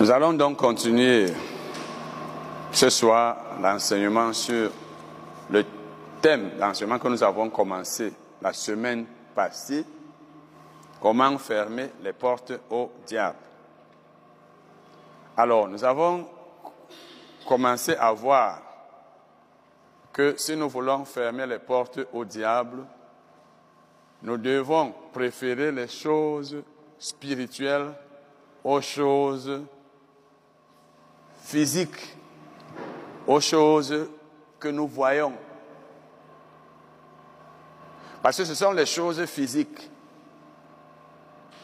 Nous allons donc continuer ce soir l'enseignement sur le thème d'enseignement que nous avons commencé la semaine passée, comment fermer les portes au diable. Alors, nous avons commencé à voir que si nous voulons fermer les portes au diable, nous devons préférer les choses spirituelles aux choses physiques, aux choses que nous voyons. Parce que ce sont les choses physiques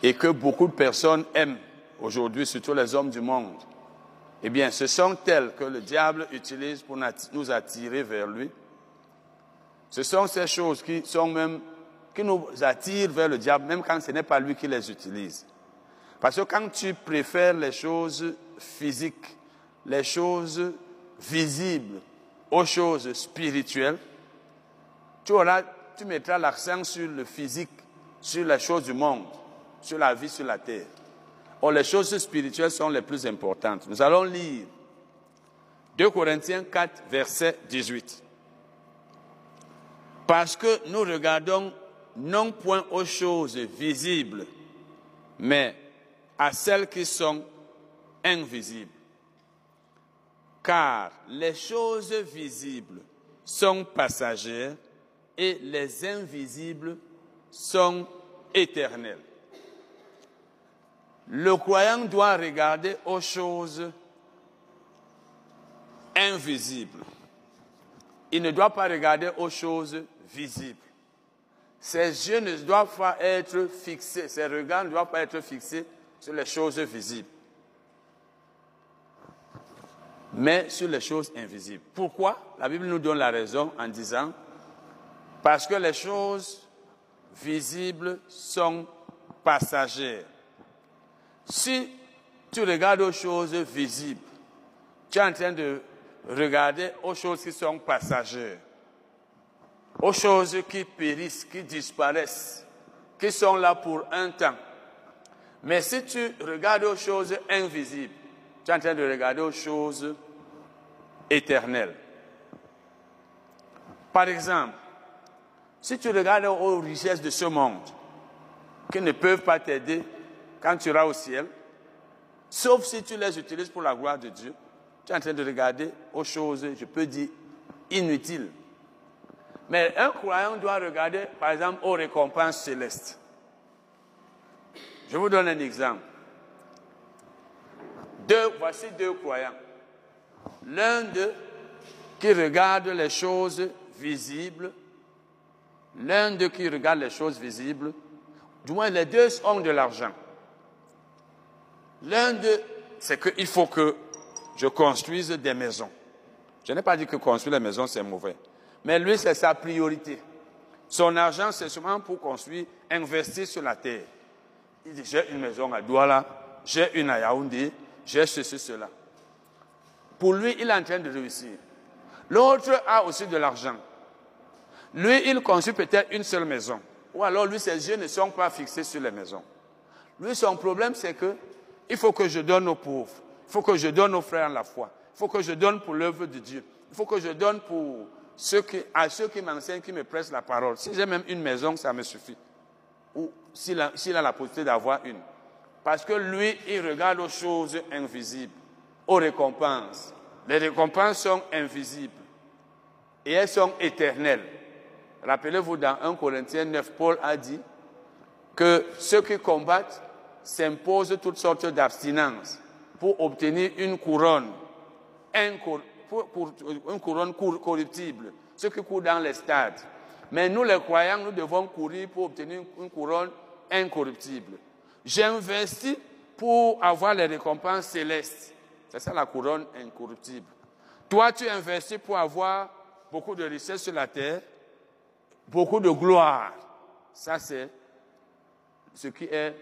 et que beaucoup de personnes aiment aujourd'hui, surtout les hommes du monde. Eh bien, ce sont elles que le diable utilise pour nous attirer vers lui. Ce sont ces choses qui sont même qui nous attirent vers le diable, même quand ce n'est pas lui qui les utilise. Parce que quand tu préfères les choses physiques, les choses visibles aux choses spirituelles, tu, mettras l'accent sur le physique, sur les choses du monde, sur la vie sur la terre. Or, les choses spirituelles sont les plus importantes. Nous allons lire 2 Corinthiens 4, verset 18. Parce que nous regardons non point aux choses visibles, mais à celles qui sont invisibles. Car les choses visibles sont passagères et les invisibles sont éternelles. Le croyant doit regarder aux choses invisibles. Il ne doit pas regarder aux choses visibles. Ses yeux ne doivent pas être fixés, ses regards ne doivent pas être fixés sur les choses visibles, mais sur les choses invisibles. Pourquoi? La Bible nous donne la raison en disant, parce que les choses visibles sont passagères. Si tu regardes aux choses visibles, tu es en train de regarder aux choses qui sont passagères, aux choses qui périssent, qui disparaissent, qui sont là pour un temps. Mais si tu regardes aux choses invisibles, tu es en train de regarder aux choses éternelles. Par exemple, si tu regardes aux richesses de ce monde, qui ne peuvent pas t'aider quand tu iras au ciel, sauf si tu les utilises pour la gloire de Dieu, tu es en train de regarder aux choses, je peux dire, inutiles. Mais un croyant doit regarder, par exemple, aux récompenses célestes. Je vous donne un exemple. Deux, voici deux croyants. L'un d'eux qui regarde les choses visibles, l'un d'eux qui regarde les choses visibles, du moins les deux ont de l'argent. L'un d'eux, c'est qu'il faut que je construise des maisons. Je n'ai pas dit que construire les maisons, c'est mauvais. Mais lui, c'est sa priorité. Son argent, c'est seulement pour construire, investir sur la terre. Il dit, j'ai une maison à Douala, j'ai une à Yaoundé, j'ai ceci, cela. Pour lui, il est en train de réussir. L'autre a aussi de l'argent. Lui, il construit peut-être une seule maison. Ou alors, lui, ses yeux ne sont pas fixés sur les maisons. Lui, son problème, c'est que il faut que je donne aux pauvres. Il faut que je donne aux frères la foi. Il faut que je donne pour l'œuvre de Dieu. Il faut que je donne pour ceux à ceux qui m'enseignent, qui me pressent la parole. Si j'ai même une maison, ça me suffit. Ou s'il a la possibilité d'avoir une. Parce que lui, il regarde aux choses invisibles, aux récompenses. Les récompenses sont invisibles et elles sont éternelles. Rappelez-vous, dans 1 Corinthiens 9, Paul a dit que ceux qui combattent s'imposent toutes sortes d'abstinences pour obtenir une couronne, une corruptible, ce qui court dans les stades. Mais nous, les croyants, nous devons courir pour obtenir une couronne incorruptible. J'investis pour avoir les récompenses célestes. C'est ça la couronne incorruptible. Toi, tu investis pour avoir beaucoup de richesses sur la terre, beaucoup de gloire. Ça, c'est ce qui est,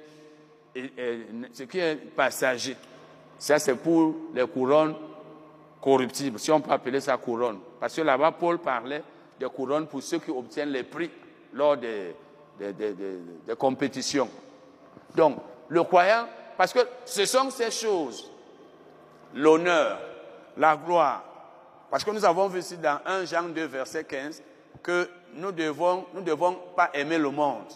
ce qui est passager. Ça, c'est pour les couronnes corruptibles, si on peut appeler ça couronne. Parce que là-bas, Paul parlait des couronnes pour ceux qui obtiennent les prix lors des, des, des, compétitions. Donc, le croyant, parce que ce sont ces choses l'honneur, la gloire. Parce que nous avons vu ici dans 1 Jean 2, verset 15, que nous devons, nous devons pas aimer le monde,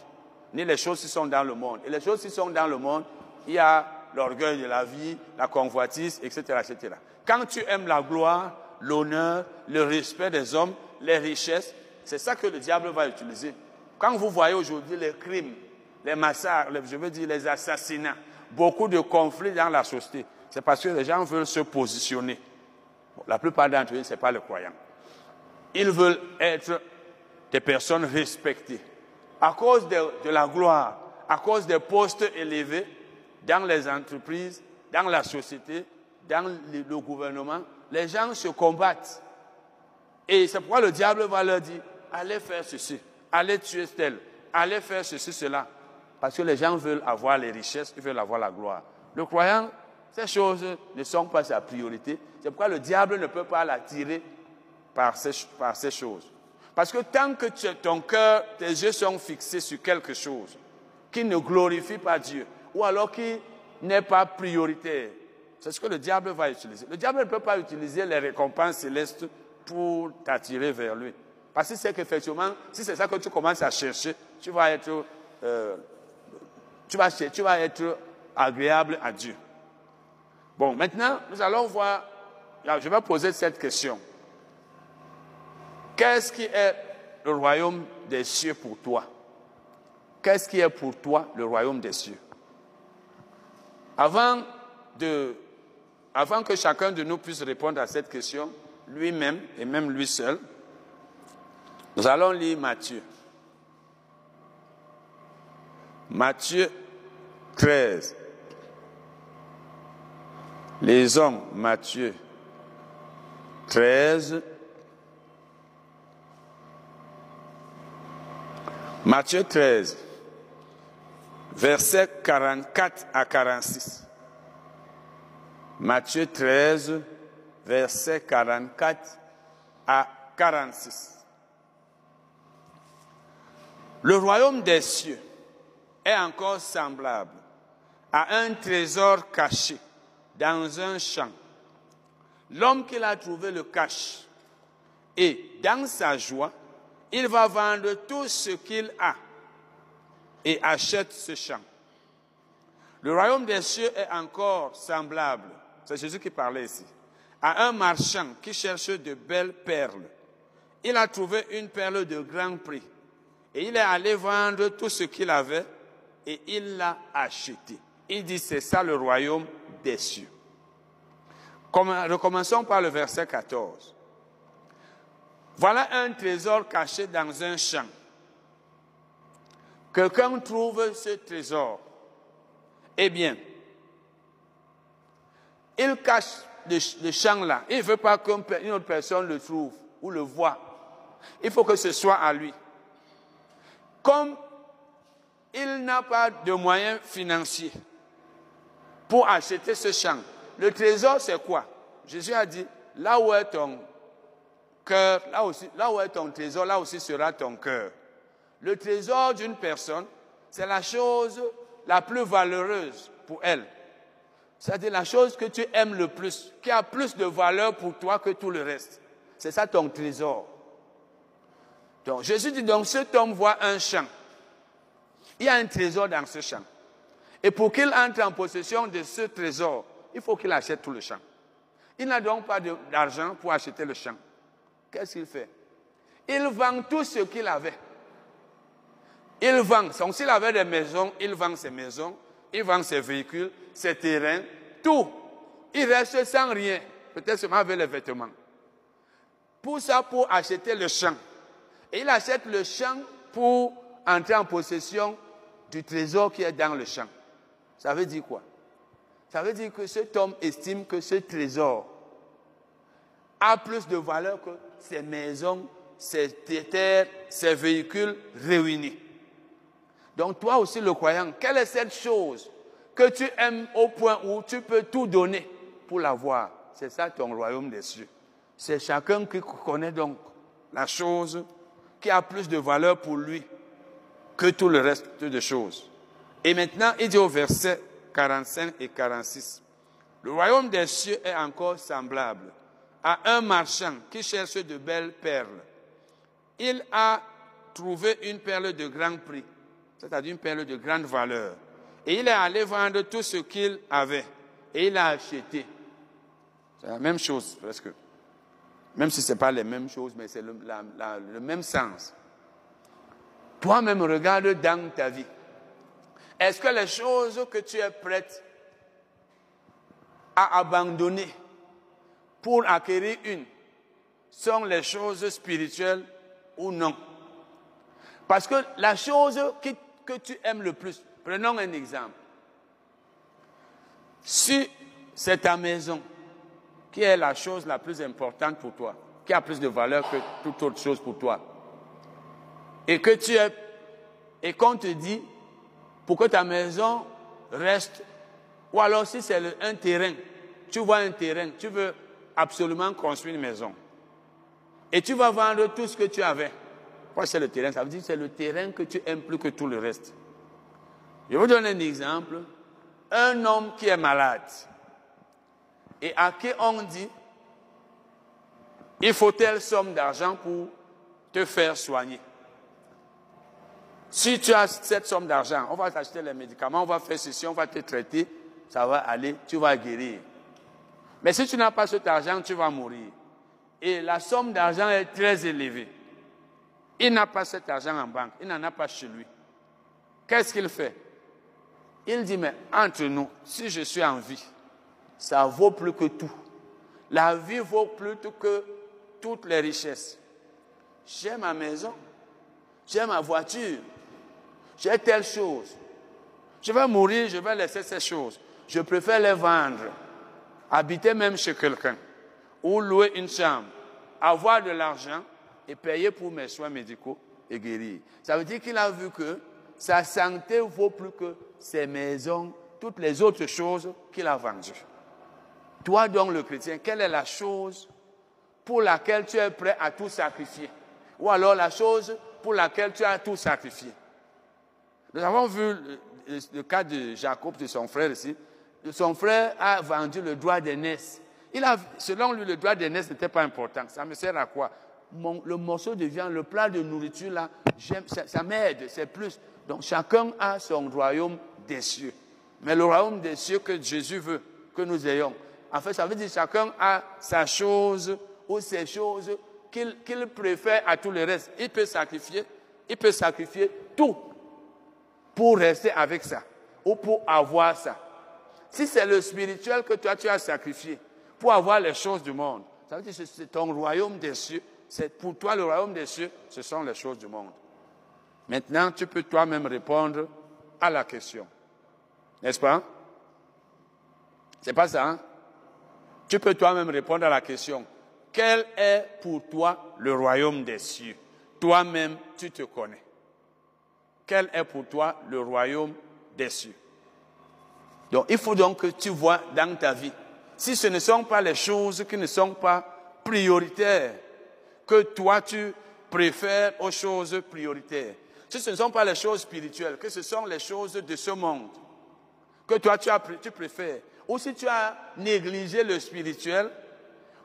ni les choses qui sont dans le monde. Et les choses qui sont dans le monde, il y a l'orgueil de la vie, la convoitise, etc., etc. Quand tu aimes la gloire, l'honneur, le respect des hommes, les richesses, c'est ça que le diable va utiliser. Quand vous voyez aujourd'hui les crimes, les massacres, je veux dire les assassinats, beaucoup de conflits dans la société, c'est parce que les gens veulent se positionner. la plupart d'entre eux, ce n'est pas le croyant. Ils veulent être des personnes respectées. À cause de, de la gloire, à cause des postes élevés dans les entreprises, dans la société, dans le gouvernement, les gens se combattent. Et c'est pourquoi le diable va leur dire, allez faire ceci, allez tuer tel, allez faire ceci, cela. Parce que les gens veulent avoir les richesses, ils veulent avoir la gloire. Le croyant, ces choses ne sont pas sa priorité. C'est pourquoi le diable ne peut pas l'attirer par ces, par ces choses. Parce que tant que ton cœur, tes yeux sont fixés sur quelque chose qui ne glorifie pas Dieu, ou alors qui n'est pas prioritaire, c'est ce que le diable va utiliser. Le diable ne peut pas utiliser les récompenses célestes pour t'attirer vers lui. Parce que c'est qu'effectivement, si c'est ça que tu commences à chercher, tu vas être, euh, tu, vas, tu vas être agréable à Dieu. Bon, maintenant, nous allons voir, je vais poser cette question. Qu'est-ce qui est le royaume des cieux pour toi? Qu'est-ce qui est pour toi le royaume des cieux? Avant avant que chacun de nous puisse répondre à cette question, lui-même et même lui seul, nous allons lire Matthieu. Matthieu 13. Les hommes, Matthieu 13. Matthieu 13, versets 44 à 46. Matthieu 13, versets 44 à 46. Le royaume des cieux est encore semblable à un trésor caché dans un champ. L'homme qui l'a trouvé le cache et dans sa joie, il va vendre tout ce qu'il a et achète ce champ. Le royaume des cieux est encore semblable c'est Jésus qui parlait ici, à un marchand qui cherchait de belles perles. Il a trouvé une perle de grand prix et il est allé vendre tout ce qu'il avait et il l'a acheté. Il dit, c'est ça le royaume des cieux. Recommençons par le verset 14. Voilà un trésor caché dans un champ. Quelqu'un trouve ce trésor. Eh bien, il cache le, champ là. Il ne veut pas qu'une autre personne le trouve ou le voit. Il faut que ce soit à lui. Comme il n'a pas de moyens financiers pour acheter ce champ, le trésor c'est quoi? Jésus a dit, là où est ton cœur, là, aussi, là où est ton trésor, là aussi sera ton cœur. Le trésor d'une personne, c'est la chose la plus valeureuse pour elle. C'est-à-dire la chose que tu aimes le plus, qui a plus de valeur pour toi que tout le reste. C'est ça ton trésor. Donc Jésus dit donc cet homme voit un champ. Il y a un trésor dans ce champ. Et pour qu'il entre en possession de ce trésor, il faut qu'il achète tout le champ. Il n'a donc pas d'argent pour acheter le champ. Qu'est-ce qu'il fait? Il vend tout ce qu'il avait. Il vend. Donc s'il avait des maisons, il vend ses maisons il vend ses véhicules, ses terrains, tout. Il reste sans rien, peut-être seulement avec les vêtements. Pour ça, pour acheter le champ. Et il achète le champ pour entrer en possession du trésor qui est dans le champ. Ça veut dire quoi? Ça veut dire que cet homme estime que ce trésor a plus de valeur que ses maisons, ses terres, ses véhicules réunis. Donc toi aussi le croyant, quelle est cette chose que tu aimes au point où tu peux tout donner pour l'avoir? C'est ça ton royaume des cieux. C'est chacun qui connaît donc la chose qui a plus de valeur pour lui que tout le reste des choses. Et maintenant, il dit au verset 45 et 46, Le royaume des cieux est encore semblable à un marchand qui cherche de belles perles. Il a trouvé une perle de grand prix, c'est-à-dire une perle de grande valeur. Et il est allé vendre tout ce qu'il avait. Et il a acheté. C'est la même chose presque. Même si ce n'est pas les mêmes choses, mais c'est le, le même sens. Toi-même, regarde dans ta vie. Est-ce que les choses que tu es prête à abandonner pour acquérir une sont les choses spirituelles ou non? Parce que la chose que tu aimes le plus, prenons un exemple. Si c'est ta maison qui est la chose la plus importante pour toi, qui a plus de valeur que toute autre chose pour toi, et que tu es, et qu'on te dit, pour que ta maison reste, ou alors si c'est un terrain, tu vois un terrain, tu veux absolument construire une maison, et tu vas vendre tout ce que tu avais. Quoi c'est le terrain? Ça veut dire que c'est le terrain que tu aimes plus que tout le reste. Je vous donne un exemple. Un homme qui est malade et à qui on dit, il faut telle somme d'argent pour te faire soigner. Si tu as cette somme d'argent, on va t'acheter les médicaments, on va faire ceci, on va te traiter, ça va aller, tu vas guérir. Mais si tu n'as pas cet argent, tu vas mourir. Et la somme d'argent est très élevée. Il n'a pas cet argent en banque, il n'en a pas chez lui. Qu'est-ce qu'il fait? Il dit, mais entre nous, si je suis en vie, ça vaut plus que tout. La vie vaut plus que toutes les richesses. J'ai ma maison, j'ai ma voiture, j'ai telle chose. Je vais mourir, je vais laisser ces choses. Je préfère les vendre, habiter même chez quelqu'un, ou louer une chambre, avoir de l'argent et payer pour mes soins médicaux et guérir. Ça veut dire qu'il a vu que sa santé vaut plus que ses maisons, toutes les autres choses qu'il a vendues. Toi donc le chrétien, quelle est la chose pour laquelle tu es prêt à tout sacrifier? Ou alors la chose pour laquelle tu as tout sacrifié? Nous avons vu le, cas de Jacob, de son frère ici. Son frère a vendu le droit d'aînesse. Il a, selon lui, le droit d'aînesse n'était pas important. Ça me sert à quoi? Le morceau de viande, le plat de nourriture, là, ça, ça m'aide, c'est plus. Donc chacun a son royaume des cieux. Mais le royaume des cieux que Jésus veut que nous ayons, en fait, ça veut dire chacun a sa chose ou ses choses qu'il préfère à tout le reste. Il peut sacrifier, il peut sacrifier tout pour rester avec ça ou pour avoir ça. Si c'est le spirituel que toi tu as sacrifié pour avoir les choses du monde, ça veut dire que c'est ton royaume des cieux. C'est pour toi le royaume des cieux, ce sont les choses du monde. Maintenant, tu peux toi-même répondre à la question. N'est-ce pas? C'est pas ça, hein? Tu peux toi-même répondre à la question. Quel est pour toi le royaume des cieux? Toi-même, tu te connais quel est pour toi le royaume des cieux. Donc il faut donc que tu vois dans ta vie, si ce ne sont pas les choses qui ne sont pas prioritaires, que toi tu préfères aux choses prioritaires, si ce ne sont pas les choses spirituelles, que ce sont les choses de ce monde, que toi tu, as, préfères, ou si tu as négligé le spirituel,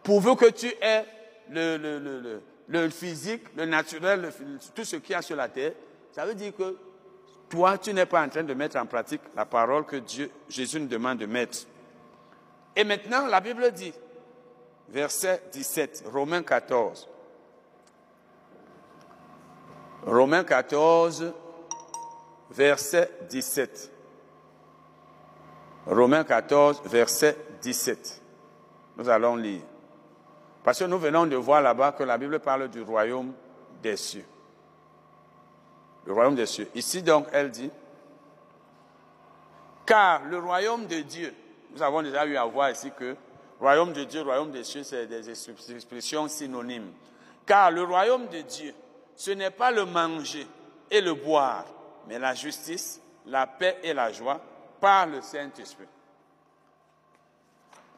pourvu que tu aies le, le, le, le physique, le naturel, tout ce qu'il y a sur la terre, ça veut dire que toi, tu n'es pas en train de mettre en pratique la parole que Dieu, Jésus nous demande de mettre. Et maintenant, la Bible dit, verset 17, Romains 14. Romains 14, verset 17. Romains 14, verset 17. Nous allons lire. Parce que nous venons de voir là-bas que la Bible parle du royaume des cieux le royaume des cieux. Ici donc, elle dit, car le royaume de Dieu, nous avons déjà eu à voir ici que royaume de Dieu, royaume des cieux, c'est des expressions synonymes. Car le royaume de Dieu, ce n'est pas le manger et le boire, mais la justice, la paix et la joie par le Saint-Esprit.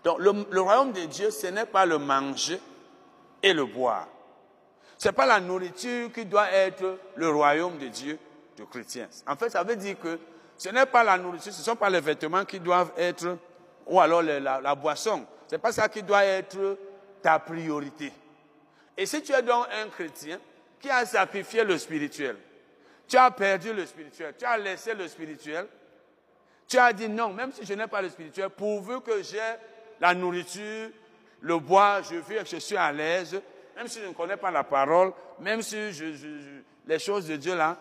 Donc le, le, royaume de Dieu, ce n'est pas le manger et le boire. Ce n'est pas la nourriture qui doit être le royaume de Dieu de chrétiens. En fait, ça veut dire que ce n'est pas la nourriture, ce ne sont pas les vêtements qui doivent être ou alors la, boisson. C'est pas ça qui doit être ta priorité. Et si tu es donc un chrétien qui a sacrifié le spirituel, tu as perdu le spirituel, tu as laissé le spirituel, tu as dit non, même si je n'ai pas le spirituel, pourvu que j'ai la nourriture, le bois, je vis je suis à l'aise, même si je ne connais pas la parole, même si je, les choses de Dieu là,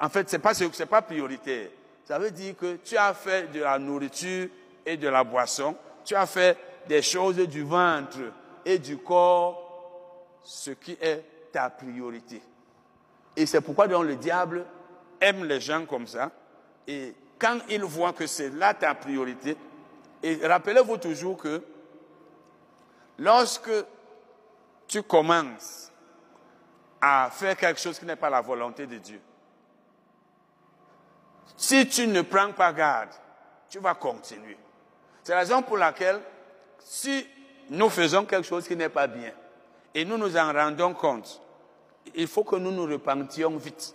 en fait, c'est pas, c'est pas prioritaire. Ça veut dire que tu as fait de la nourriture et de la boisson, tu as fait des choses du ventre et du corps, ce qui est ta priorité. Et c'est pourquoi donc le diable aime les gens comme ça. Et quand il voit que c'est là ta priorité, et rappelez-vous toujours que lorsque tu commences à faire quelque chose qui n'est pas la volonté de Dieu, si tu ne prends pas garde, tu vas continuer. C'est la raison pour laquelle, si nous faisons quelque chose qui n'est pas bien, et nous nous en rendons compte, il faut que nous nous repentions vite,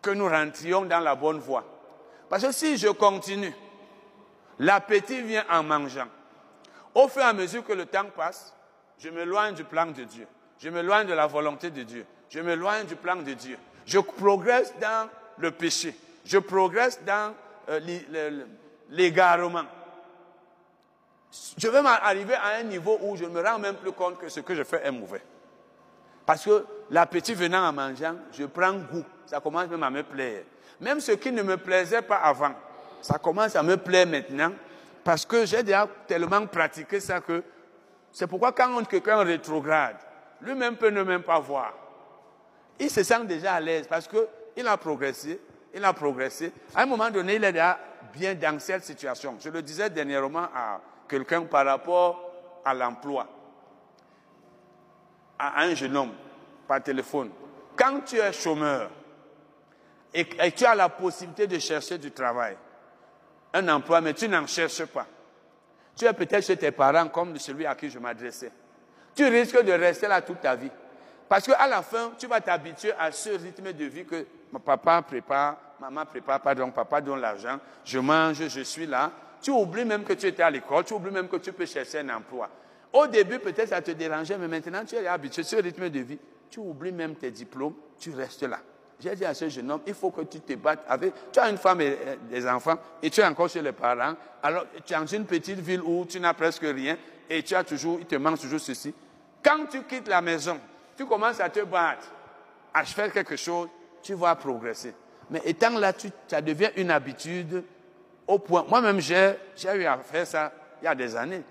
que nous rentrions dans la bonne voie. Parce que si je continue, l'appétit vient en mangeant. Au fur et à mesure que le temps passe, je m'éloigne du plan de Dieu. Je m'éloigne de la volonté de Dieu. Je m'éloigne du plan de Dieu. Je progresse dans le péché. Je progresse dans euh, l'égarement. Je vais arriver à un niveau où je ne me rends même plus compte que ce que je fais est mauvais. Parce que l'appétit venant en mangeant, je prends goût. Ça commence même à me plaire. Même ce qui ne me plaisait pas avant, ça commence à me plaire maintenant. Parce que j'ai déjà tellement pratiqué ça que c'est pourquoi quand quelqu'un rétrograde, lui-même peut ne même pas voir. Il se sent déjà à l'aise parce qu'il a progressé, il a progressé. À un moment donné, il est déjà bien dans cette situation. Je le disais dernièrement à quelqu'un par rapport à l'emploi à un jeune homme par téléphone, quand tu es chômeur et, tu as la possibilité de chercher du travail, un emploi, mais tu n'en cherches pas, tu es peut-être chez tes parents comme celui à qui je m'adressais. Tu risques de rester là toute ta vie. Parce qu'à la fin, tu vas t'habituer à ce rythme de vie que papa prépare, maman prépare, pardon, papa donne l'argent, je mange, je suis là. Tu oublies même que tu étais à l'école, tu oublies même que tu peux chercher un emploi. Au début, peut-être ça te dérangeait, mais maintenant tu es habitué à ce rythme de vie. Tu oublies même tes diplômes, tu restes là. J'ai dit à ce jeune homme, il faut que tu te battes avec. Tu as une femme et des enfants, et tu es encore chez les parents. Alors, tu es dans une petite ville où tu n'as presque rien, et tu as toujours, il te manque toujours ceci. Quand tu quittes la maison, tu commences à te battre, à faire quelque chose, tu vas progresser. Mais étant là, tu, ça devient une habitude au point. Moi-même, j'ai eu à faire ça il y a des années.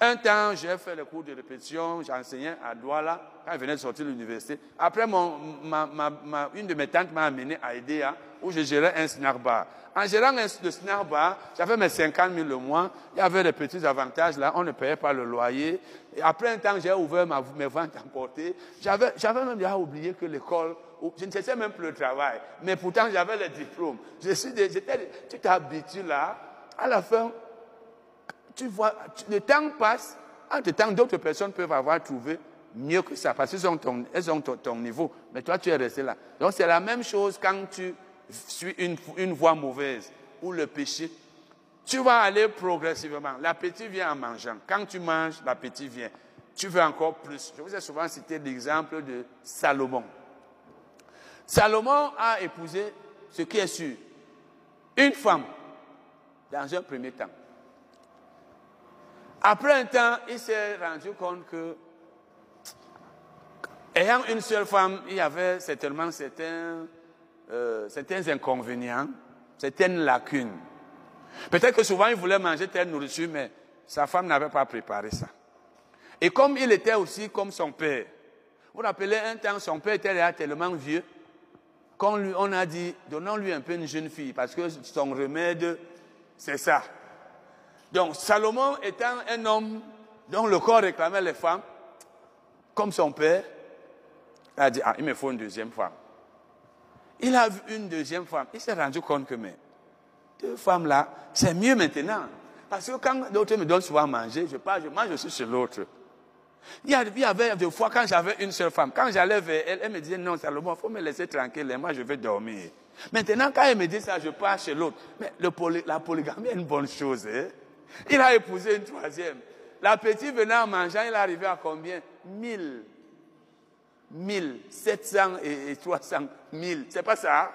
Un temps, j'ai fait le cours de répétition, j'enseignais à Douala quand je venais de sortir de l'université. Après, mon, ma, ma, une de mes tantes m'a amené à Edea où je gérais un snack. En gérant un, le snack j'avais mes 50 000 le mois. Il y avait des petits avantages là, on ne payait pas le loyer. Et après un temps, j'ai ouvert ma, mes ventes emportées. J'avais, j'avais même déjà oublié que l'école, je ne sais même plus le travail. Mais pourtant, j'avais le diplôme. Je suis, j'étais, tu t'habitues là. À la fin, tu vois, le temps passe, entre temps, d'autres personnes peuvent avoir trouvé mieux que ça, parce qu'elles ont, ton, niveau, mais toi, tu es resté là. Donc, c'est la même chose quand tu suis une, une voie mauvaise ou le péché. Tu vas aller progressivement. L'appétit vient en mangeant. Quand tu manges, l'appétit vient. Tu veux encore plus. Je vous ai souvent cité l'exemple de Salomon. Salomon a épousé, ce qui est sûr, une femme dans un premier temps. Après un temps, il s'est rendu compte que, ayant une seule femme, il y avait certainement certains, euh, certains inconvénients, certaines lacunes. Peut-être que souvent il voulait manger telle nourriture, mais sa femme n'avait pas préparé ça. Et comme il était aussi comme son père, vous vous rappelez un temps, son père était tellement vieux qu'on lui, on a dit, donnons-lui un peu une jeune fille, parce que son remède, c'est ça. Donc Salomon étant un homme dont le corps réclamait les femmes, comme son père, il a dit, ah, il me faut une deuxième femme. Il a vu une deuxième femme. Il s'est rendu compte que, mais, deux femmes là, c'est mieux maintenant. Parce que quand l'autre me donne souvent à manger, je pars, je mange aussi chez l'autre. Il y avait des fois quand j'avais une seule femme, quand j'allais vers elle, elle me disait, non, Salomon, il faut me laisser tranquille, moi je vais dormir. Maintenant, quand elle me dit ça, je pars chez l'autre. Mais la polygamie est une bonne chose. Hein? Il a épousé une troisième. La petite venait en mangeant, il est arrivé à combien? 1000. 1000, 700 et 300, 1000. C'est pas ça?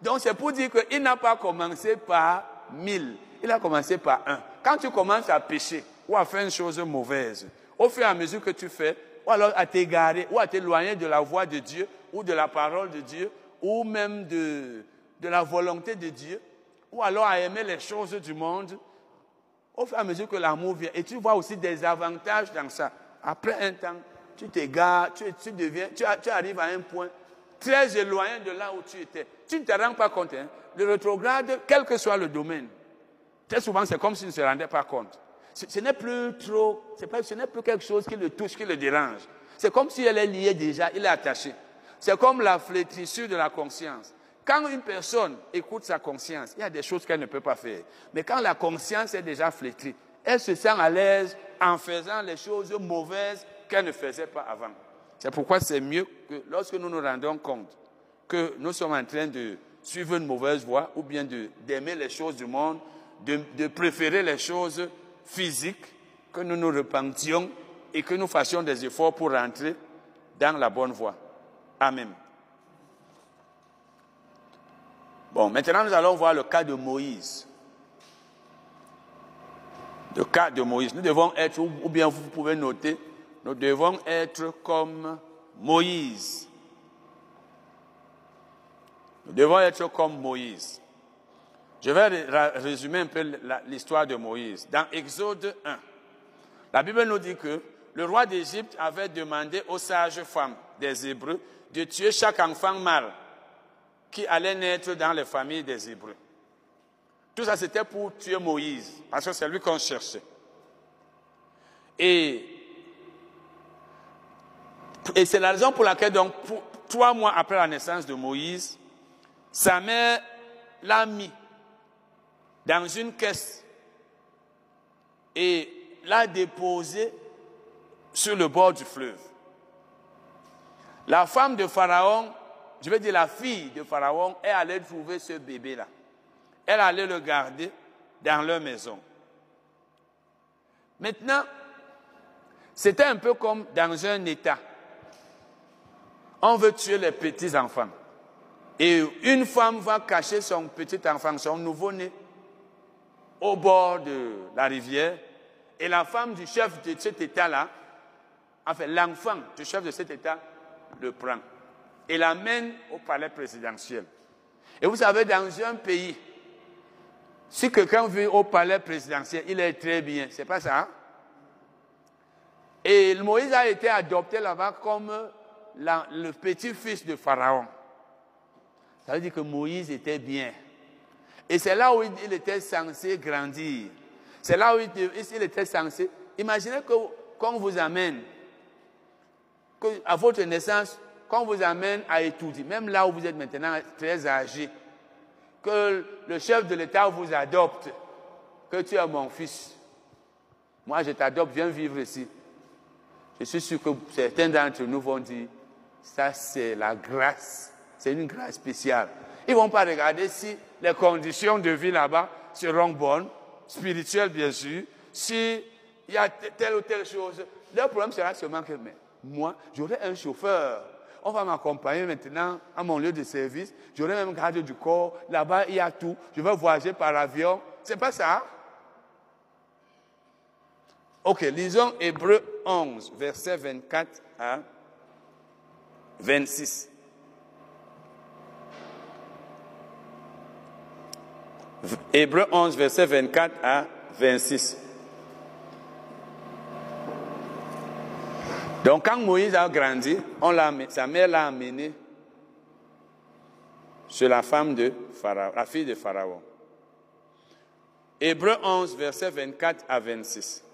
Donc c'est pour dire qu'il n'a pas commencé par 1000. Il a commencé par un. Quand tu commences à pécher ou à faire une chose mauvaise, au fur et à mesure que tu fais, ou alors à t'égarer, ou à t'éloigner de la voix de Dieu, ou de la parole de Dieu, ou même de, de la volonté de Dieu, ou alors à aimer les choses du monde, au fur et à mesure que l'amour vient. Et tu vois aussi des avantages dans ça. Après un temps, tu t'égares, tu, tu, deviens, tu, arrives à un point très éloigné de là où tu étais. Tu ne te rends pas compte. Hein. Le rétrograde, quel que soit le domaine, très souvent c'est comme s'il ne se rendait pas compte. Ce, n'est plus trop, ce n'est plus quelque chose qui le touche, qui le dérange. C'est comme si elle est liée déjà, il est attaché. C'est comme la flétrissure de la conscience. Quand une personne écoute sa conscience, il y a des choses qu'elle ne peut pas faire. Mais quand la conscience est déjà flétrie, elle se sent à l'aise en faisant les choses mauvaises qu'elle ne faisait pas avant. C'est pourquoi c'est mieux que lorsque nous nous rendons compte que nous sommes en train de suivre une mauvaise voie ou bien d'aimer les choses du monde, de, de, préférer les choses physiques, que nous nous repentions et que nous fassions des efforts pour rentrer dans la bonne voie. Amen. Bon, maintenant nous allons voir le cas de Moïse. Le cas de Moïse. Nous devons être, ou bien vous pouvez noter, nous devons être comme Moïse. Nous devons être comme Moïse. Je vais résumer un peu l'histoire de Moïse. Dans Exode 1, la Bible nous dit que le roi d'Égypte avait demandé aux sages femmes des Hébreux de tuer chaque enfant mâle qui allait naître dans les familles des Hébreux. Tout ça, c'était pour tuer Moïse, parce que c'est lui qu'on cherchait. Et et c'est la raison pour laquelle, donc, trois mois après la naissance de Moïse, sa mère l'a mis dans une caisse et l'a déposé sur le bord du fleuve. La femme de Pharaon, je veux dire la fille de Pharaon, est allée trouver ce bébé-là. Elle allait le garder dans leur maison. Maintenant, c'était un peu comme dans un État on veut tuer les petits-enfants. Et une femme va cacher son petit enfant, son nouveau-né, au bord de la rivière. Et la femme du chef de cet État-là, enfin l'enfant du chef de cet État, le prend et l'amène au palais présidentiel. Et vous savez, dans un pays, si quelqu'un vit au palais présidentiel, il est très bien. C'est pas ça? Hein? Et Moïse a été adopté là-bas comme le petit-fils de Pharaon. Ça veut dire que Moïse était bien. Et c'est là où il était censé grandir. C'est là où il était censé. Imaginez que qu'on vous amène, à votre naissance, qu'on vous amène à étudier, même là où vous êtes maintenant très âgé, que le chef de l'État vous adopte, que tu es mon fils. Moi, je t'adopte, viens vivre ici. Je suis sûr que certains d'entre nous vont dire, ça, c'est la grâce. C'est une grâce spéciale. Ils ne vont pas regarder si les conditions de vie là-bas seront bonnes, spirituelles bien sûr, s'il y a telle ou telle chose. Leur problème sera seulement que mais, moi, j'aurai un chauffeur. On va m'accompagner maintenant à mon lieu de service. J'aurai même garde du corps. Là-bas, il y a tout. Je vais voyager par avion. C'est pas ça. Ok, lisons Hébreu 11, verset 24 à 26. Hébreu 11, verset 24 à 26. Donc quand Moïse a grandi, sa mère l'a amené chez la femme de Pharaon, la fille de Pharaon. Hébreu 11, verset 24 à 26.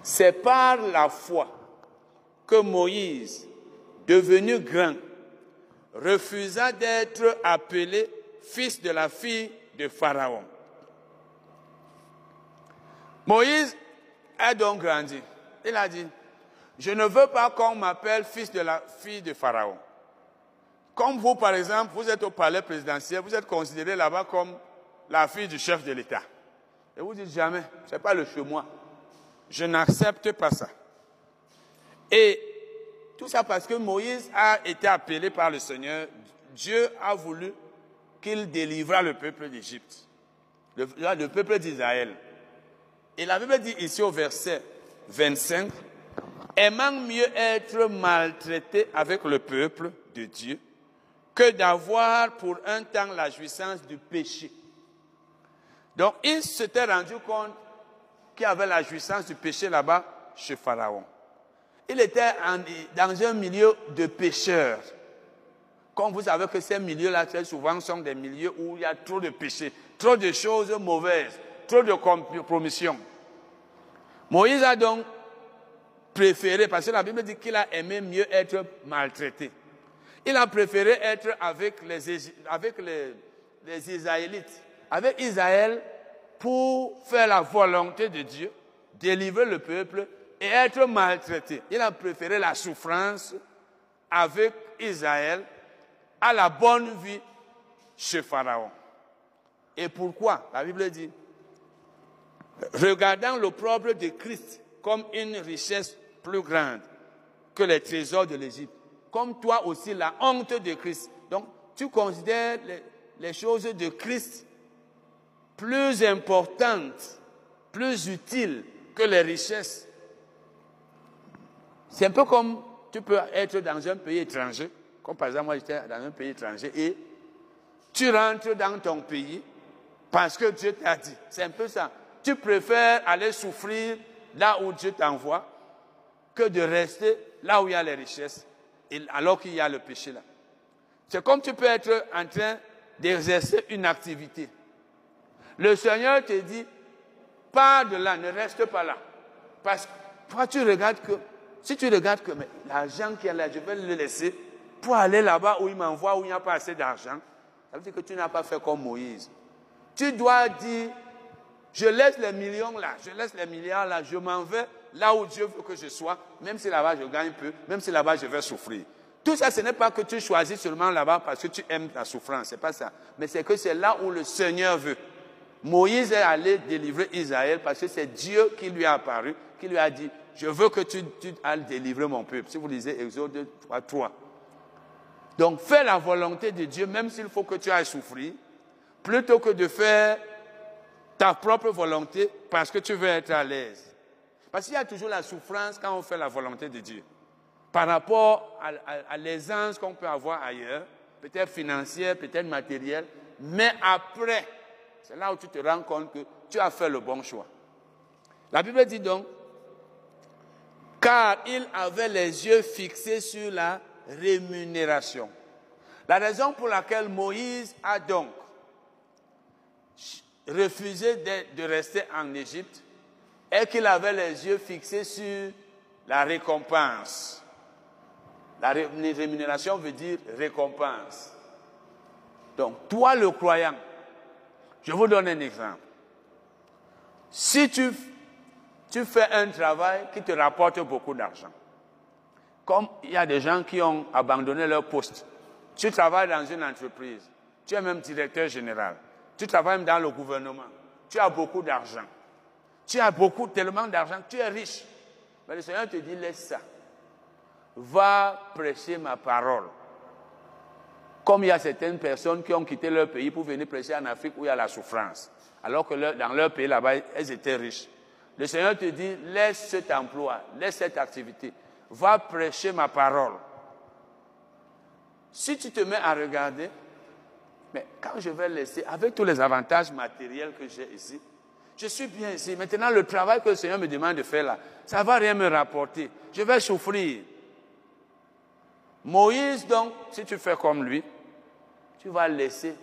C'est par la foi que Moïse devenu grand, refusa d'être appelé fils de la fille de Pharaon. Moïse a donc grandi. Il a dit, je ne veux pas qu'on m'appelle fils de la fille de Pharaon. Comme vous, par exemple, vous êtes au palais présidentiel, vous êtes considéré là-bas comme la fille du chef de l'État. Et vous dites jamais, ce n'est pas le chemin. Je n'accepte pas ça. Et tout ça parce que Moïse a été appelé par le Seigneur. Dieu a voulu qu'il délivra le peuple d'Égypte, le, le peuple d'Israël. Et la Bible dit ici au verset 25, aimant mieux être maltraité avec le peuple de Dieu que d'avoir pour un temps la jouissance du péché. Donc, il s'était rendu compte qu'il avait la jouissance du péché là-bas chez Pharaon. Il était dans un milieu de pécheurs. Comme vous savez que ces milieux-là, très souvent, sont des milieux où il y a trop de péchés, trop de choses mauvaises, trop de compromissions. Moïse a donc préféré, parce que la Bible dit qu'il a aimé mieux être maltraité. Il a préféré être avec les, avec Israélites, avec Israël pour faire la volonté de Dieu, délivrer le peuple et être maltraité. Il a préféré la souffrance avec Israël à la bonne vie chez Pharaon. Et pourquoi? La Bible dit, regardant l'opprobre de Christ comme une richesse plus grande que les trésors de l'Égypte, comme toi aussi la honte de Christ. Donc, tu considères les, les choses de Christ plus importantes, plus utiles que les richesses. C'est un peu comme tu peux être dans un pays étranger, comme par exemple moi j'étais dans un pays étranger, et tu rentres dans ton pays parce que Dieu t'a dit. C'est un peu ça. Tu préfères aller souffrir là où Dieu t'envoie que de rester là où il y a les richesses, alors qu'il y a le péché là. C'est comme tu peux être en train d'exercer une activité. Le Seigneur te dit, pars de là, ne reste pas là. Parce que toi, tu regardes que, si tu regardes que l'argent qui est là, je vais le laisser pour aller là-bas où il m'envoie, où il n'y a pas assez d'argent, ça veut dire que tu n'as pas fait comme Moïse. Tu dois dire, je laisse les millions là, je laisse les milliards là, je m'en vais là où Dieu veut que je sois, même si là-bas je gagne peu, même si là-bas je vais souffrir. Tout ça, ce n'est pas que tu choisis seulement là-bas parce que tu aimes ta souffrance, c'est pas ça. Mais c'est que c'est là où le Seigneur veut. Moïse est allé délivrer Israël parce que c'est Dieu qui lui a apparu, qui lui a dit, je veux que tu, tu ailles délivrer mon peuple. Si vous lisez Exode 3, 3. Donc fais la volonté de Dieu, même s'il faut que tu ailles souffrir, plutôt que de faire ta propre volonté parce que tu veux être à l'aise. Parce qu'il y a toujours la souffrance quand on fait la volonté de Dieu. Par rapport à, l'aisance qu'on peut avoir ailleurs, peut-être financière, peut-être matérielle, mais après, c'est là où tu te rends compte que tu as fait le bon choix. La Bible dit donc, car il avait les yeux fixés sur la rémunération. La raison pour laquelle Moïse a donc refusé de, rester en Égypte est qu'il avait les yeux fixés sur la récompense. La rémunération veut dire récompense. Donc, toi le croyant, je vous donne un exemple. Si tu, tu fais un travail qui te rapporte beaucoup d'argent, comme il y a des gens qui ont abandonné leur poste, tu travailles dans une entreprise, tu es même directeur général, tu travailles dans le gouvernement, tu as beaucoup d'argent, tu as beaucoup, tellement d'argent, tu es riche. Mais le Seigneur te dit, laisse ça. Va prêcher ma parole. Comme il y a certaines personnes qui ont quitté leur pays pour venir prêcher en Afrique où il y a la souffrance, alors que dans leur pays là-bas, elles étaient riches. Le Seigneur te dit, laisse cet emploi, laisse cette activité, va prêcher ma parole. Si tu te mets à regarder, mais quand je vais laisser, avec tous les avantages matériels que j'ai ici, je suis bien ici. Maintenant, le travail que le Seigneur me demande de faire là, ça ne va rien me rapporter. Je vais souffrir. Moïse, donc, si tu fais comme lui, tu vas laisser.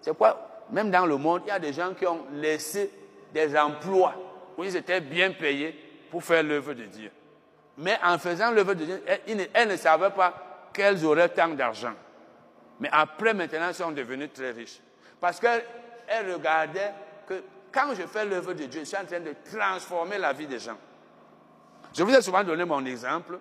C'est quoi? Même dans le monde, il y a des gens qui ont laissé des emplois où ils étaient bien payés pour faire l'œuvre de Dieu. Mais en faisant l'œuvre de Dieu, elles ne savaient pas qu'elles auraient tant d'argent. Mais après, maintenant, elles sont devenues très riches. Parce qu'elles regardaient que quand je fais l'œuvre de Dieu, je suis en train de transformer la vie des gens. Je vous ai souvent donné mon exemple.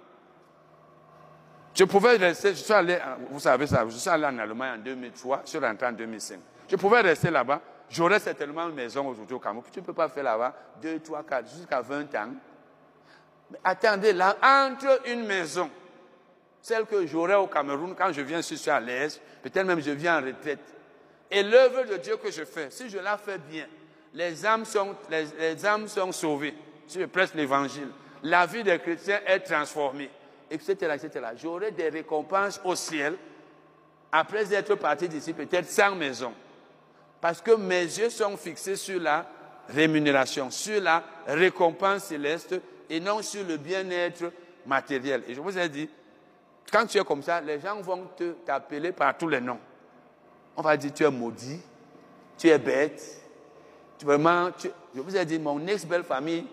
Je pouvais rester, je suis allé, vous savez ça, je suis allé en Allemagne en 2003, je suis rentré en 2005. Je pouvais rester là-bas j'aurais certainement une maison aujourd'hui au Cameroun. Tu ne peux pas faire là-bas 2, 3, 4, jusqu'à 20 ans. Mais attendez, là, entre une maison, celle que j'aurai au Cameroun quand je viens, si je suis à l'aise, peut-être même je viens en retraite, et l'œuvre de Dieu que je fais, si je la fais bien, les âmes sont, les, âmes sont sauvées. Si je presse l'évangile, la vie des chrétiens est transformée, etc., etc. J'aurai des récompenses au ciel après être parti d'ici, peut-être sans maison. Parce que mes yeux sont fixés sur la rémunération, sur la récompense céleste et non sur le bien-être matériel. Et je vous ai dit, quand tu es comme ça, les gens vont t'appeler par tous les noms. On va dire tu es maudit, tu es bête. Tu, vraiment, je vous ai dit, mon ex-belle famille,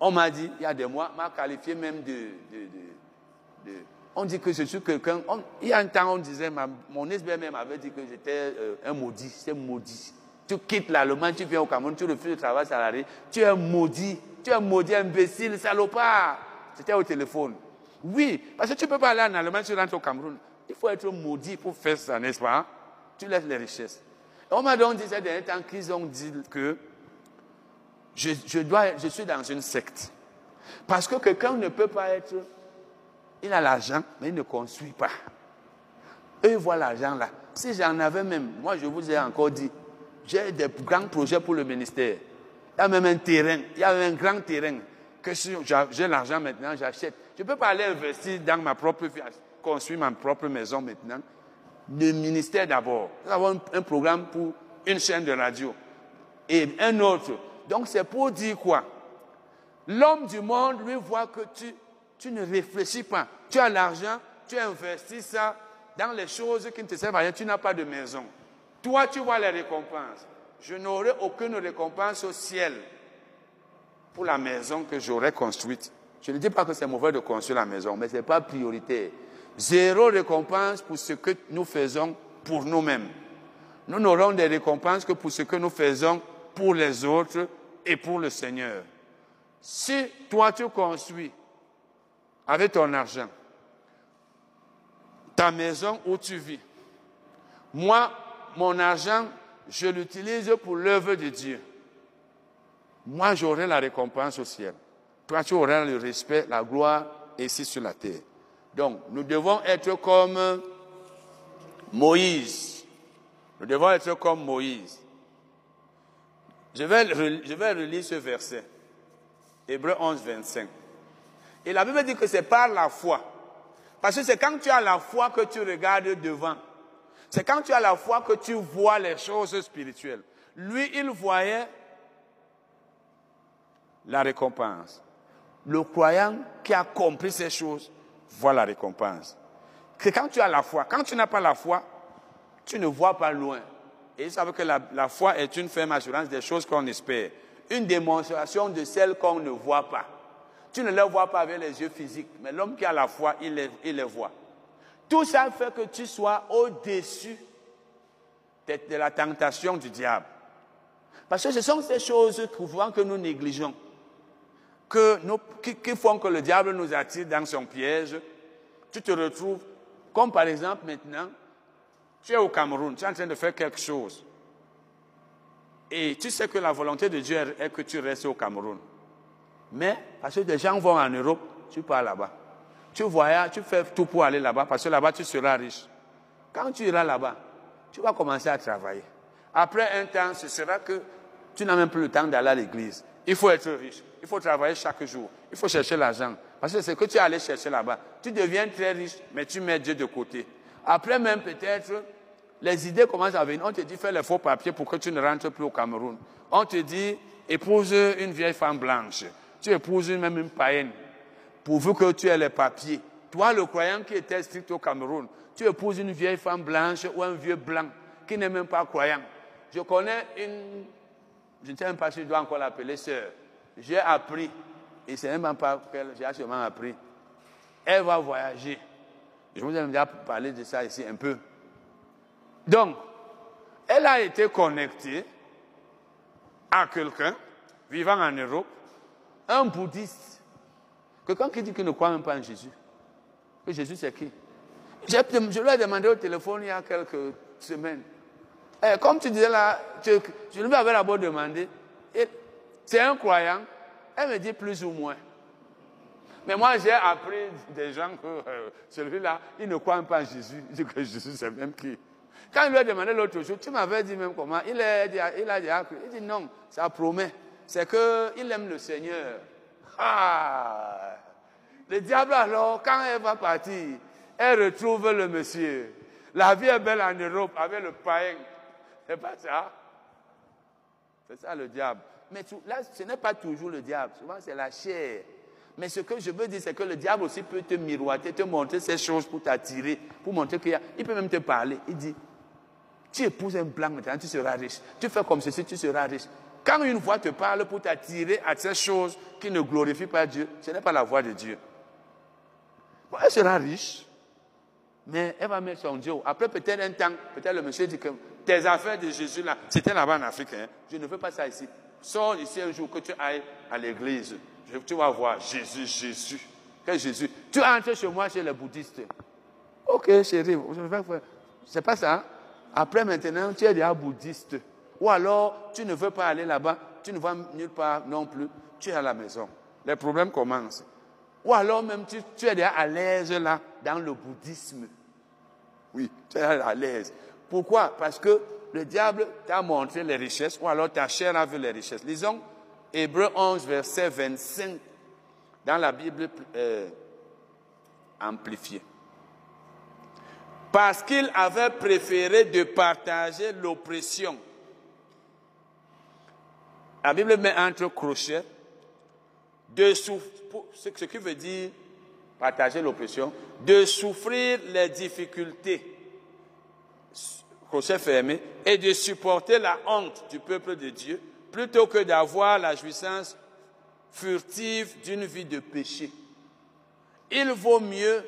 on m'a dit, il y a des mois, m'a qualifié même de, On dit que je suis quelqu'un. Il y a un temps, on disait, mon ex-belle même avait dit que j'étais euh, un maudit. C'est maudit. Tu quittes l'Allemagne, tu viens au Cameroun, tu refuses le travail salarié. Tu es maudit. Tu es maudit, imbécile, salopard. C'était au téléphone. Oui, parce que tu ne peux pas aller en Allemagne, tu rentres au Cameroun. Il faut être maudit pour faire ça, n'est-ce pas? Tu laisses les richesses. On m'a donc dit ces derniers temps qu'ils ont dit que je, dois, je suis dans une secte. Parce que quelqu'un ne peut pas être... Il a l'argent, mais il ne construit pas. Eux, voient l'argent là. Si j'en avais même, moi je vous ai encore dit, j'ai des grands projets pour le ministère. Il y a même un terrain, il y a un grand terrain que j'ai l'argent maintenant, j'achète. Je ne peux pas aller investir dans ma propre vie, construire ma propre maison maintenant. Le ministère d'abord. Nous avons un programme pour une chaîne de radio et un autre. Donc c'est pour dire quoi? L'homme du monde, lui, voit que tu, tu ne réfléchis pas. Tu as l'argent, tu investis ça dans les choses qui ne te servent à rien. Tu n'as pas de maison. Toi, tu vois les récompenses. Je n'aurai aucune récompense au ciel pour la maison que j'aurais construite. Je ne dis pas que c'est mauvais de construire la maison, mais ce n'est pas prioritaire. Zéro récompense pour ce que nous faisons pour nous-mêmes. Nous n'aurons des récompenses que pour ce que nous faisons pour les autres et pour le Seigneur. Si toi tu construis avec ton argent ta maison où tu vis, moi, mon argent, je l'utilise pour l'œuvre de Dieu. Moi, j'aurai la récompense au ciel. Toi, tu auras le respect, la gloire ici sur la terre. Donc, nous devons être comme Moïse. Nous devons être comme Moïse. Je vais, je vais relire ce verset. Hébreu 11, 25. Et la Bible dit que c'est par la foi. Parce que c'est quand tu as la foi que tu regardes devant. C'est quand tu as la foi que tu vois les choses spirituelles. Lui, il voyait la récompense le croyant qui a compris ces choses voit la récompense. Quand tu as la foi, quand tu n'as pas la foi, tu ne vois pas loin. Et vous savez que la, foi est une ferme assurance des choses qu'on espère. Une démonstration de celles qu'on ne voit pas. Tu ne les vois pas avec les yeux physiques, mais l'homme qui a la foi, il les, voit. Tout ça fait que tu sois au-dessus de, de, la tentation du diable. Parce que ce sont ces choses souvent que nous négligeons que nous, qui, font que le diable nous attire dans son piège, tu te retrouves, comme par exemple maintenant, tu es au Cameroun, tu es en train de faire quelque chose. Et tu sais que la volonté de Dieu est que tu restes au Cameroun. Mais, parce que des gens vont en Europe, tu pars là-bas. Tu voyages, tu fais tout pour aller là-bas, parce que là-bas, tu seras riche. Quand tu iras là-bas, tu vas commencer à travailler. Après un temps, ce sera que tu n'as même plus le temps d'aller à l'église. Il faut être riche. Il faut travailler chaque jour. Il faut chercher l'argent. Parce que c'est que tu es allé chercher là-bas. Tu deviens très riche, mais tu mets Dieu de côté. Après même, peut-être, les idées commencent à venir. On te dit, fais les faux papiers pour que tu ne rentres plus au Cameroun. On te dit, épouse une vieille femme blanche. Tu épouses même une païenne. Pourvu que tu aies les papiers. Toi, le croyant qui était strict au Cameroun, tu épouses une vieille femme blanche ou un vieux blanc qui n'est même pas croyant. Je connais une je ne sais même pas si je dois encore l'appeler sœur. J'ai appris, et c'est même pas qu'elle, j'ai seulement appris. Elle va voyager. Je vous ai déjà parlé de ça ici un peu. Donc, elle a été connectée à quelqu'un vivant en Europe, un bouddhiste, quelqu'un qui dit qu'il ne croit même pas en Jésus. Que Jésus c'est qui? Je lui ai demandé au téléphone il y a quelques semaines. Eh, comme tu disais là, je lui avais d'abord demandé, c'est un croyant, elle me dit plus ou moins. Mais moi, j'ai appris des gens que euh, celui-là, il ne croit pas en Jésus. Il dit que Jésus, c'est même qui. Quand il lui a demandé l'autre jour, tu m'avais dit même comment, il, a. Il dit non, ça promet. C'est qu'il aime le Seigneur. Ah Le diable alors, quand elle va partir, elle retrouve le monsieur. La vie est belle en Europe avec le païen. C'est pas ça? C'est ça le diable. Mais là, ce n'est pas toujours le diable. Souvent, c'est la chair. Mais ce que je veux dire, c'est que le diable aussi peut te miroiter, te montrer ces choses pour t'attirer, pour montrer qu'il y a. Il peut même te parler. Il dit Tu épouses un plan maintenant, tu seras riche. Tu fais comme ceci, tu seras riche. Quand une voix te parle pour t'attirer à ces choses qui ne glorifient pas Dieu, ce n'est pas la voix de Dieu. elle sera riche, mais elle va mettre son Dieu. Après peut-être un temps, peut-être le monsieur dit que tes affaires de Jésus là, c'était là-bas en Afrique. Hein. Je ne veux pas ça ici. Sors ici un jour que tu ailles à l'église. Tu vas voir Jésus, Jésus. Quel Jésus Tu entres chez moi chez les bouddhistes. Ok, chérie, c'est pas ça. Après maintenant, tu es déjà bouddhiste. Ou alors, tu ne veux pas aller là-bas, tu ne vas nulle part non plus, tu es à la maison. Les problèmes commencent. Ou alors même, tu, tu es déjà à l'aise là, dans le bouddhisme. Oui, tu es à l'aise. Pourquoi? Parce que le diable t'a montré les richesses, ou alors ta chair a vu les richesses. Lisons Hébreu 11, verset 25, dans la Bible euh, amplifiée. Parce qu'il avait préféré de partager l'oppression. La Bible met entre crochets de ce qui veut dire partager l'oppression, de souffrir les difficultés, crochet fermé, et de supporter la honte du peuple de Dieu plutôt que d'avoir la jouissance furtive d'une vie de péché. Il vaut mieux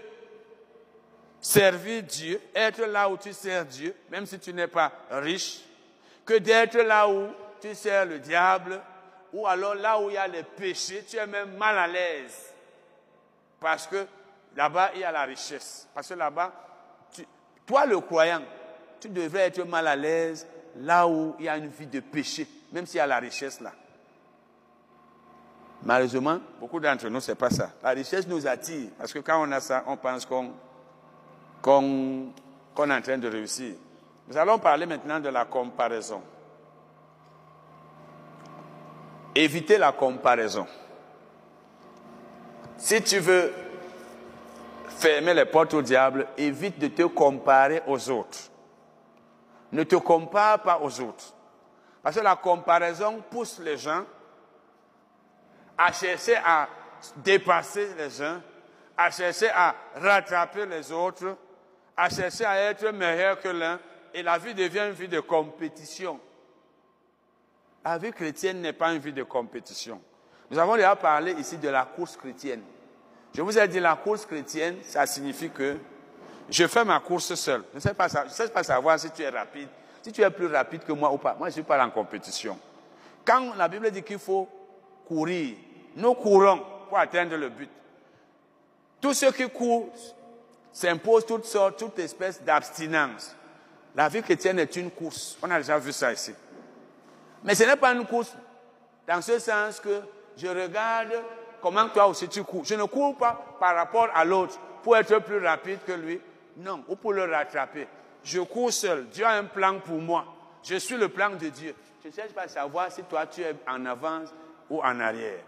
servir Dieu, être là où tu sers Dieu, même si tu n'es pas riche, que d'être là où tu sers le diable, ou alors là où il y a les péchés, tu es même mal à l'aise. Parce que là-bas, il y a la richesse. Parce que là-bas, toi le croyant, tu devrais être mal à l'aise là où il y a une vie de péché même s'il y a la richesse là. Malheureusement, beaucoup d'entre nous, ce n'est pas ça. La richesse nous attire, parce que quand on a ça, on pense qu'on est en train de réussir. Nous allons parler maintenant de la comparaison. Éviter la comparaison. Si tu veux fermer les portes au diable, évite de te comparer aux autres. Ne te compare pas aux autres. Parce que la comparaison pousse les gens à chercher à dépasser les uns, à chercher à rattraper les autres, à chercher à être meilleur que l'un, et la vie devient une vie de compétition. La vie chrétienne n'est pas une vie de compétition. Nous avons déjà parlé ici de la course chrétienne. Je vous ai dit la course chrétienne, ça signifie que je fais ma course seul. Je ne sais pas, je sais pas savoir si tu es rapide, si tu es plus rapide que moi ou pas, moi je ne suis pas en compétition. Quand la Bible dit qu'il faut courir, nous courons pour atteindre le but. Tous ceux qui courent s'imposent toutes sortes, toutes espèces d'abstinence. La vie chrétienne est une course. On a déjà vu ça ici. Mais ce n'est pas une course dans ce sens que je regarde comment toi aussi tu cours. Je ne cours pas par rapport à l'autre pour être plus rapide que lui. Non, ou pour le rattraper je cours seul. Dieu a un plan pour moi. Je suis le plan de Dieu. Je ne cherche pas à savoir si toi tu es en avance ou en arrière.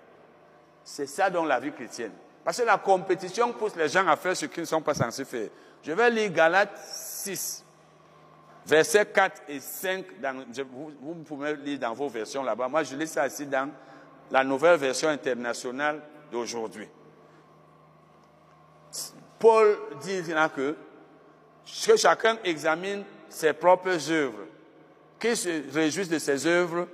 C'est ça dans la vie chrétienne. Parce que la compétition pousse les gens à faire ce qu'ils ne sont pas censés faire. Je vais lire Galates 6, versets 4 et 5. vous, vous, pouvez lire dans vos versions là-bas. Moi, je lis ça ici dans la nouvelle version internationale d'aujourd'hui. Paul dit là que que chacun examine ses propres œuvres, qu'il se réjouisse de ses œuvres,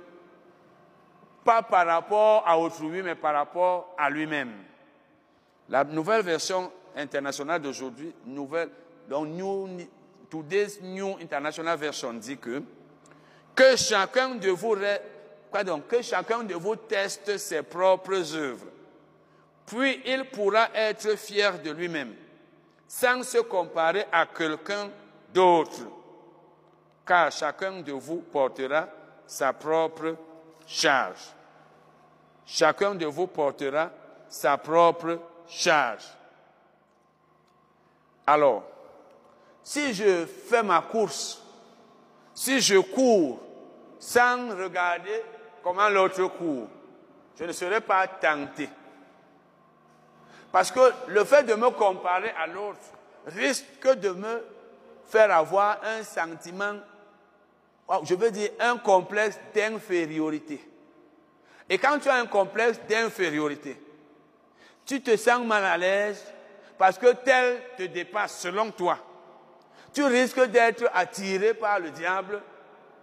pas par rapport à autrui, mais par rapport à lui-même. La nouvelle version internationale d'aujourd'hui, nouvelle, donc New, Today's New International Version dit que que chacun de vous, donc, que chacun de vous teste ses propres œuvres, puis il pourra être fier de lui-même sans se comparer à quelqu'un d'autre. car chacun de vous portera sa propre charge. Chacun de vous portera sa propre charge. Alors, si je fais ma course, si je cours sans regarder comment l'autre court, je ne serai pas tenté. Parce que le fait de me comparer à l'autre risque de me faire avoir un sentiment, je veux dire un complexe d'infériorité. Et quand tu as un complexe d'infériorité, tu te sens mal à l'aise parce que tel te dépasse selon toi. Tu risques d'être attiré par le diable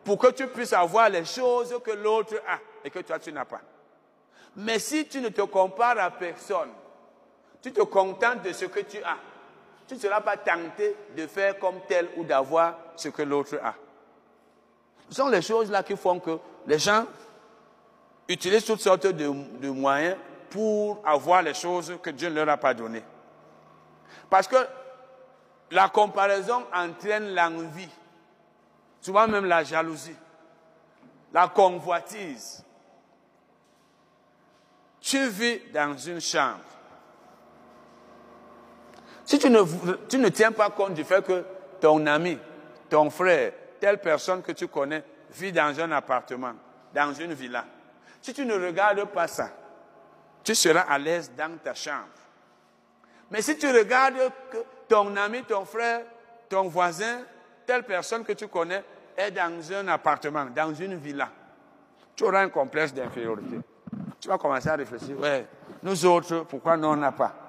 pour que tu puisses avoir les choses que l'autre a et que toi tu n'as pas. Mais si tu ne te compares à personne, tu te contentes de ce que tu as, tu ne seras pas tenté de faire comme tel ou d'avoir ce que l'autre a. Ce sont les choses là qui font que les gens utilisent toutes sortes de, moyens pour avoir les choses que Dieu ne leur a pas données. Parce que la comparaison entraîne l'envie, souvent même la jalousie, la convoitise. Tu vis dans une chambre. Si tu ne, tiens pas compte du fait que ton ami, ton frère, telle personne que tu connais vit dans un appartement, dans une villa, si tu ne regardes pas ça, tu seras à l'aise dans ta chambre. Mais si tu regardes que ton ami, ton frère, ton voisin, telle personne que tu connais est dans un appartement, dans une villa, tu auras un complexe d'infériorité. Tu vas commencer à réfléchir, ouais, nous autres, pourquoi nous on n'a pas?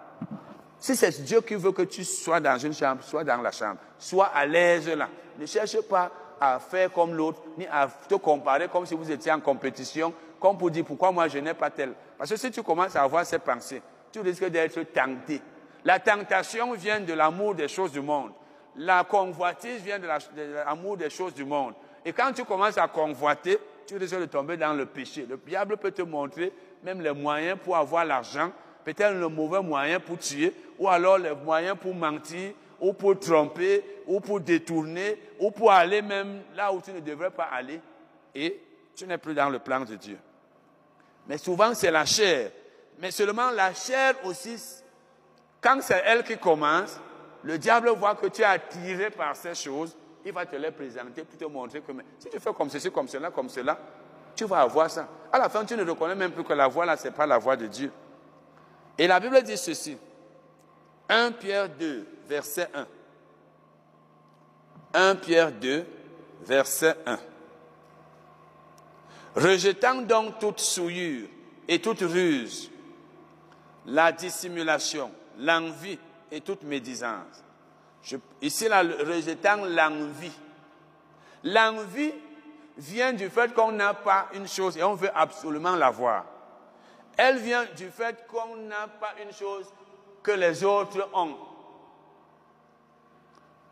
Si c'est Dieu qui veut que tu sois dans une chambre, sois dans la chambre, sois à l'aise là. Ne cherche pas à faire comme l'autre, ni à te comparer comme si vous étiez en compétition comme pour dire pourquoi moi je n'ai pas tel? Parce que si tu commences à avoir ces pensées, tu risques d'être tenté. La tentation vient de l'amour des choses du monde. La convoitise vient de l'amour des choses du monde. Et quand tu commences à convoiter, tu risques de tomber dans le péché. Le diable peut te montrer même les moyens pour avoir l'argent, peut-être le mauvais moyen pour tuer, ou alors les moyens pour mentir, ou pour tromper, ou pour détourner, ou pour aller même là où tu ne devrais pas aller. Et tu n'es plus dans le plan de Dieu. Mais souvent, c'est la chair. Mais seulement la chair aussi, quand c'est elle qui commence, le diable voit que tu es attiré par ces choses, il va te les présenter pour te montrer que si tu fais comme ceci, comme cela, comme cela, tu vas avoir ça. À la fin, tu ne reconnais même plus que la voix là, ce n'est pas la voix de Dieu. Et la Bible dit ceci. 1 Pierre 2, verset 1. 1 Pierre 2, verset 1. Rejetant donc toute souillure et toute ruse, la dissimulation, l'envie et toute médisance. ici, là, rejetant l'envie. L'envie vient du fait qu'on n'a pas une chose et on veut absolument l'avoir. Elle vient du fait qu'on n'a pas une chose que les autres ont.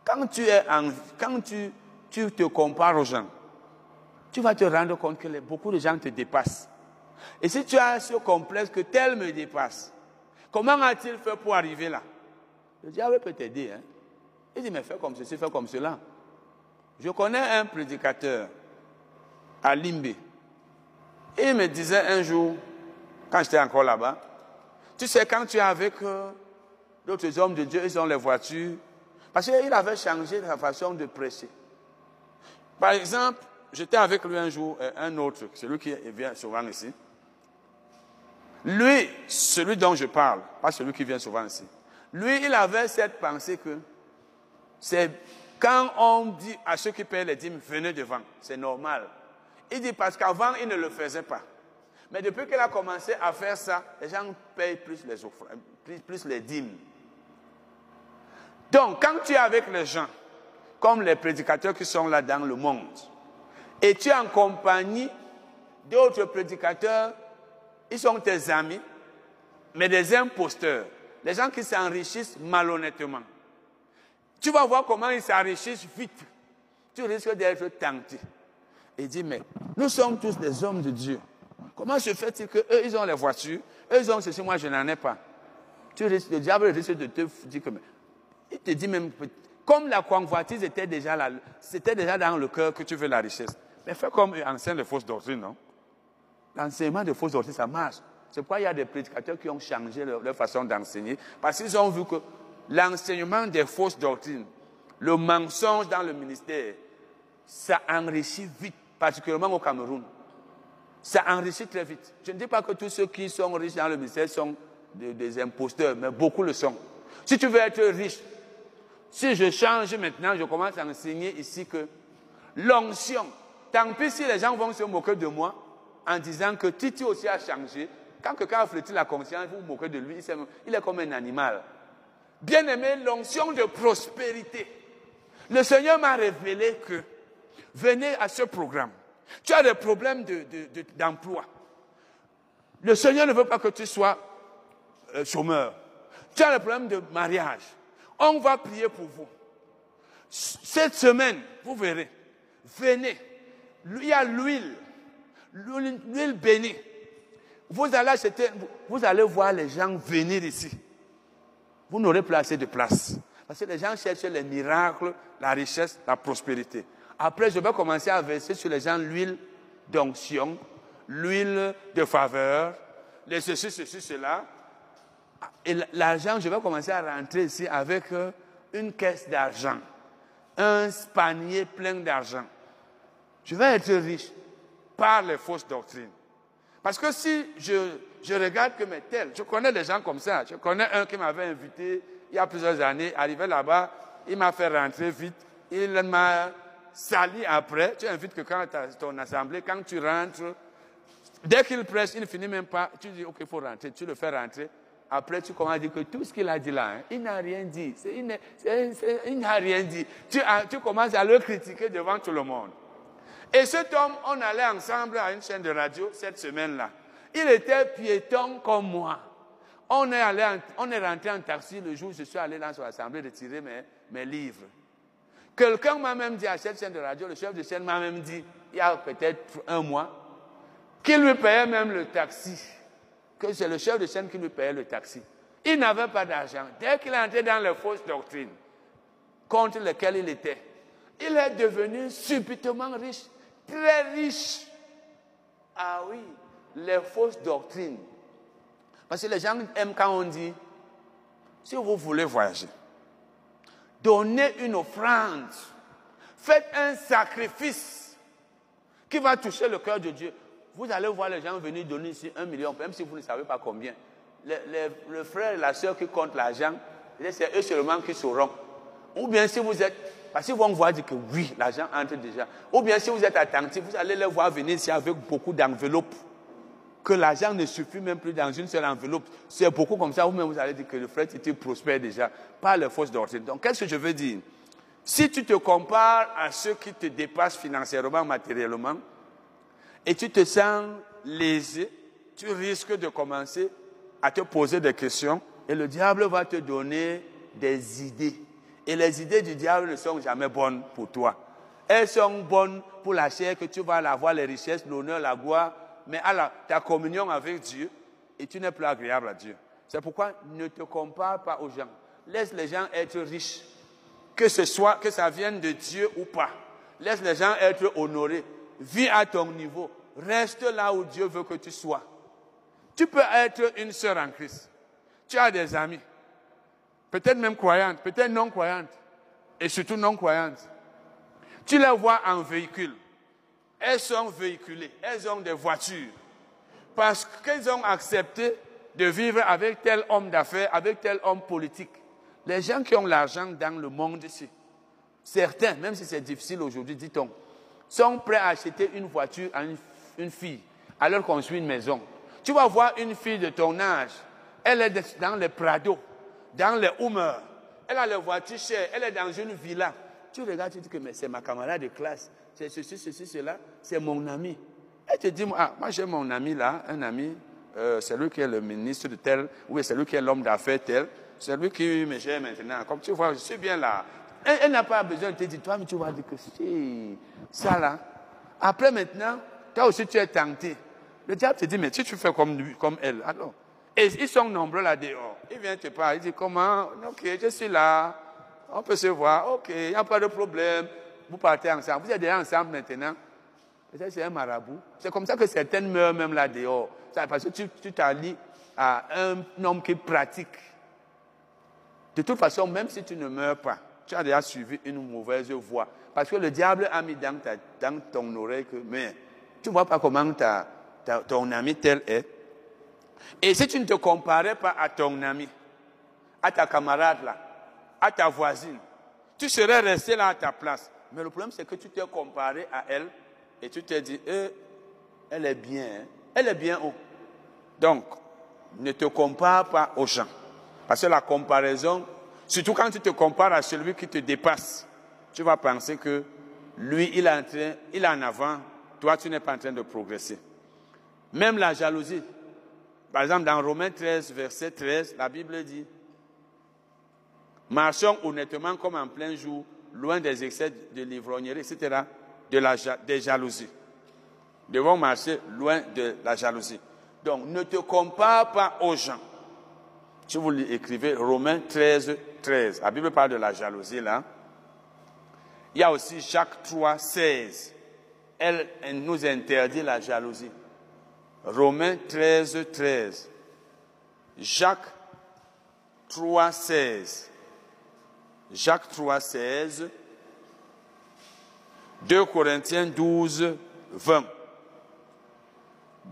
Quand tu, es en, quand tu, tu te compares aux gens, tu vas te rendre compte que beaucoup de gens te dépassent. Et si tu as ce complexe que tel me dépasse, comment a-t-il fait pour arriver là? Le diable peut t'aider. Hein? Il dit, mais fais comme ceci, fais comme cela. Je connais un prédicateur à Limbe. Il me disait un jour, quand j'étais encore là-bas, tu sais, quand tu es avec euh, d'autres hommes de Dieu, ils ont les voitures, parce qu'il avait changé sa façon de prêcher. Par exemple, j'étais avec lui un jour, euh, un autre, celui qui vient souvent ici. Lui, celui dont je parle, pas celui qui vient souvent ici. Lui, il avait cette pensée que c'est quand on dit à ceux qui paient les dîmes, venez devant, c'est normal. Il dit parce qu'avant, il ne le faisait pas. Mais depuis qu'il a commencé à faire ça, les gens payent plus les, plus, plus les dîmes. Donc, quand tu es avec les gens, comme les prédicateurs qui sont là dans le monde, et tu es en compagnie d'autres prédicateurs, ils sont tes amis, mais des imposteurs, des gens qui s'enrichissent malhonnêtement. Tu vas voir comment ils s'enrichissent vite. Tu risques d'être tenté. Et dis, mais nous sommes tous des hommes de Dieu. Comment se fait-il qu'eux, ils ont les voitures, eux, ils ont ceci, moi, je n'en ai pas? Tu le diable risque de te dire que, il te dit même, Comme la convoitise était déjà là, c'était déjà dans le cœur que tu veux la richesse. Mais fais comme enseigne de fausses doctrines, non? L'enseignement de fausses doctrines, ça marche. C'est pourquoi il y a des prédicateurs qui ont changé leur, leur façon d'enseigner, parce qu'ils ont vu que l'enseignement des fausses doctrines, le mensonge dans le ministère, ça enrichit vite, particulièrement au Cameroun. Ça enrichit très vite. Je ne dis pas que tous ceux qui sont riches dans le ministère sont des, imposteurs, mais beaucoup le sont. Si tu veux être riche, si je change maintenant, je commence à enseigner ici que l'onction, tant pis si les gens vont se moquer de moi en disant que Titi aussi a changé, quand quelqu'un a la conscience, vous vous moquez de lui, il est comme un animal. Bien aimé, l'onction de prospérité. Le Seigneur m'a révélé que venez à ce programme. Tu as des problèmes d'emploi. De, le Seigneur ne veut pas que tu sois euh, chômeur. Tu as des problèmes de mariage. On va prier pour vous. Cette semaine, vous verrez, venez. Il y a l'huile, l'huile bénie. Vous allez vous allez voir les gens venir ici. Vous n'aurez plus assez de place. Parce que les gens cherchent les miracles, la richesse, la prospérité. Après, je vais commencer à verser sur les gens l'huile d'onction, l'huile de faveur, les ceci, ceci, cela. Et l'argent, je vais commencer à rentrer ici avec euh, une caisse d'argent, un panier plein d'argent. Je vais être riche par les fausses doctrines. Parce que si je, je regarde que mes tels, je connais des gens comme ça. Je connais un qui m'avait invité il y a plusieurs années, arrivé là-bas, il m'a fait rentrer vite. Il m'a sali après. Tu invites quelqu'un à ton assemblée, quand tu rentres, dès qu'il presse, il ne finit même pas, tu dis, OK, il faut rentrer. Tu le fais rentrer. Après, tu commences à dire que tout ce qu'il a dit là, hein, il n'a rien dit. il, n'a rien dit. Tu, tu commences à le critiquer devant tout le monde. Et cet homme, on allait ensemble à une chaîne de radio cette semaine-là. Il était piéton comme moi. On est, allé on est rentré en taxi le jour où je suis allé dans son assemblée retirer mes, mes livres. Quelqu'un m'a même dit à cette chaîne de radio, le chef de chaîne m'a même dit, il y a peut-être un mois, qu'il lui payait même le taxi. Que c'est le chef de chaîne qui lui payait le taxi. Il n'avait pas d'argent. Dès qu'il est entré dans les fausses doctrines contre lesquelles il était, il est devenu subitement riche, très riche. Ah oui, les fausses doctrines. Parce que les gens aiment quand on dit, si vous voulez voyager, donnez une offrande, faites un sacrifice qui va toucher le cœur de Dieu. Vous allez voir les gens venir donner ici un million, même si vous ne savez pas combien. le frère et la soeur qui comptent l'argent, c'est eux seulement qui sauront. Ou bien si vous êtes, parce qu'ils vont voir que oui, l'argent entre déjà. Ou bien si vous êtes attentif, vous allez les voir venir ici avec beaucoup d'enveloppes. Que l'argent ne suffit même plus dans une seule enveloppe. C'est beaucoup comme ça, vous-même vous allez dire que le frère était prospère déjà, par les fausses doctrines. Donc qu'est-ce que je veux dire? Si tu te compares à ceux qui te dépassent financièrement, matériellement, et tu te sens lésé, tu risques de commencer à te poser des questions et le diable va te donner des idées. Et les idées du diable ne sont jamais bonnes pour toi. Elles sont bonnes pour la chair que tu vas avoir les richesses, l'honneur, la gloire, mais à la, ta communion avec Dieu, et tu n'es plus agréable à Dieu. C'est pourquoi ne te compare pas aux gens. Laisse les gens être riches, que ce soit, que ça vienne de Dieu ou pas. Laisse les gens être honorés. Vis à ton niveau. Reste là où Dieu veut que tu sois. Tu peux être une sœur en Christ. Tu as des amis. Peut-être même croyantes, peut-être non croyantes. Et surtout non croyantes. Tu les vois en véhicule. Elles sont véhiculées. Elles ont des voitures. Parce qu'elles ont accepté de vivre avec tel homme d'affaires, avec tel homme politique. Les gens qui ont l'argent dans le monde ici, certains, même si c'est difficile aujourd'hui, dit-on, sont prêts à acheter une voiture à une, fille, alors qu'on suit une maison. Tu vas voir une fille de ton âge, elle est dans les prados, dans les Hummer, elle a les voitures chères, elle est dans une villa. Tu regardes, tu dis que c'est ma camarade de classe, c'est ceci, ceci, cela, c'est mon ami. Elle te dit, ah, moi j'ai mon ami là, un ami, euh, c'est lui qui est le ministre de tel, oui, c'est lui qui est l'homme d'affaires tel, c'est lui qui me gère maintenant. Comme tu vois, je suis bien là. Elle, n'a pas besoin de te dire, toi, mais tu vas dire que c'est ça là. Après maintenant, toi aussi tu es tenté. Le diable te dit, mais si tu fais comme comme elle, alors. Et ils sont nombreux là dehors. Il vient te parler, il dit, comment? Ok, je suis là. On peut se voir, ok, il n'y a pas de problème. Vous partez ensemble. Vous êtes déjà ensemble maintenant. C'est un marabout. C'est comme ça que certaines meurent même là dehors. Parce que tu t'allies à un homme qui pratique. De toute façon, même si tu ne meurs pas, tu as déjà suivi une mauvaise voie. Parce que le diable a mis dans ton oreille que, mais tu ne vois pas comment ta, ton ami tel est. Et si tu ne te comparais pas à ton ami, à ta camarade là, à ta voisine, tu serais resté là à ta place. Mais le problème, c'est que tu t'es comparé à elle et tu t'es dit, eh, elle est bien, hein. elle est bien haut. Donc, ne te compare pas aux gens. Parce que la comparaison, surtout quand tu te compares à celui qui te dépasse, tu vas penser que lui, il est en, train, il est en avant, toi, tu n'es pas en train de progresser. Même la jalousie. Par exemple, dans Romains 13, verset 13, la Bible dit, marchons honnêtement comme en plein jour, loin des excès de l'ivrognerie, etc., de la, des jalousies. Devons marcher loin de la jalousie. Donc, ne te compare pas aux gens. Si vous écrivez Romains 13, 13, la Bible parle de la jalousie là. Il y a aussi Jacques 3, 16. Elle, elle nous interdit la jalousie. Romains 13, 13. Jacques 3, 16. Jacques 3, 16. 2 Corinthiens 12, 20.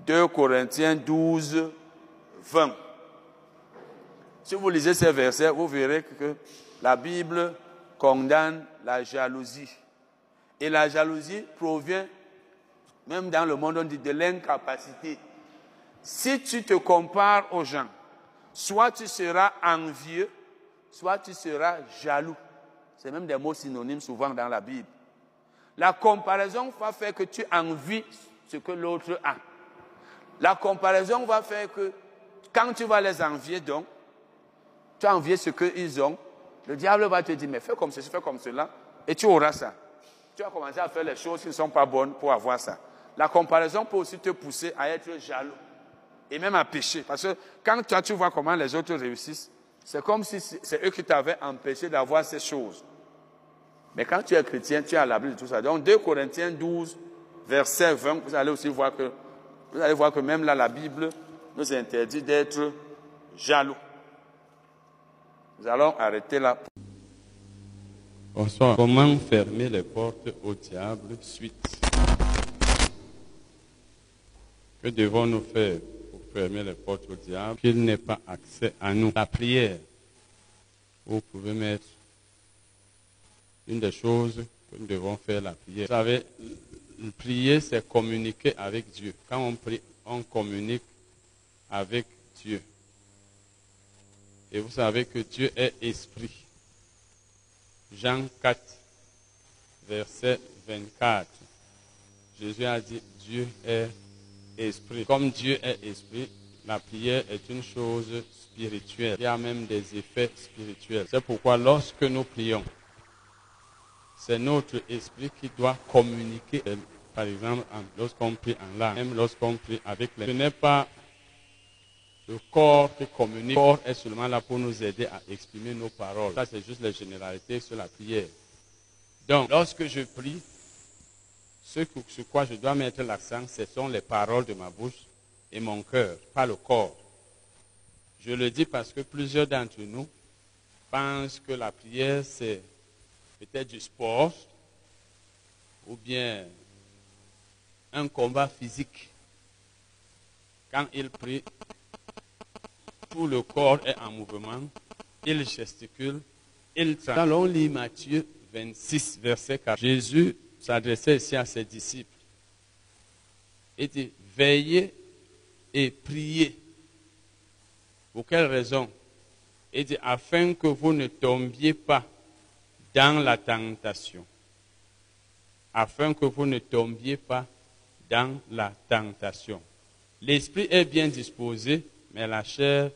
2 Corinthiens 12, 20. Si vous lisez ces versets, vous verrez que la Bible condamne la jalousie. Et la jalousie provient, même dans le monde, on dit de l'incapacité. Si tu te compares aux gens, soit tu seras envieux, soit tu seras jaloux. C'est même des mots synonymes souvent dans la Bible. La comparaison va faire que tu envies ce que l'autre a. La comparaison va faire que quand tu vas les envier, donc, tu as envié ce qu'ils ont, le diable va te dire, mais fais comme ceci, fais comme cela, et tu auras ça. Tu vas commencer à faire les choses qui ne sont pas bonnes pour avoir ça. La comparaison peut aussi te pousser à être jaloux et même à pécher. Parce que quand toi, tu vois comment les autres réussissent, c'est comme si c'est eux qui t'avaient empêché d'avoir ces choses. Mais quand tu es chrétien, tu es à l'abri de tout ça. Donc 2 Corinthiens 12, verset 20, vous allez aussi voir que vous allez voir que même là, la Bible nous interdit d'être jaloux. Nous allons arrêter là. Bonsoir. Comment fermer les portes au diable suite Que devons-nous faire? Fermer les portes au diable Qu'il n'ait pas accès à nous. La prière. Vous pouvez mettre une des choses que nous devons faire, la prière. Vous savez, prier, c'est communiquer avec Dieu. Quand on prie, on communique avec Dieu. Et vous savez que Dieu est esprit. Jean 4, verset 24. Jésus a dit, Dieu est esprit. Comme Dieu est esprit, la prière est une chose spirituelle. Il y a même des effets spirituels. C'est pourquoi lorsque nous prions, c'est notre esprit qui doit communiquer par exemple, lorsqu'on prie en langue, même lorsqu'on prie avec les... Ce n'est pas le corps qui communique. Le corps est seulement là pour nous aider à exprimer nos paroles. Ça, c'est juste les généralités sur la prière. Donc, lorsque je prie, ce sur quoi je dois mettre l'accent, ce sont les paroles de ma bouche et mon cœur, pas le corps. Je le dis parce que plusieurs d'entre nous pensent que la prière, c'est peut-être du sport ou bien un combat physique. Quand il prie, tout le corps est en mouvement, il gesticule, il. Allons lire Matthieu 26, verset 4. Jésus s'adressait ici à ses disciples. Il dit, veillez et priez. Pour quelle raison? Il dit, afin que vous ne tombiez pas dans la tentation. Afin que vous ne tombiez pas dans la tentation. L'esprit est bien disposé, mais la chair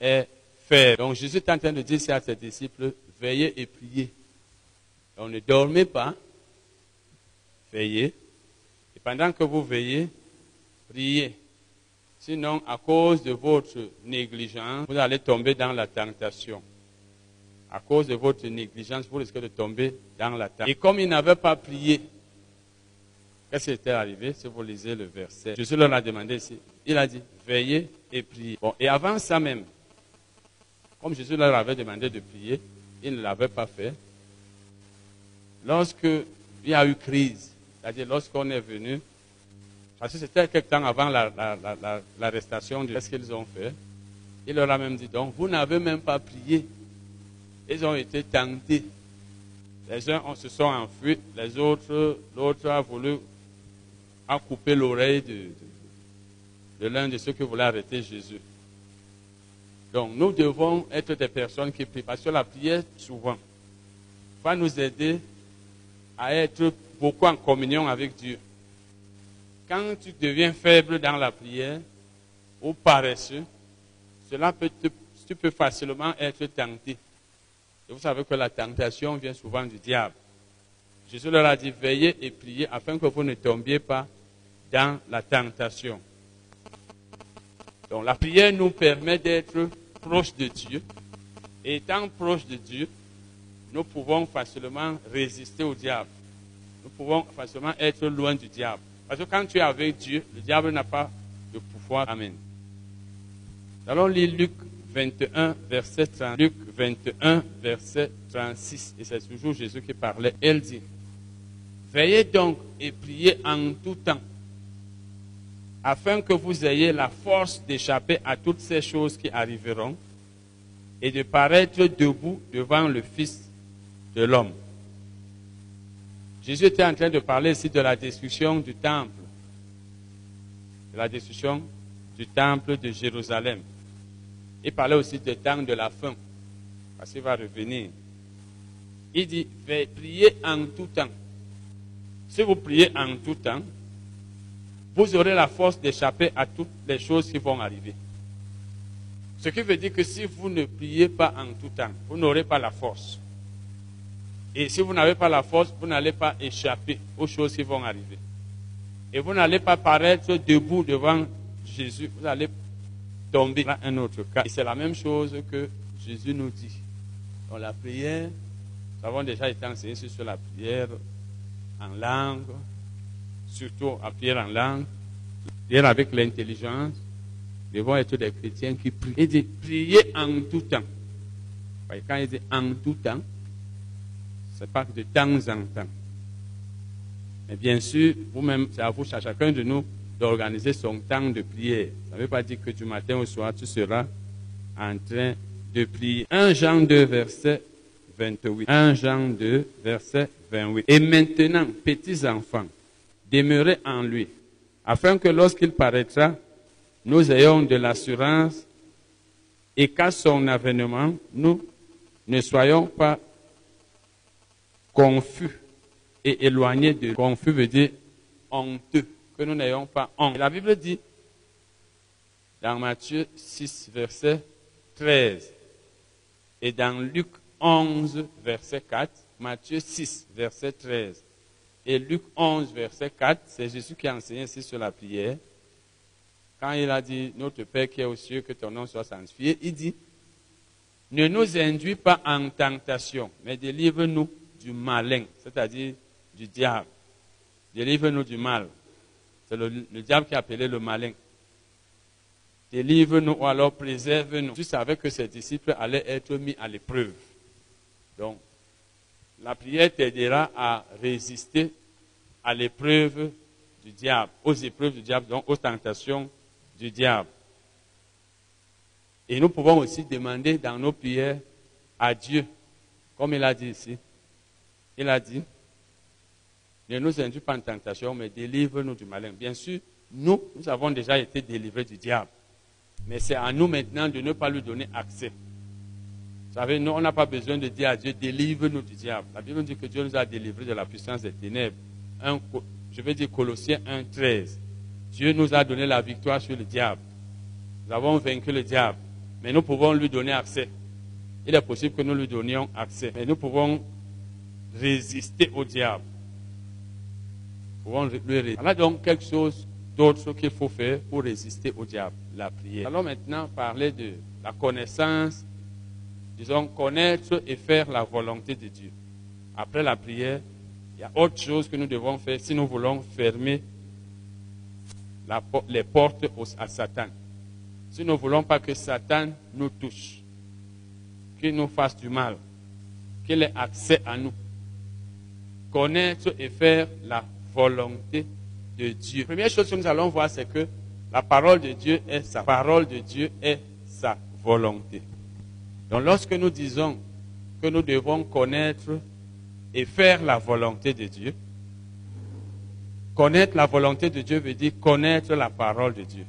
est faible. Donc Jésus est en train de dire à ses disciples, veillez et priez. Donc ne dormez pas, veillez. Et pendant que vous veillez, priez. Sinon, à cause de votre négligence, vous allez tomber dans la tentation. à cause de votre négligence, vous risquez de tomber dans la tente. Et comme ils n'avaient pas prié, qu'est-ce qui était arrivé? Si vous lisez le verset, Jésus leur a demandé ici, il a dit, veillez et priez. Bon, et avant ça même, comme Jésus leur avait demandé de prier, ils ne l'avaient pas fait. Lorsque il y a eu crise, c'est-à-dire lorsqu'on est venu, parce que c'était quelque temps avant l'arrestation, de ce qu'ils ont fait, il leur a même dit, donc, vous n'avez même pas prié. Ils ont été tentés. Les uns se sont enfuis, les autres, l'autre a voulu a l'oreille de l'un de ceux qui voulaient arrêter Jésus. Donc nous devons être des personnes qui prient, parce que la prière, souvent, va nous aider à être beaucoup en communion avec Dieu. Quand tu deviens faible dans la prière ou paresseux, cela peut tu peux facilement être tenté. Et vous savez que la tentation vient souvent du diable. Jésus leur a dit, veillez et priez afin que vous ne tombiez pas dans la tentation. Donc la prière nous permet d'être proches de Dieu. Et étant proches de Dieu, nous pouvons facilement résister au diable. Nous pouvons facilement être loin du diable. Parce que quand tu es avec Dieu, le diable n'a pas de pouvoir. Amen. Allons lire Luc 21, verset 30. Luc 21, verset 36. Et c'est toujours Jésus qui parlait. Elle dit, Veillez donc et priez en tout temps afin que vous ayez la force d'échapper à toutes ces choses qui arriveront et de paraître debout devant le Fils de l'homme. Jésus était en train de parler ici de la destruction du temple, de la destruction du temple de Jérusalem. Il parlait aussi du temps de la fin, parce qu'il va revenir. Il dit, priez en tout temps. Si vous priez en tout temps, vous aurez la force d'échapper à toutes les choses qui vont arriver. Ce qui veut dire que si vous ne priez pas en tout temps, vous n'aurez pas la force. Et si vous n'avez pas la force, vous n'allez pas échapper aux choses qui vont arriver. Et vous n'allez pas paraître debout devant Jésus. Vous allez tomber dans un autre cas. Et c'est la même chose que Jésus nous dit. Dans la prière, nous avons déjà été enseignés sur la prière en langue, surtout à prier en langue, prier avec l'intelligence, devons être des chrétiens qui prient. Et dit prier en tout temps. Quand il dit en tout temps, c'est pas de temps en temps. Mais bien sûr, vous-même, c'est à vous, à chacun de nous, d'organiser son temps de prière. Ça ne veut pas dire que du matin au soir, tu seras en train de prier. 1 Jean 2, verset 28. 1 Jean 2, verset 28. Et maintenant, petits enfants, demeurer en lui, afin que lorsqu'il paraîtra, nous ayons de l'assurance et qu'à son avènement, nous ne soyons pas confus et éloignés de confus veut dire honteux, que nous n'ayons pas honte. La Bible dit dans Matthieu 6, verset 13 et dans Luc 11, verset 4, Matthieu 6, verset 13 et Luc 11, verset 4, c'est Jésus qui a enseigné ici sur la prière. Quand il a dit, Notre Père qui est aux cieux, que ton nom soit sanctifié, il dit, ne nous induis pas en tentation, mais délivre-nous du malin, c'est-à-dire du diable. Délivre-nous du mal. C'est le, diable qui a appelé le malin. Délivre-nous ou alors préserve-nous. Tu savais que ses disciples allaient être mis à l'épreuve. Donc, la prière t'aidera à résister à l'épreuve du diable, aux épreuves du diable, donc aux tentations du diable. Et nous pouvons aussi demander dans nos prières à Dieu, comme il a dit ici. Il a dit, ne nous induis pas en tentation, mais délivre-nous du malin. Bien sûr, nous, nous avons déjà été délivrés du diable. Mais c'est à nous maintenant de ne pas lui donner accès. Vous savez, nous, on n'a pas besoin de dire à Dieu, délivre-nous du diable. La Bible dit que Dieu nous a délivrés de la puissance des ténèbres. je veux dire Colossiens 1, 13. Dieu nous a donné la victoire sur le diable. Nous avons vaincu le diable. Mais nous pouvons lui donner accès. Il est possible que nous lui donnions accès. Mais nous pouvons résister au diable. Pouvons. On a donc quelque chose d'autre qu'il faut faire pour résister au diable. La prière. Allons maintenant parler de la connaissance disons, connaître et faire la volonté de Dieu. Après la prière, il y a autre chose que nous devons faire si nous voulons fermer les portes à Satan. Si nous ne voulons pas que Satan nous touche, qu'il nous fasse du mal, qu'il ait accès à nous. Connaître et faire la volonté de Dieu. La première chose que nous allons voir, c'est que la parole de Dieu est sa parole de Dieu est sa volonté. Donc lorsque nous disons que nous devons connaître et faire la volonté de Dieu, connaître la volonté de Dieu veut dire connaître la parole de Dieu.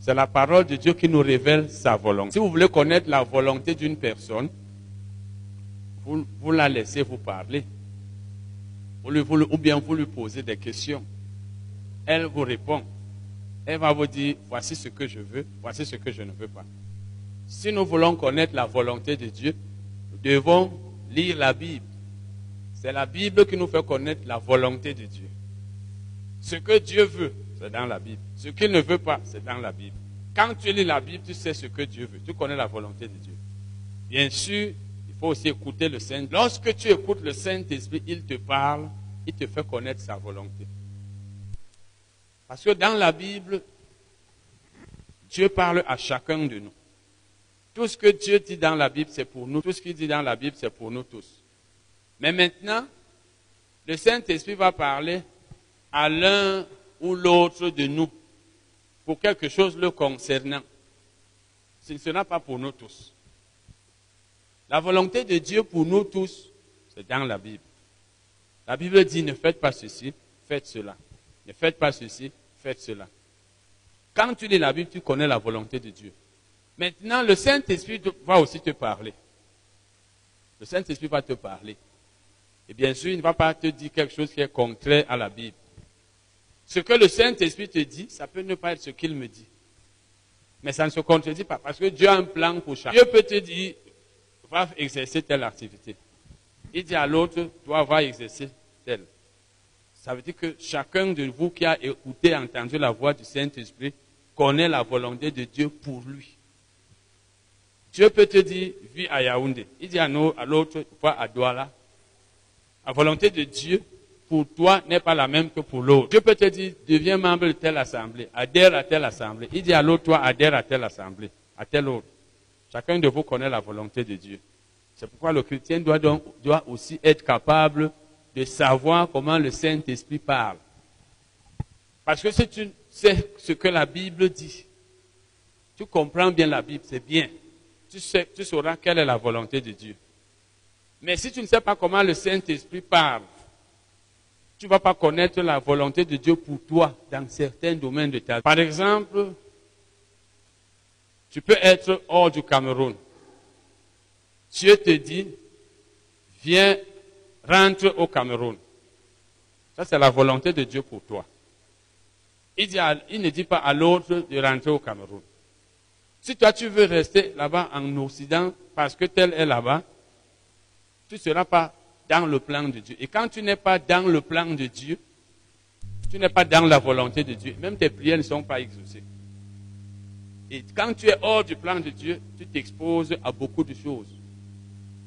C'est la parole de Dieu qui nous révèle sa volonté. Si vous voulez connaître la volonté d'une personne, vous, vous, la laissez vous parler. Ou bien vous lui posez des questions. Elle vous répond. Elle va vous dire, voici ce que je veux, voici ce que je ne veux pas. Si nous voulons connaître la volonté de Dieu, nous devons lire la Bible. C'est la Bible qui nous fait connaître la volonté de Dieu. Ce que Dieu veut, c'est dans la Bible. Ce qu'il ne veut pas, c'est dans la Bible. Quand tu lis la Bible, tu sais ce que Dieu veut. Tu connais la volonté de Dieu. Bien sûr, faut aussi écouter le Saint. Lorsque tu écoutes le Saint-Esprit, il te parle, il te fait connaître sa volonté. Parce que dans la Bible, Dieu parle à chacun de nous. Tout ce que Dieu dit dans la Bible, c'est pour nous. Tout ce qu'il dit dans la Bible, c'est pour nous tous. Mais maintenant, le Saint-Esprit va parler à l'un ou l'autre de nous pour quelque chose le concernant. Ce ne sera pas pour nous tous. La volonté de Dieu pour nous tous, c'est dans la Bible. La Bible dit ne faites pas ceci, faites cela. Ne faites pas ceci, faites cela. Quand tu lis la Bible, tu connais la volonté de Dieu. Maintenant, le Saint-Esprit va aussi te parler. Le Saint-Esprit va te parler. Et bien sûr, il ne va pas te dire quelque chose qui est contraire à la Bible. Ce que le Saint-Esprit te dit, ça peut ne pas être ce qu'il me dit. Mais ça ne se contredit pas, parce que Dieu a un plan pour chacun. Dieu peut te dire, va exercer telle activité. Il dit à l'autre, toi, va exercer telle. Ça veut dire que chacun de vous qui a écouté, entendu la voix du Saint-Esprit, connaît la volonté de Dieu pour lui. Dieu peut te dire, vis à Yaoundé. Il dit à l'autre, va à Douala. La volonté deEu pour toi n'est pas la même que pour l'autre. Dieu peut te dire, deviens membre de telle assemblée, adhère à telle assemblée. Il dit à l'autre, toi, adhère à telle assemblée, à telle autre. Chacun de vous connaît la volonté de Dieu. C'est pourquoi le chrétien doit, aussi être capable de savoir comment le Saint-Esprit parle. Parce que si tu sais ce que la Bible dit, tu comprends bien la Bible, c'est bien. Tu, sais, tu sauras quelle est la volonté de Dieu. Mais si tu ne sais pas comment le Saint-Esprit parle, tu ne vas pas connaître la volonté de Dieu pour toi dans certains domaines de ta vie. Par exemple, tu peux être hors du Cameroun. Dieu te dit, viens, rentre au Cameroun. Ça, c'est la volonté de Dieu pour toi. Il, il ne dit pas à l'autre de rentrer au Cameroun. Si toi, tu veux rester là-bas en Occident parce que tel est là-bas, tu ne seras pas dans le plan de Dieu. Et quand tu n'es pas dans le plan de Dieu, tu n'es pas dans la volonté de Dieu. Même tes prières ne sont pas exaucées. Et quand tu es hors du plan de Dieu, tu t'exposes à beaucoup de choses.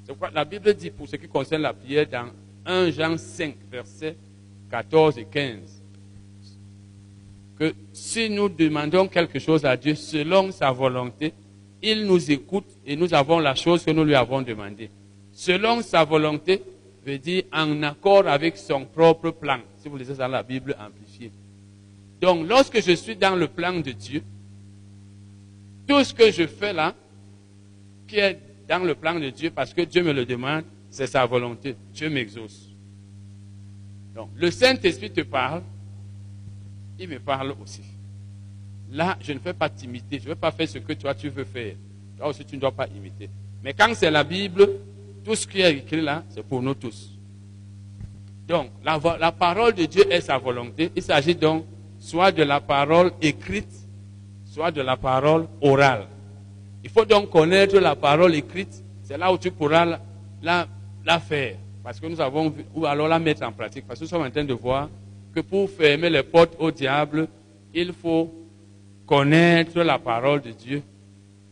C'est pourquoi la Bible dit, pour ce qui concerne la prière, dans 1 Jean 5, versets 14 et 15, que si nous demandons quelque chose à Dieu selon sa volonté, il nous écoute et nous avons la chose que nous lui avons demandée. Selon sa volonté, veut dire en accord avec son propre plan. Si vous lisez dans la Bible amplifiée. Donc, lorsque je suis dans le plan de Dieu, tout ce que je fais là, qui est dans le plan de Dieu, parce que Dieu me le demande, c'est sa volonté. Dieu m'exauce. Donc, le Saint-Esprit te parle, il me parle aussi. Là, je ne fais pas t'imiter, je ne veux pas faire ce que toi tu veux faire. Toi aussi, tu ne dois pas imiter. Mais quand c'est la Bible, tout ce qui est écrit là, c'est pour nous tous. Donc, la, la, parole de Dieu est sa volonté. Il s'agit donc soit de la parole écrite, soit de la parole orale. Il faut donc connaître la parole écrite. C'est là où tu pourras la, faire. Parce que nous avons vu, ou alors la mettre en pratique. Parce que nous sommes en train de voir que pour fermer les portes au diable, il faut connaître la parole de Dieu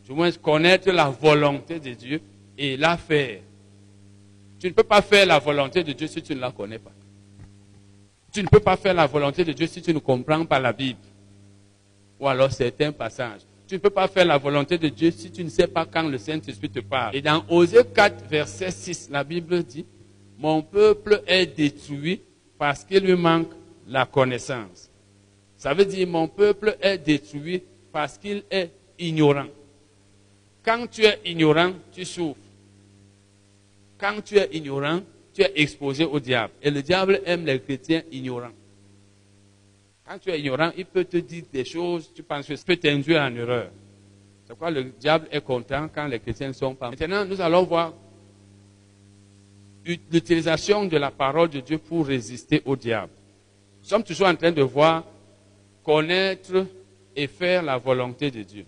Du moins connaître la volonté de Dieu et la faire. Tu ne peux pas faire la volonté de Dieu si tu ne la connais pas. Tu ne peux pas faire la volonté de Dieu si tu ne comprends pas la Bible. Ou alors certains passages. Tu ne peux pas faire la volonté de Dieu si tu ne sais pas quand le Saint-Esprit te parle. Et dans Osée 4, verset 6, la Bible dit, Mon peuple est détruit parce qu'il lui manque la connaissance. Ça veut dire, mon peuple est détruit parce qu'il est ignorant. Quand tu es ignorant, tu souffres. Quand tu es ignorant, tu es exposé au diable. Et le diable aime les chrétiens ignorants. Quand tu es ignorant, il peut te dire des choses, tu penses que ça peut t'induire en erreur. C'est pourquoi le diable est content quand les chrétiens ne sont pas. Maintenant, nous allons voir l'utilisation de la parole de Dieu pour résister au diable. Nous sommes toujours en train de voir connaître et faire la volonté de Dieu.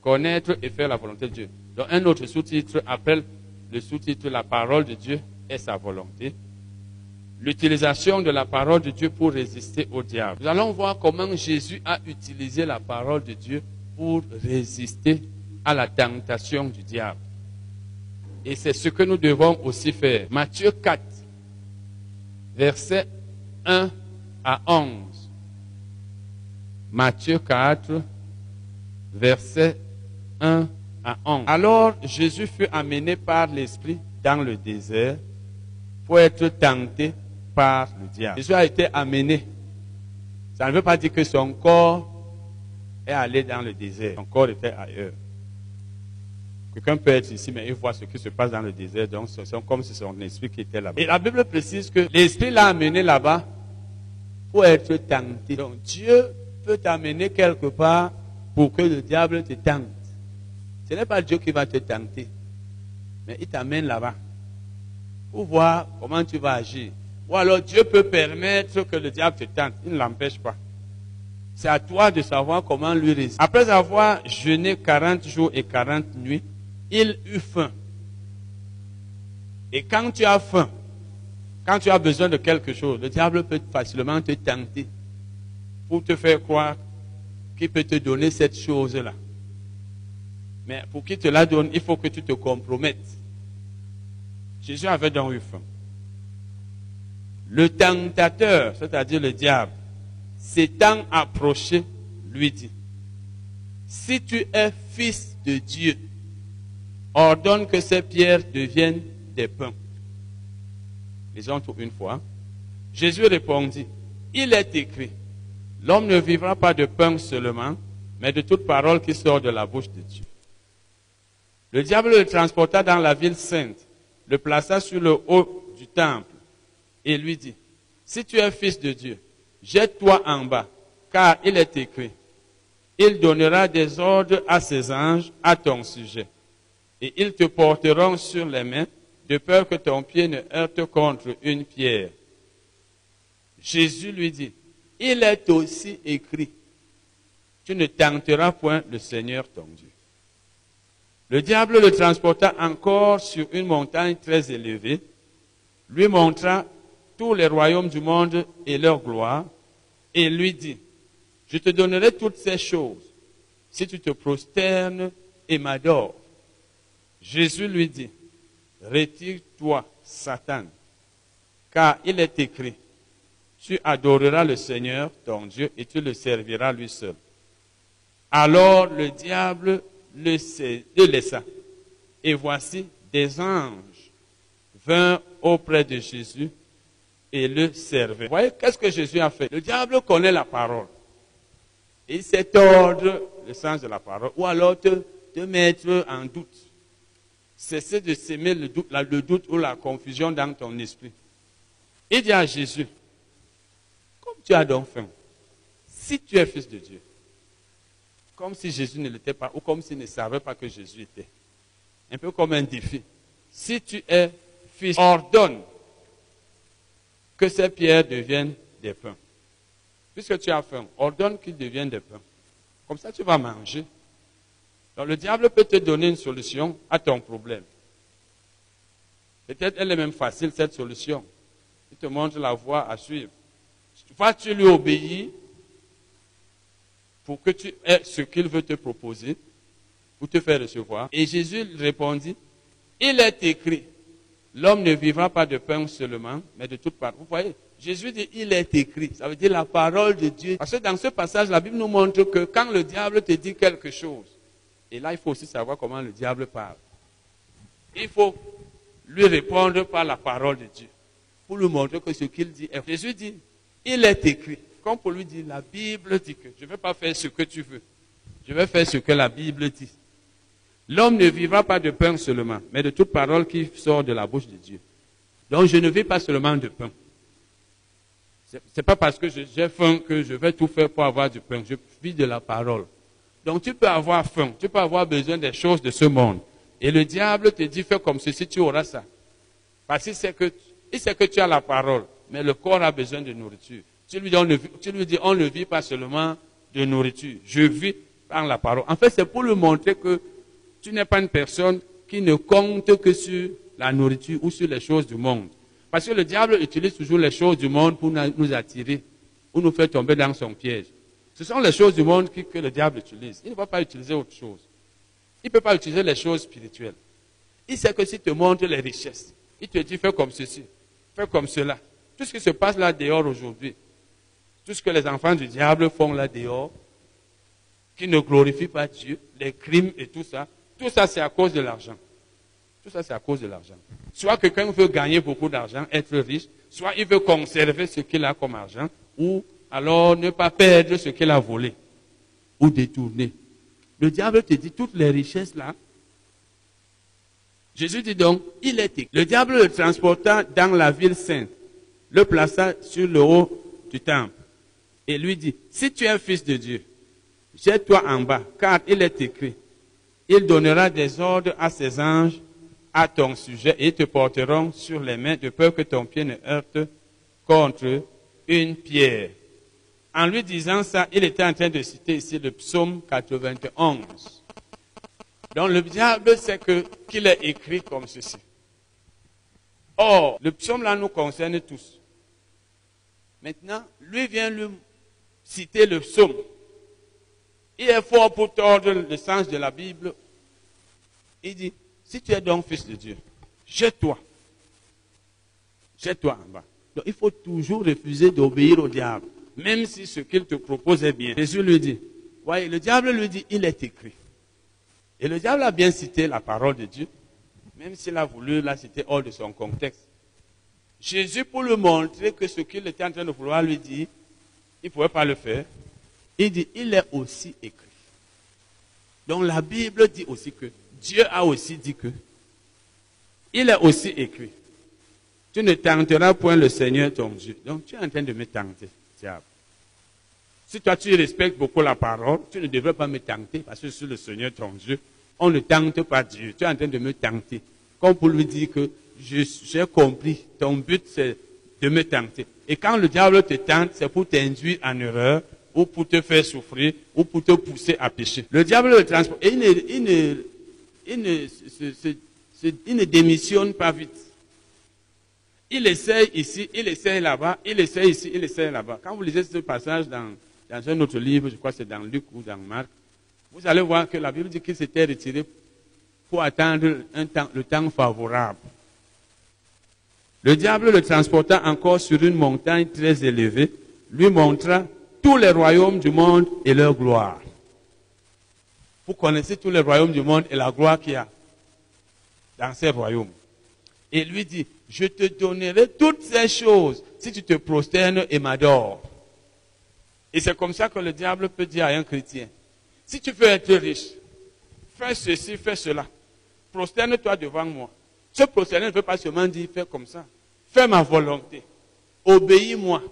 Connaître et faire la volonté de Dieu. Donc un autre sous-titre appelle le sous-titre La parole de Dieu et sa volonté. L'utilisation de la parole de Dieu pour résister au diable. Nous allons voir comment Jésus a utilisé la parole de Dieu pour résister à la tentation du diable. Et c'est ce que nous devons aussi faire. Matthieu 4, versets 1 à 11. Matthieu 4, versets 1 à 11. Alors Jésus fut amené par l'Esprit dans le désert pour être tenté par le diable. Jésus a été amené. Ça ne veut pas dire que son corps est allé dans le désert. Son corps était ailleurs. Quelqu'un peut être ici, mais il voit ce qui se passe dans le désert, donc c'est comme si son esprit qui était là-bas. Et la Bible précise que l'esprit l'a amené là-bas pour être tenté. Donc Dieu peut t'amener quelque part pour que le diable te tente. Ce n'est pas Dieu qui va te tenter, mais il t'amène là-bas pour voir comment tu vas agir. Ou alors Dieu peut permettre que le diable te tente, il ne l'empêche pas. C'est à toi de savoir comment lui résister. Après avoir jeûné 40 jours et 40 nuits, il eut faim. Et quand tu as faim, quand tu as besoin de quelque chose, le diable peut facilement te tenter pour te faire croire qu'il peut te donner cette chose-là. Mais pour qu'il te la donne, il faut que tu te compromettes. Jésus avait donc eu faim. Le tentateur, c'est-à-dire le diable, s'étant approché, lui dit, si tu es fils de Dieu, ordonne que ces pierres deviennent des pains. Lisons tout une fois. Jésus répondit, il est écrit, l'homme ne vivra pas de pain seulement, mais de toute parole qui sort de la bouche de Dieu. Le diable le transporta dans la ville sainte, le plaça sur le haut du temple et lui dit, si tu es fils de Dieu, jette-toi en bas, car il est écrit, il donnera des ordres à ses anges à ton sujet et ils te porteront sur les mains, de peur que ton pied ne heurte contre une pierre. Jésus lui dit, il est aussi écrit, tu ne tenteras point le Seigneur ton Dieu. Le diable le transporta encore sur une montagne très élevée, lui montra tous les royaumes du monde et leur gloire, et lui dit, je te donnerai toutes ces choses si tu te prosternes et m'adores. Jésus lui dit, retire-toi, Satan, car il est écrit, tu adoreras le Seigneur, ton Dieu, et tu le serviras lui seul. Alors le diable le, laissa. Et voici, des anges vinrent auprès de Jésus et le servaient. Vous voyez, qu'est-ce que Jésus a fait? Le diable connaît la parole. Il sait tordre le sens de la parole, ou alors te, te mettre en doute. Cessez de s'aimer le doute, le doute ou la confusion dans ton esprit. Il dit à Jésus, comme tu as donc faim, si tu es fils de Dieu, comme si Jésus ne l'était pas, ou comme s'il ne savait pas que Jésus était. Un peu comme un défi. Si tu es fils, ordonne que ces pierres deviennent des pains. Puisque tu as faim, ordonne qu'ils deviennent des pains. Comme ça, tu vas manger. Donc le diable peut te donner une solution à ton problème. Peut-être elle est même facile, cette solution. Il te montre la voie à suivre. Soit tu lui obéis pour que tu aies ce qu'il veut te proposer, pour te faire recevoir? Et Jésus répondit, il est écrit, l'homme ne vivra pas de pain seulement, mais de toute part. Vous voyez, Jésus dit, il est écrit. Ça veut dire la parole de Dieu. Parce que dans ce passage, la Bible nous montre que quand le diable te dit quelque chose, et là, il faut aussi savoir comment le diable parle. Il faut lui répondre par la parole de Dieu. Pour lui montrer que ce qu'il dit est. Jésus dit, il est écrit. Comme pour lui dire, la Bible dit que je ne vais pas faire ce que tu veux. Je vais faire ce que la Bible dit. L'homme ne vivra pas de pain seulement, mais de toute parole qui sort de la bouche de Dieu. Donc je ne vis pas seulement de pain. Ce n'est pas parce que j'ai faim que je vais tout faire pour avoir du pain. Je vis de la parole. Donc tu peux avoir faim, tu peux avoir besoin des choses de ce monde. Et le diable te dit, fais comme ceci, tu auras ça. Parce qu'il sait que, il sait que tu as la parole, mais le corps a besoin de nourriture. Tu lui dis, on ne, tu lui dis, on ne vit pas seulement de nourriture. Je vis par la parole. En fait, c'est pour lui montrer que tu n'es pas une personne qui ne compte que sur la nourriture ou sur les choses du monde. Parce que le diable utilise toujours les choses du monde pour nous attirer ou nous faire tomber dans son piège. Ce sont les choses du monde que le diable utilise. Il ne va pas utiliser autre chose. Il ne peut pas utiliser les choses spirituelles. Il sait que s'il te montre les richesses, il te dit fais comme ceci, fais comme cela. Tout ce qui se passe là dehors aujourd'hui, tout ce que les enfants du diable font là dehors, qui ne glorifient pas Dieu, les crimes et tout ça, tout ça c'est à cause de l'argent. Tout ça, c'est à cause de l'argent. Soit quelqu'un veut gagner beaucoup d'argent, être riche, soit il veut conserver ce qu'il a comme argent, ou alors ne pas perdre ce qu'il a volé ou détourné. Le diable te dit toutes les richesses là. Jésus dit donc, il était. Le diable le transporta dans la ville sainte, le plaça sur le haut du temple et lui dit, si tu es fils de Dieu, jette-toi en bas, car il est écrit, il donnera des ordres à ses anges à ton sujet et te porteront sur les mains de peur que ton pied ne heurte contre une pierre. En lui disant ça, il était en train de citer ici le psaume 91. Donc le diable sait que, qu'il est écrit comme ceci. Or, le psaume là nous concerne tous. Maintenant, lui vient lui citer le psaume. Il est fort pour tordre le sens de la Bible. Il dit, si tu es donc fils de Dieu, jette-toi. Jette-toi en bas. Donc il faut toujours refuser d'obéir au diable, même si ce qu'il te propose est bien. Jésus lui dit, voyez, le diable lui dit, il est écrit. Et le diable a bien cité la parole de Dieu, même s'il a voulu la citer hors de son contexte. Jésus, pour lui montrer que ce qu'il était en train de vouloir lui dire, il ne pouvait pas le faire, il dit, il est aussi écrit. Donc la Bible dit aussi que Dieu a aussi dit que, il est aussi écrit, tu ne tenteras point le Seigneur ton Dieu. Donc tu es en train de me tenter, diable. Si toi tu respectes beaucoup la parole, tu ne devrais pas me tenter parce que sur le Seigneur ton Dieu, on ne tente pas Dieu. Tu es en train de me tenter. Comme pour lui dire que j'ai compris, ton but c'est de me tenter. Et quand le diable te tente, c'est pour t'induire en erreur, ou pour te faire souffrir, ou pour te pousser à pécher. Le diable le transporte. Et il ne, il ne, il ne, il ne démissionne pas vite. Il essaye ici, il essaye là-bas, il essaye ici, il essaye là-bas. Quand vous lisez ce passage dans, dans un autre livre, je crois que c'est dans Luc ou dans Marc, vous allez voir que la Bible dit qu'il s'était retiré pour attendre un temps, le temps favorable. Le diable le transporta encore sur une montagne très élevée, lui montra tous les royaumes du monde et leur gloire. Vous connaissez tous les royaumes du monde et la gloire qu'il y a dans ces royaumes. Et lui dit, je te donnerai toutes ces choses si tu te prosternes et m'adores. Et c'est comme ça que le diable peut dire à un chrétien, si tu veux être riche, fais ceci, fais cela. Prosterne-toi devant moi. Ce prosterner ne veut pas seulement dire fais comme ça. Fais ma volonté. Obéis-moi.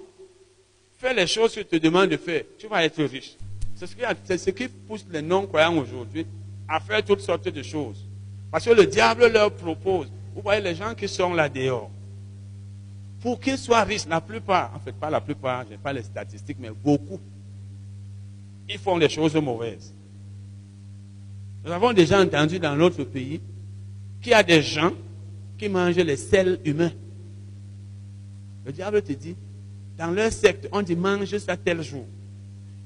Fais les choses que je te demande de faire. Tu vas être riche. C'est ce, qui pousse les non-croyants aujourd'hui à faire toutes sortes de choses. Parce que le diable leur propose. Vous voyez les gens qui sont là dehors. Pour qu'ils soient riches, la plupart, en fait pas la plupart, je n'ai pas les statistiques, mais beaucoup, ils font des choses mauvaises. Nous avons déjà entendu dans notre pays qu'il y a des gens qui mangent les sels humains. Le diable te dit, dans leur secte, on dit mange ça tel jour.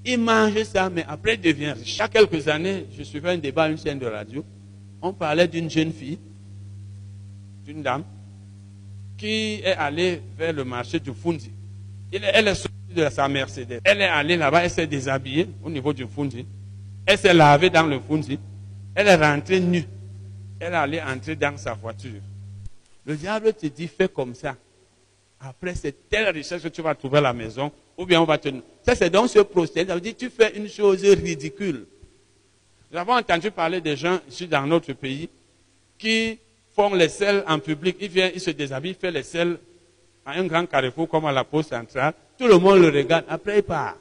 Il mange ça, mais après il devient riche. Il y a quelques années, je suivais un débat à une chaîne de radio. On parlait d'une jeune fille, d'une dame, qui est allée vers le marché du Fundi. Elle est sortie de sa Mercedes. Elle est allée là-bas, elle s'est déshabillée au niveau du Fundi. Elle s'est lavée dans le Fundi. Elle est rentrée nue. Elle est allée entrer dans sa voiture. Le diable te dit, fais comme ça. Après, c'est telle richesse que tu vas trouver à la maison, ou bien on va te... Ça, c'est dans ce procès. Ça veut dire, tu fais une chose ridicule. Nous avons entendu parler des gens ici dans notre pays qui font les selles en public. Ils viennent, ils se déshabillent, font les selles à un grand carrefour comme à la poste centrale. Tout le monde le regarde. Après, il part.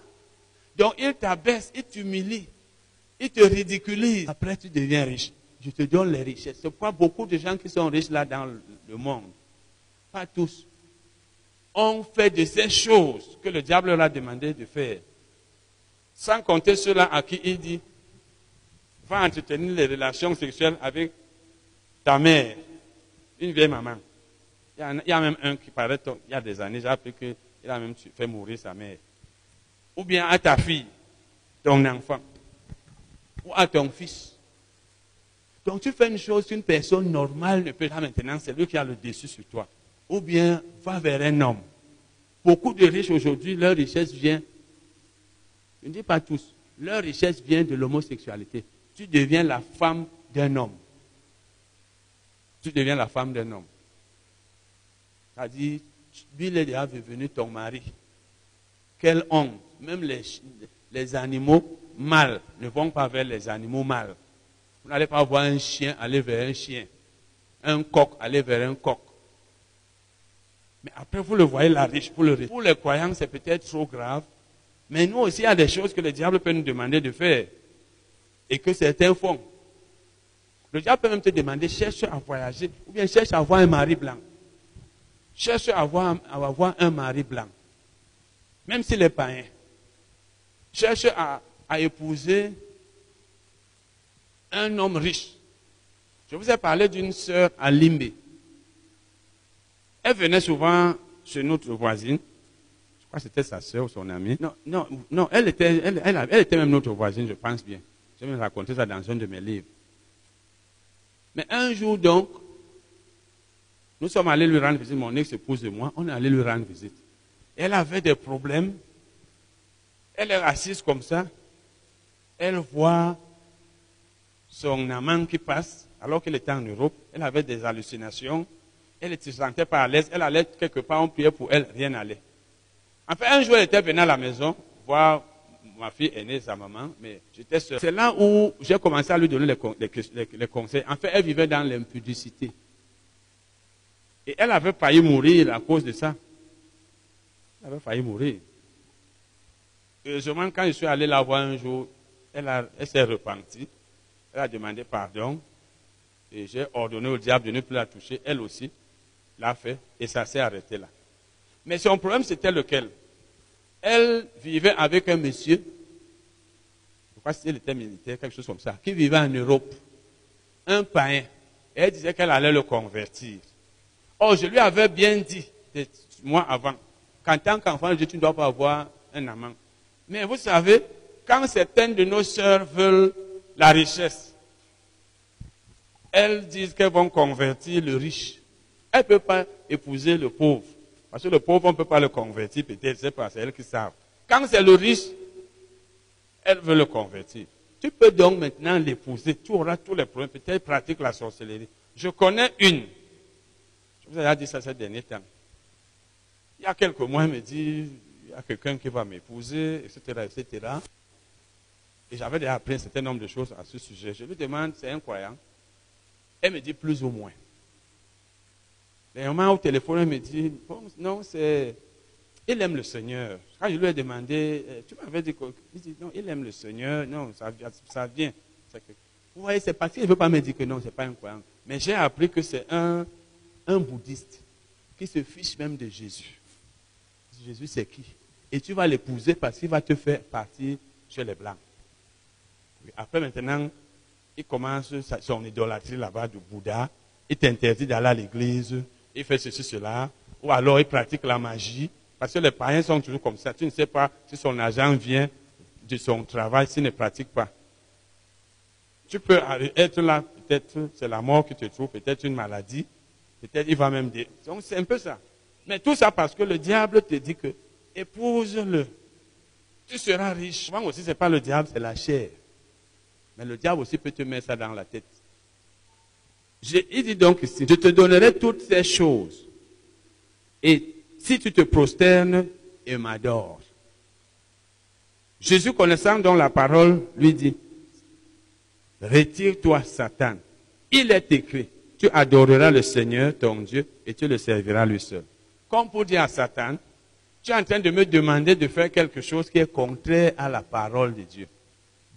Donc, il t'abaisse, il t'humilie, il te ridiculise. Après, tu deviens riche. Je te donne les richesses. C'est pourquoi beaucoup de gens qui sont riches là dans le monde, pas tous, ont fait de ces choses que le diable leur a demandé de faire. Sans compter ceux-là à qui il dit, va entretenir les relations sexuelles avec ta mère, une vieille maman. Il y, a, même un qui paraît, il y a des années, j'ai appris qu'il a même fait mourir sa mère. Ou bien à ta fille, ton enfant, ou à ton fils. Donc tu fais une chose qu'une personne normale ne peut pas maintenant, c'est lui qui a le dessus sur toi. Ou bien va vers un homme. Beaucoup de riches aujourd'hui, leur richesse vient, je ne dis pas tous, leur richesse vient de l'homosexualité. Tu deviens la femme d'un homme. Tu deviens la femme d'un homme. C'est-à-dire, il est déjà devenu ton mari. Quelle honte. Même les, les animaux mâles ne vont pas vers les animaux mâles. Vous n'allez pas voir un chien aller vers un chien. Un coq aller vers un coq. Mais après, vous le voyez la riche pour le riche. Pour les croyants, c'est peut-être trop grave. Mais nous aussi, il y a des choses que le diable peut nous demander de faire. Et que certains font. Le diable peut même te demander, cherche à voyager. Ou bien cherche à avoir un mari blanc. Cherche à avoir, un mari blanc. Même s'il est païen. Cherche à, à épouser un homme riche. Je vous ai parlé d'une sœur à Limbe. Elle venait souvent chez notre voisine. Je crois que c'était sa sœur ou son amie. Non, non, non, elle était, elle, elle, était même notre voisine, je pense bien. Je vais raconter ça dans un de mes livres. Mais un jour donc, nous sommes allés lui rendre visite, mon ex-épouse et moi, on est allé lui rendre visite. Elle avait des problèmes. Elle est assise comme ça. Elle voit son amant qui passe, alors qu'elle était en Europe, elle avait des hallucinations, elle ne se sentait pas à l'aise, elle allait quelque part, on priait pour elle, rien n'allait. Enfin, un jour, elle était venue à la maison, voir ma fille aînée, sa maman, mais j'étais seul. C'est là où j'ai commencé à lui donner les, conseils. En fait, elle vivait dans l'impudicité. Et elle avait failli mourir à cause de ça. Elle avait failli mourir. Heureusement, quand je suis allé la voir un jour, elle, elle s'est repentie. Elle a demandé pardon. Et j'ai ordonné au diable de ne plus la toucher. Elle aussi l'a fait. Et ça s'est arrêté là. Mais son problème, c'était lequel? Elle vivait avec un monsieur, je crois qu'il était militaire, quelque chose comme ça, qui vivait en Europe. Un païen. Elle disait qu'elle allait le convertir. Oh, je lui avais bien dit, moi avant, qu'en tant qu'enfant tu ne dois pas avoir un amant. Mais vous savez, quand certaines de nos sœurs veulent la richesse. Elles disent qu'elles vont convertir le riche. Elles ne peuvent pas épouser le pauvre. Parce que le pauvre, on ne peut pas le convertir, peut-être, c'est pas, c'est elles qui savent. Quand c'est le riche, elles veulent le convertir. Tu peux donc maintenant l'épouser, tu auras tous les problèmes, peut-être pratique la sorcellerie. Je connais une. Je vous ai dit ça ces derniers temps. Il y a quelques mois, elle me dit, il y a quelqu'un qui va m'épouser, etc., etc. Et j'avais déjà appris un certain nombre de choses à ce sujet. Je lui demande, c'est un croyant Elle me dit plus ou moins. Moment au téléphone, elle me dit, non, c'est... Il aime le Seigneur. Quand je lui ai demandé, euh, tu m'avais dit quoi? Il dit, non, il aime le Seigneur. Non, ça, ça vient. Vous voyez, c'est parce qu'il ne veut pas me dire que non, ce n'est pas un croyant. Mais j'ai appris que c'est un, un bouddhiste qui se fiche même de Jésus. Jésus, c'est qui? Et tu vas l'épouser parce qu'il va te faire partir chez les Blancs. Après, maintenant, il commence son idolâtrie là-bas du Bouddha. Il t'interdit d'aller à l'église. Il fait ceci, cela. Ou alors, il pratique la magie. Parce que les païens sont toujours comme ça. Tu ne sais pas si son agent vient de son travail s'il ne pratique pas. Tu peux être là, peut-être c'est la mort qui te trouve, peut-être une maladie, peut-être il va même dire. Donc c'est un peu ça. Mais tout ça parce que le diable te dit que épouse-le. Tu seras riche. Souvent aussi, ce n'est pas le diable, c'est la chair. Mais le diable aussi peut te mettre ça dans la tête. Il dit donc ici, je te donnerai toutes ces choses. Et si tu te prosternes et m'adores. Jésus, connaissant donc la parole, lui dit, retire-toi, Satan. Il est écrit, tu adoreras le Seigneur, ton Dieu, et tu le serviras lui seul. Comme pour dire à Satan, tu es en train de me demander de faire quelque chose qui est contraire à la parole de Dieu.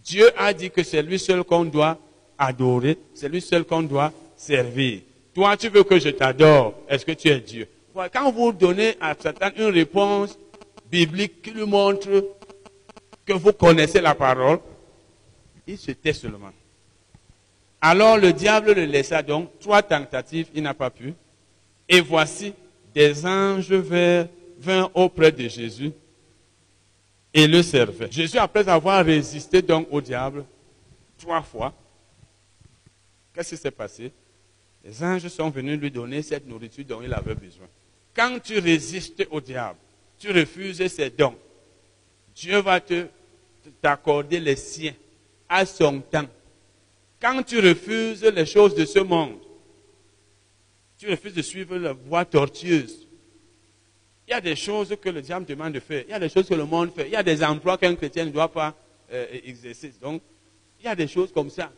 Dieu a dit que c'est lui seul qu'on doit adorer, c'est lui seul qu'on doit servir. Toi, tu veux que je t'adore. Est-ce que tu es Dieu? Quand vous donnez à Satan une réponse biblique qui lui montre que vous connaissez la parole, il se tait seulement. Alors le diable le laissa donc trois tentatives, il n'a pas pu. Et voici, des anges vint auprès de Jésus et le servait. Jésus, après avoir résisté donc au diable trois fois, qu'est-ce qui s'est passé? Les anges sont venus lui donner cette nourriture dont il avait besoin. Quand tu résistes au diable, tu refuses ses dons, Dieu va te t'accorder les siens à son temps. Quand tu refuses les choses de ce monde, tu refuses de suivre la voie tortueuse, il y a des choses que le diable demande de faire. Il y a des choses que le monde fait. Il y a des emplois qu'un chrétien ne doit pas euh, exercer. Donc, il y a des choses comme ça.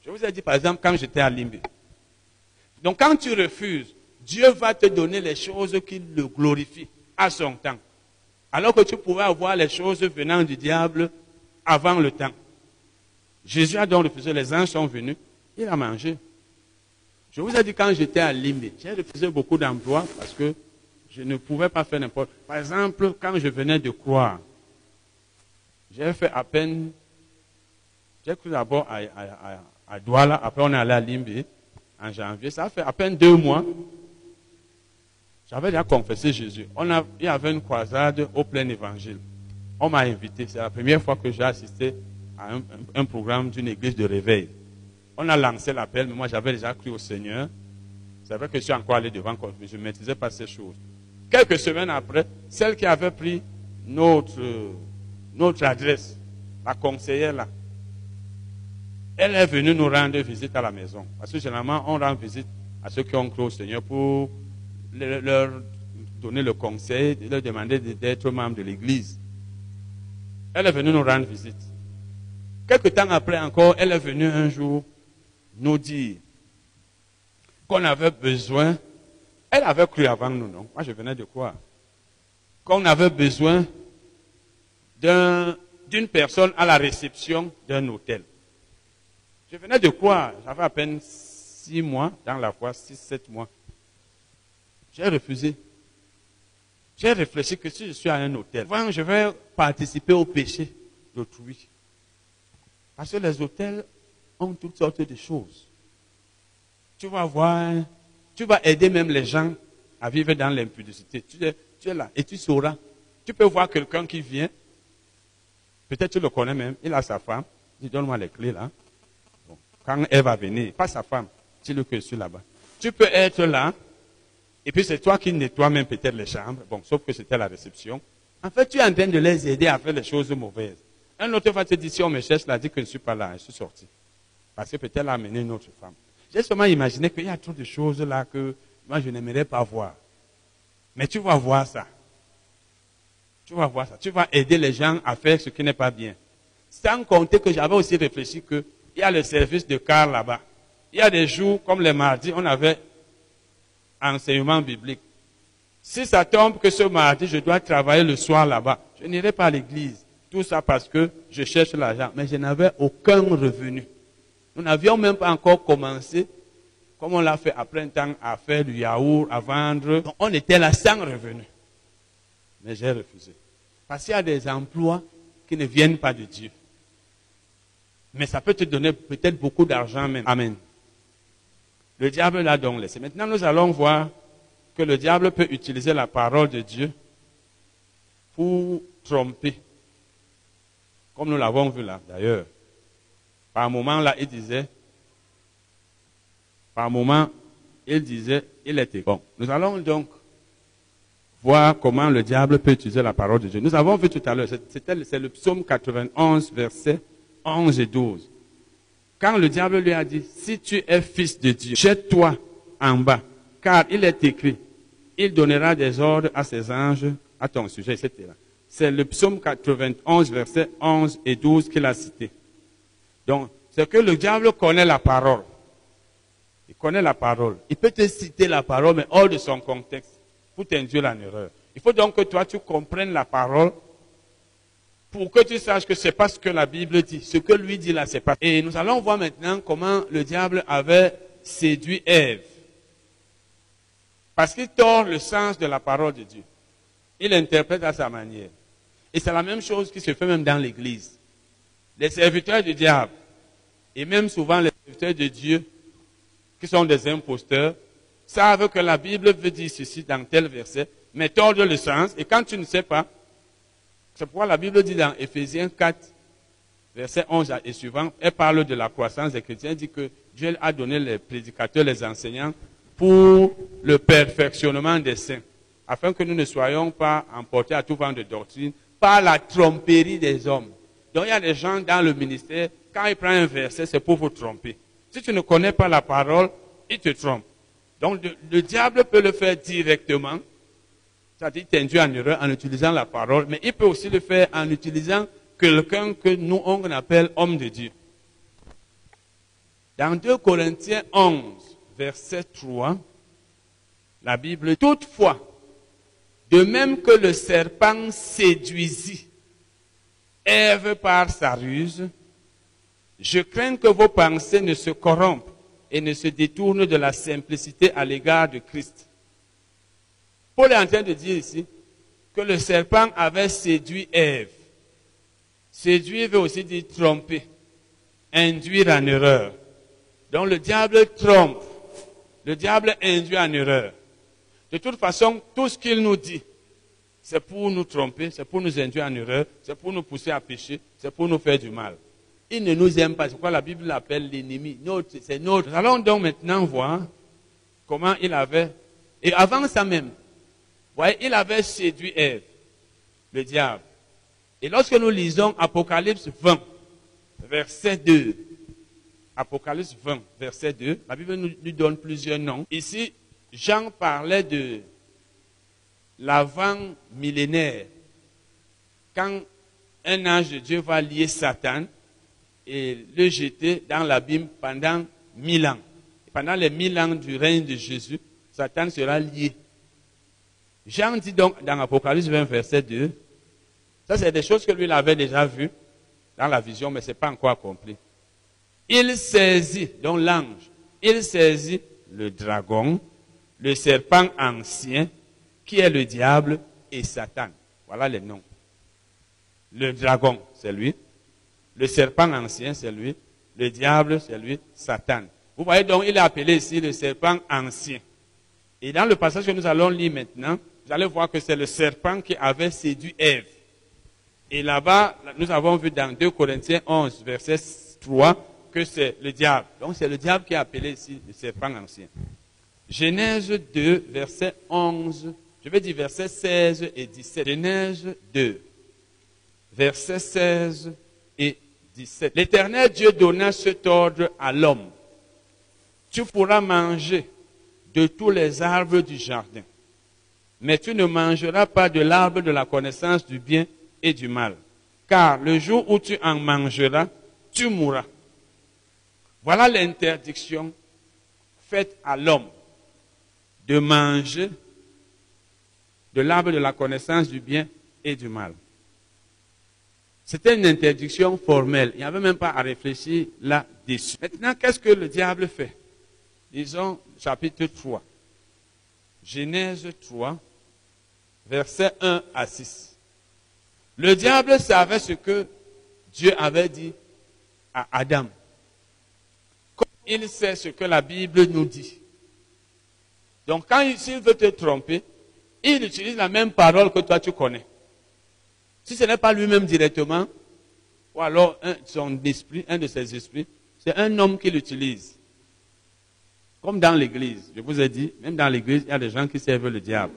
Je vous ai dit, par exemple, quand j'étais à Limbe. Donc, quand tu refuses, Dieu va te donner les choses qui le glorifient à son temps. Alors que tu pouvais avoir les choses venant du diable avant le temps. Jésus a donc refusé, les anges sont venus, il a mangé. Je vous ai dit, quand j'étais à Limbe, j'ai refusé beaucoup d'emplois parce que je ne pouvais pas faire n'importe. Par exemple, quand je venais de croire, j'ai fait à peine, j'ai cru d'abord à, à, Douala, après on est allé à Limbe en janvier. Ça fait à peine deux mois. J'avais déjà confessé Jésus. On a, il y avait une croisade au plein évangile. On m'a invité. C'est la première fois que j'ai assisté à un, programme d'une église de réveil. On a lancé l'appel, mais moi j'avais déjà cru au Seigneur. C'est vrai que je suis encore allé devant, je ne maîtrisais pas ces choses. Quelques semaines après, celle qui avait pris notre, notre adresse, la conseillère là, elle est venue nous rendre visite à la maison. Parce que généralement, on rend visite à ceux qui ont cru au Seigneur pour leur donner le conseil, leur demander d'être membre de l'Église. Elle est venue nous rendre visite. Quelque temps après encore, elle est venue un jour nous dire qu'on avait besoin elle avait cru avant nous, non? Moi, je venais de quoi Qu'on avait besoin d'une personne à la réception d'un hôtel. Je venais de quoi J'avais à peine six mois dans la foi, six, sept mois. J'ai refusé. J'ai réfléchi que si je suis à un hôtel, je vais participer au péché d'autrui. Parce que les hôtels ont toutes sortes de choses. Tu vas voir tu vas aider même les gens à vivre dans l'impudicité. Tu es, là et tu sauras. Tu peux voir quelqu'un qui vient. Peut-être tu le connais même. Il a sa femme. Dis, donne-moi les clés là. Quand elle va venir, pas sa femme. Dis-le que je suis là-bas. Tu peux être là. Et puis c'est toi qui nettoies même peut-être les chambres. Bon, sauf que c'était la réception. En fait, tu es en train de les aider à faire les choses mauvaises. Un autre va te dire, si on me cherche, là, dit que je ne suis pas là, je suis sorti. Parce que peut-être elle a amené une autre femme. J'ai seulement imaginé qu'il y a trop de choses là que moi je n'aimerais pas voir. Mais tu vas voir ça. Tu vas voir ça. Tu vas aider les gens à faire ce qui n'est pas bien. Sans compter que j'avais aussi réfléchi qu'il y a le service de car là-bas. Il y a des jours, comme les mardis, on avait enseignement biblique. Si ça tombe que ce mardi, je dois travailler le soir là-bas, je n'irai pas à l'église. Tout ça parce que je cherche l'argent. Mais je n'avais aucun revenu. Nous n'avions même pas encore commencé, comme on l'a fait après un temps, à faire du yaourt, à vendre. On était là sans revenu. Mais j'ai refusé. Parce qu'il y a des emplois qui ne viennent pas de Dieu. Mais ça peut te donner peut-être beaucoup d'argent même. Amen. Le diable l'a donc laissé. Maintenant, nous allons voir que le diable peut utiliser la parole de Dieu pour tromper. Comme nous l'avons vu là, d'ailleurs. Par moment, là, il disait, par moment, il disait, il était bon. Nous allons donc voir comment le diable peut utiliser la parole de Dieu. Nous avons vu tout à l'heure, c'est le psaume 91, versets 11 et 12. Quand le diable lui a dit, si tu es fils de Dieu, jette-toi en bas, car il est écrit, il donnera des ordres à ses anges à ton sujet, etc. C'est le psaume 91, versets 11 et 12 qu'il a cité. Donc, c'est que le diable connaît la parole. Il connaît la parole. Il peut te citer la parole, mais hors de son contexte, pour t'induire en erreur. Il faut donc que toi, tu comprennes la parole pour que tu saches que c'est pas ce que la Bible dit. Ce que lui dit là, c'est pas. Et nous allons voir maintenant comment le diable avait séduit Ève. Parce qu'il tord le sens de la parole de Dieu. Il l'interprète à sa manière. Et c'est la même chose qui se fait même dans l'Église. Les serviteurs du diable, et même souvent les serviteurs de Dieu, qui sont des imposteurs, savent que la Bible veut dire ceci dans tel verset, mais tordent le sens, et quand tu ne sais pas, c'est pourquoi la Bible dit dans Ephésiens 4, verset 11 et suivant, elle parle de la croissance des chrétiens, elle dit que Dieu a donné les prédicateurs, les enseignants, pour le perfectionnement des saints, afin que nous ne soyons pas emportés à tout vent de doctrine par la tromperie des hommes. Donc il y a des gens dans le ministère, quand ils prennent un verset, c'est pour vous tromper. Si tu ne connais pas la parole, il te trompe. Donc le, diable peut le faire directement, c'est-à-dire t'induit en erreur en utilisant la parole, mais il peut aussi le faire en utilisant quelqu'un que nous on appelle homme de Dieu. Dans 2 Corinthiens 11, verset 3, la Bible, toutefois, de même que le serpent séduisit Ève par sa ruse, je crains que vos pensées ne se corrompent et ne se détournent de la simplicité à l'égard de Christ. Paul est en train de dire ici que le serpent avait séduit Ève. Séduire veut aussi dire tromper, induire en erreur. Donc le diable trompe, le diable induit en erreur. De toute façon, tout ce qu'il nous dit, c'est pour nous tromper, c'est pour nous induire en erreur, c'est pour nous pousser à pécher, c'est pour nous faire du mal. Il ne nous aime pas, c'est pourquoi la Bible l'appelle l'ennemi. C'est notre. Allons donc maintenant voir comment il avait, et avant ça même, il avait séduit Ève, le diable. Et lorsque nous lisons Apocalypse 20, verset 2, Apocalypse 20, verset 2, la Bible nous donne plusieurs noms. Ici, Jean parlait de l'avant millénaire, quand un ange de Dieu va lier Satan et le jeter dans l'abîme pendant mille ans. Pendant les mille ans du règne de Jésus, Satan sera lié. Jean dit donc dans Apocalypse 20, verset 2, ça c'est des choses que lui avait déjà vues dans la vision, mais ce n'est pas encore accompli. Il saisit, donc l'ange, il saisit le dragon, le serpent ancien, qui est le diable et Satan. Voilà les noms. Le dragon, c'est lui. Le serpent ancien, c'est lui. Le diable, c'est lui. Satan. Vous voyez donc, il est appelé ici le serpent ancien. Et dans le passage que nous allons lire maintenant, vous allez voir que c'est le serpent qui avait séduit Ève. Et là-bas, nous avons vu dans 2 Corinthiens 11, verset 3, que c'est le diable. Donc c'est le diable qui est appelé ici le serpent ancien. Genèse 2, verset 11 je vais dire versets 16 et 17. Genèse 2, versets 16 et 17. L'Éternel Dieu donna cet ordre à l'homme. Tu pourras manger de tous les arbres du jardin, mais tu ne mangeras pas de l'arbre de la connaissance du bien et du mal, car le jour où tu en mangeras, tu mourras. Voilà l'interdiction faite à l'homme de manger de l'arbre de la connaissance du bien et du mal. C'était une interdiction formelle. Il n'y avait même pas à réfléchir là-dessus. Maintenant, qu'est-ce que le diable fait? Disons chapitre 3. Genèse 3, versets 1 à 6. Le diable savait ce que Dieu avait dit à Adam. Il sait ce que la Bible nous dit. Donc quand il veut te tromper, il utilise la même parole que toi tu connais. Si ce n'est pas lui-même directement, ou alors un, son esprit, un de ses esprits, c'est un homme qui l'utilise. Comme dans l'église, je vous ai dit, même dans l'église, il y a des gens qui servent le diable.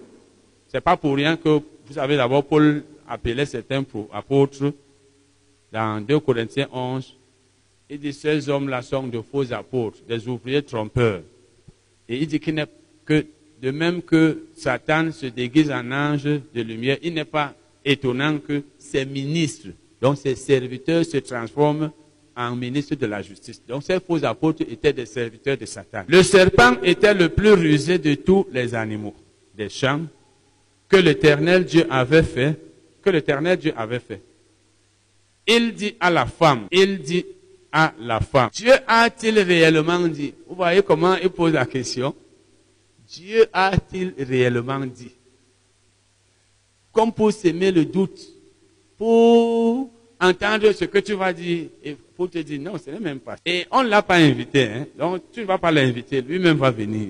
C'est pas pour rien que, vous savez d'abord, Paul appelait certains apôtres, dans 2 Corinthiens 11, il dit, ces hommes-là sont de faux apôtres, des ouvriers trompeurs. Et il dit qu'il n'est que, de même que Satan se déguise en ange de lumière, il n'est pas étonnant que ses ministres, donc ses serviteurs, se transforment en ministres de la justice. Donc ces faux apôtres étaient des serviteurs de Satan. Le serpent était le plus rusé de tous les animaux des champs que l'éternel Dieu avait fait, que l'éternel Dieu avait fait. Il dit à la femme, il dit à la femme, Dieu a-t-il réellement dit? Vous voyez comment il pose la question Dieu a-t-il réellement dit? Comme pour s'aimer le doute, pour entendre ce que tu vas dire et pour te dire non, ce n'est même pas. Et on ne l'a pas invité, hein? donc tu ne vas pas l'inviter, lui-même va venir.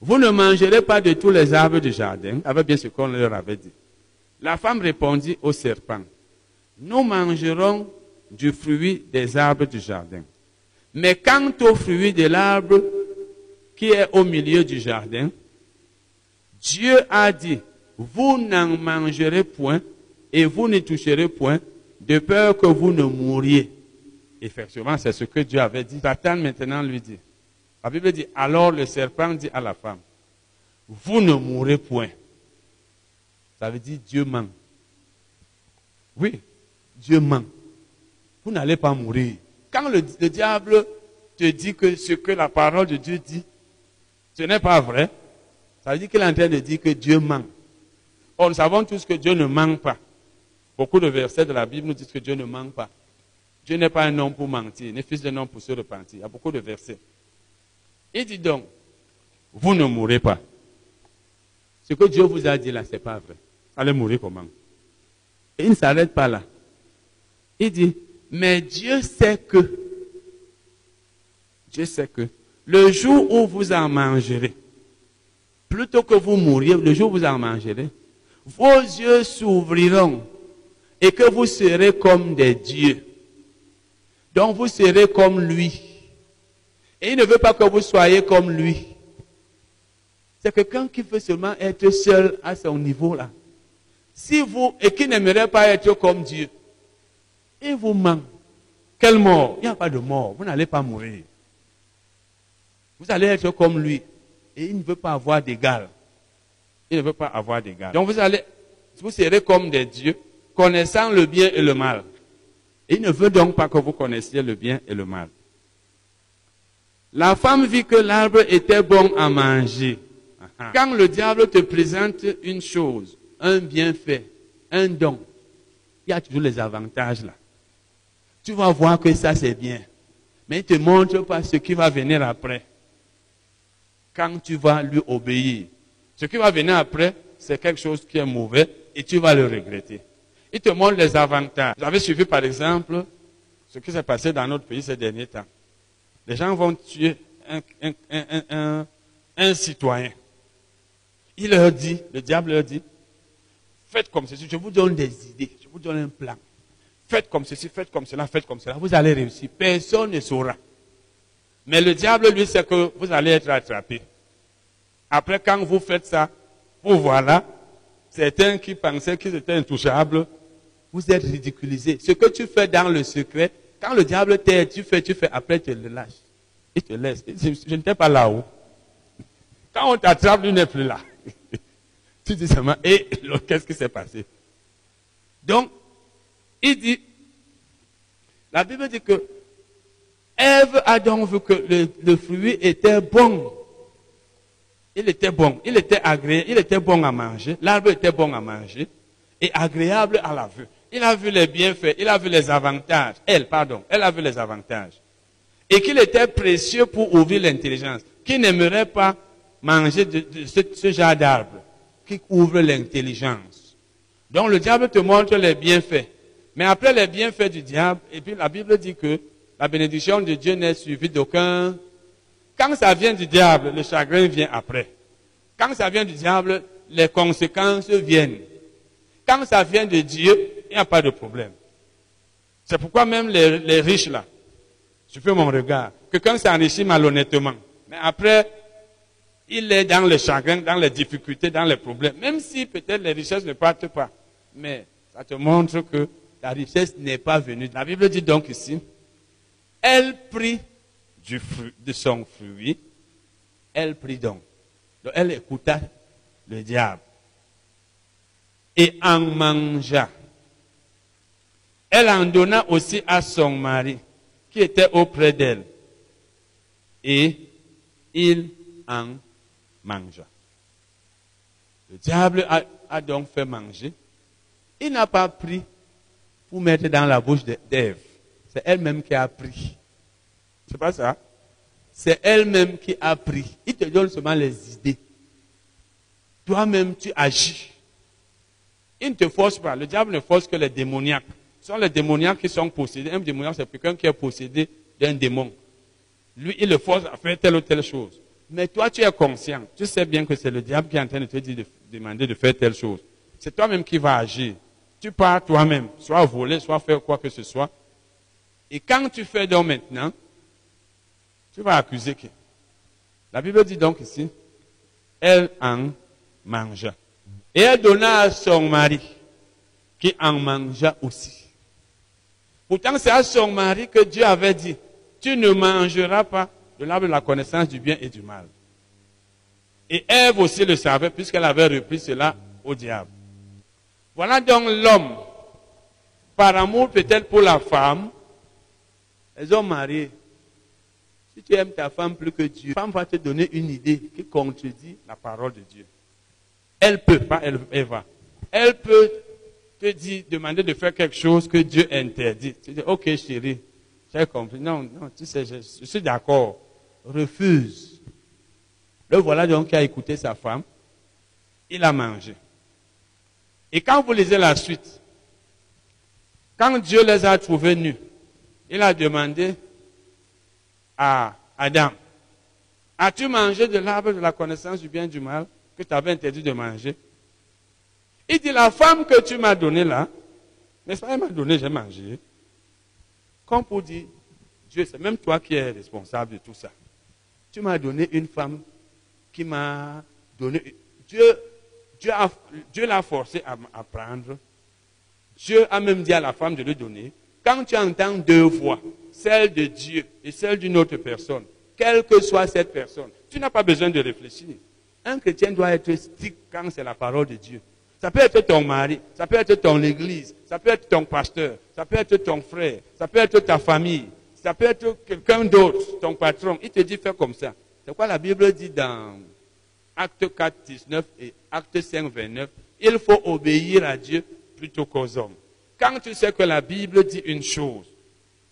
Vous ne mangerez pas de tous les arbres du jardin, avec bien ce qu'on leur avait dit. La femme répondit au serpent, nous mangerons du fruit des arbres du jardin. Mais quant au fruit de l'arbre qui est au milieu du jardin, Dieu a dit, vous n'en mangerez point et vous ne toucherez point de peur que vous ne mouriez. Effectivement, c'est ce que Dieu avait dit. Satan maintenant lui dit. La Bible dit, alors le serpent dit à la femme, vous ne mourrez point. Ça veut dire Dieu ment. Oui, Dieu ment. Vous n'allez pas mourir. Quand le, diable te dit que ce que la parole de Dieu dit, ce n'est pas vrai, ça veut dire qu'il est en train de dire que Dieu ment. Or, nous savons tous que Dieu ne ment pas. Beaucoup de versets de la Bible nous disent que Dieu ne ment pas. Dieu n'est pas un homme pour mentir, ni fils d'un homme pour se repentir. Il y a beaucoup de versets. Il dit donc, vous ne mourrez pas. Ce que Dieu vous a dit là, ce n'est pas vrai. Allez mourir comment? Et il ne s'arrête pas là. Il dit, mais Dieu sait que, Dieu sait que, le jour où vous en mangerez, plutôt que vous mouriez, le jour où vous en mangerez, vos yeux s'ouvriront et que vous serez comme des dieux. Donc vous serez comme lui. Et il ne veut pas que vous soyez comme lui. C'est quelqu'un qui veut seulement être seul à son niveau là. Si vous, et qui n'aimerait pas être comme Dieu, il vous ment. Quelle mort? Il n'y a pas de mort. Vous n'allez pas mourir. Vous allez être comme lui. Et il ne veut pas avoir d'égal. Il ne veut pas avoir d'égal. Donc vous allez, vous serez comme des dieux, connaissant le bien et le mal. Il ne veut donc pas que vous connaissiez le bien et le mal. La femme vit que l'arbre était bon à manger. Quand le diable te présente une chose, un bienfait, un don, il y a toujours les avantages là. Tu vas voir que ça c'est bien. Mais il ne te montre pas ce qui va venir après. Quand tu vas lui obéir. Ce qui va venir après, c'est quelque chose qui est mauvais et tu vas le regretter. Il te montre les avantages. Avez suivi par exemple ce qui s'est passé dans notre pays ces derniers temps. Les gens vont tuer un, citoyen. Il leur dit, le diable leur dit, faites comme ceci, je vous donne des idées, je vous donne un plan. Faites comme ceci, faites comme cela, faites comme cela, vous allez réussir. Personne ne saura. Mais le diable, lui, sait que vous allez être attrapé. Après, quand vous faites ça, vous voilà, certains qui pensaient qu'ils étaient intouchables, vous êtes ridiculisés. Ce que tu fais dans le secret, quand le diable t'aide, tu fais, tu fais, après tu le lâches. Il te laisse. Je, n'étais pas là-haut. Quand on t'attrape, lui n'est plus là. tu dis seulement, et qu'est-ce qui s'est passé? Donc, il dit, la Bible dit que Ève a donc vu que le, le, fruit était bon. Il était bon, il était agréable, il était bon à manger, l'arbre était bon à manger et agréable à la vue. Il a vu les bienfaits, il a vu les avantages. Elle, pardon, elle a vu les avantages. Et qu'il était précieux pour ouvrir l'intelligence. Qui n'aimerait pas manger de, ce, genre d'arbre qui ouvre l'intelligence. Donc le diable te montre les bienfaits. Mais après les bienfaits du diable, et puis la Bible dit que la bénédiction de Dieu n'est suivie d'aucun. Quand ça vient du diable, le chagrin vient après. Quand ça vient du diable, les conséquences viennent. Quand ça vient de Dieu, il n'y a pas de problème. C'est pourquoi même les, les riches là, je fais mon regard, quelqu'un s'enrichit malhonnêtement, mais après, il est dans le chagrin, dans les difficultés, dans les problèmes, même si peut-être les richesses ne partent pas. Mais ça te montre que la richesse n'est pas venue. La Bible dit donc ici, elle prit du fruit, de son fruit, elle prit donc. donc elle écouta le diable et en mangea. Elle en donna aussi à son mari qui était auprès d'elle. Et il en mangea. Le diable a, donc fait manger. Il n'a pas pris pour mettre dans la bouche d'Ève. C'est elle-même qui a pris. C'est pas ça? C'est elle-même qui a pris. Il te donne seulement les idées. Toi-même, tu agis. Il ne te force pas. Le diable ne force que les démoniaques. Ce sont les démoniaques qui sont possédés. Un démoniaque, c'est quelqu'un qui est possédé d'un démon. Lui, il le force à faire telle ou telle chose. Mais toi, tu es conscient. Tu sais bien que c'est le diable qui est en train de te dire de, demander de faire telle chose. C'est toi-même qui vas agir. Tu pars toi-même, soit voler, soit faire quoi que ce soit. Et quand tu fais donc maintenant, tu vas accuser qui? La Bible dit donc ici, elle en mangea. Et elle donna à son mari, qui en mangea aussi. Pourtant, c'est à son mari que Dieu avait dit, tu ne mangeras pas de l'arbre de la connaissance du bien et du mal. Et Ève aussi le savait, puisqu'elle avait repris cela au diable. Voilà donc l'homme, par amour peut-être pour la femme, elles ont marié. Si tu aimes ta femme plus que Dieu, la femme va te donner une idée qui contredit la parole de Dieu. Elle peut, pas elle, elle va. Elle peut te dire, demander de faire quelque chose que Dieu interdit. Tu dis, ok chérie, j'ai compris. Non, non, tu sais, je, je suis d'accord. Refuse. Le voilà donc qui a écouté sa femme. Il a mangé. Et quand vous lisez la suite, quand Dieu les a trouvés nus, il a demandé à Adam, as-tu mangé de l'arbre de la connaissance du bien et du mal que tu avais interdit de manger? Il dit, la femme que tu m'as donnée là, n'est-ce pas, elle m'a donné, j'ai mangé. Comme pour dire, Dieu, c'est même toi qui es responsable de tout ça. Tu m'as donné une femme qui m'a donné... Dieu, Dieu, l'a forcé à, à prendre. Dieu a même dit à la femme de le donner. Quand tu entends deux voix, celle de Dieu et celle d'une autre personne, quelle que soit cette personne, tu n'as pas besoin de réfléchir. Un chrétien doit être strict quand c'est la parole de Dieu. Ça peut être ton mari, ça peut être ton église, ça peut être ton pasteur, ça peut être ton frère, ça peut être ta famille, ça peut être quelqu'un d'autre, ton patron. Il te dit fais comme ça. C'est quoi la Bible dit dans Acte 4, 19 et Acte 5, 29 Il faut obéir à Dieu plutôt qu'aux hommes. Quand tu sais que la Bible dit une chose,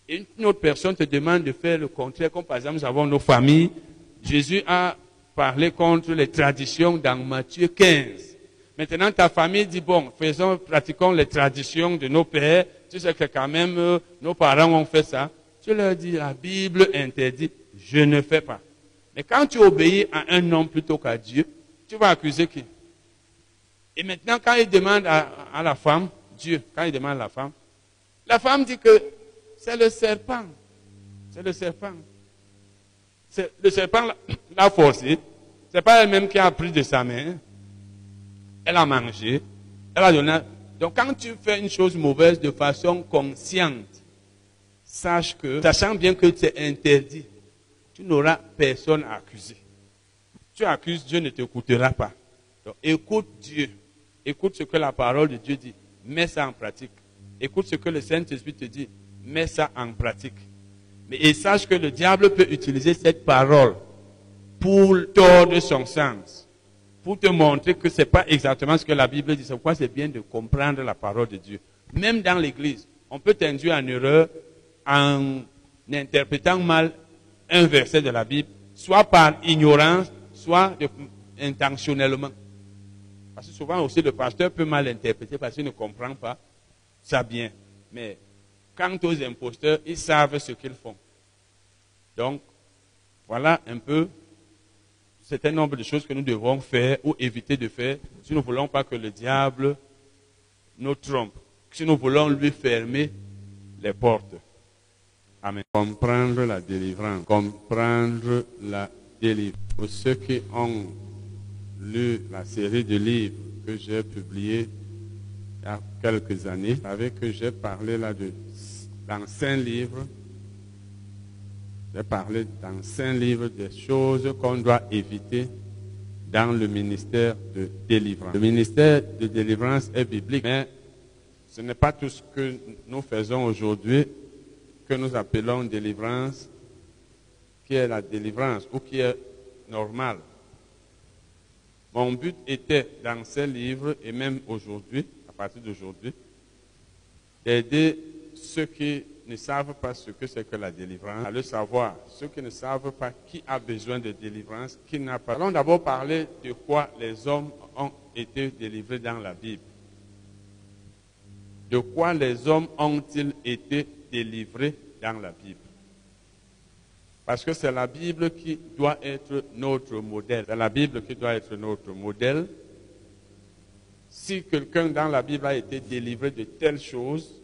et une autre personne te demande de faire le contraire, comme par exemple nous avons nos familles, Jésus a parlé contre les traditions dans Matthieu 15. Maintenant, ta famille dit, bon, faisons, pratiquons les traditions de nos pères. Tu sais que quand même, euh, nos parents ont fait ça. Tu leur dis, la Bible interdit, je ne fais pas. Mais quand tu obéis à un homme plutôt qu'à Dieu, tu vas accuser qui? Et maintenant, quand il demande à, la femme, Dieu, quand il demande à la femme, la femme dit que c'est le serpent. C'est le serpent. Le serpent l'a forcé. C'est pas elle-même qui a pris de sa main. Elle a mangé. Elle a donné. Donc quand tu fais une chose mauvaise de façon consciente, sache que, sachant bien que c'est interdit, tu n'auras personne à accuser. Tu accuses, Dieu ne t'écoutera pas. Donc, écoute Dieu. Écoute ce que la parole de Dieu dit. Mets ça en pratique. Écoute ce que le Saint-Esprit te dit. Mets ça en pratique. Mais et sache que le diable peut utiliser cette parole pour tordre son sens. Pour te montrer que ce n'est pas exactement ce que la Bible dit. C'est pourquoi c'est bien de comprendre la parole de Dieu. Même dans l'église, on peut t'induire en erreur en interprétant mal un verset de la Bible, soit par ignorance, soit intentionnellement. Parce que souvent aussi le pasteur peut mal interpréter parce qu'il ne comprend pas ça bien. Mais quant aux imposteurs, ils savent ce qu'ils font. Donc, voilà un peu certain nombre de choses que nous devons faire ou éviter de faire si nous ne voulons pas que le diable nous trompe. Si nous voulons lui fermer les portes. Amen. Comprendre la délivrance. Comprendre la délivrance. Pour ceux qui ont lu la série de livres que j'ai publié il y a quelques années, vous savez que j'ai parlé là de, dans cinq livres, j'ai parlé dans cinq livres des choses qu'on doit éviter dans le ministère de délivrance. Le ministère de délivrance est biblique, mais ce n'est pas tout ce que nous faisons aujourd'hui que nous appelons délivrance, qui est la délivrance ou qui est normale. Mon but était dans ces livres et même aujourd'hui, à partir d'aujourd'hui, d'aider ceux qui ne savent pas ce que c'est que la délivrance, à le savoir. Ceux qui ne savent pas qui a besoin de délivrance, qui n'a pas. Allons d'abord parler de quoi les hommes ont été délivrés dans la Bible. De quoi les hommes ont-ils été délivrés dans la Bible? Parce que c'est la Bible qui doit être notre modèle. C'est la Bible qui doit être notre modèle. Si quelqu'un dans la Bible a été délivré de telles choses,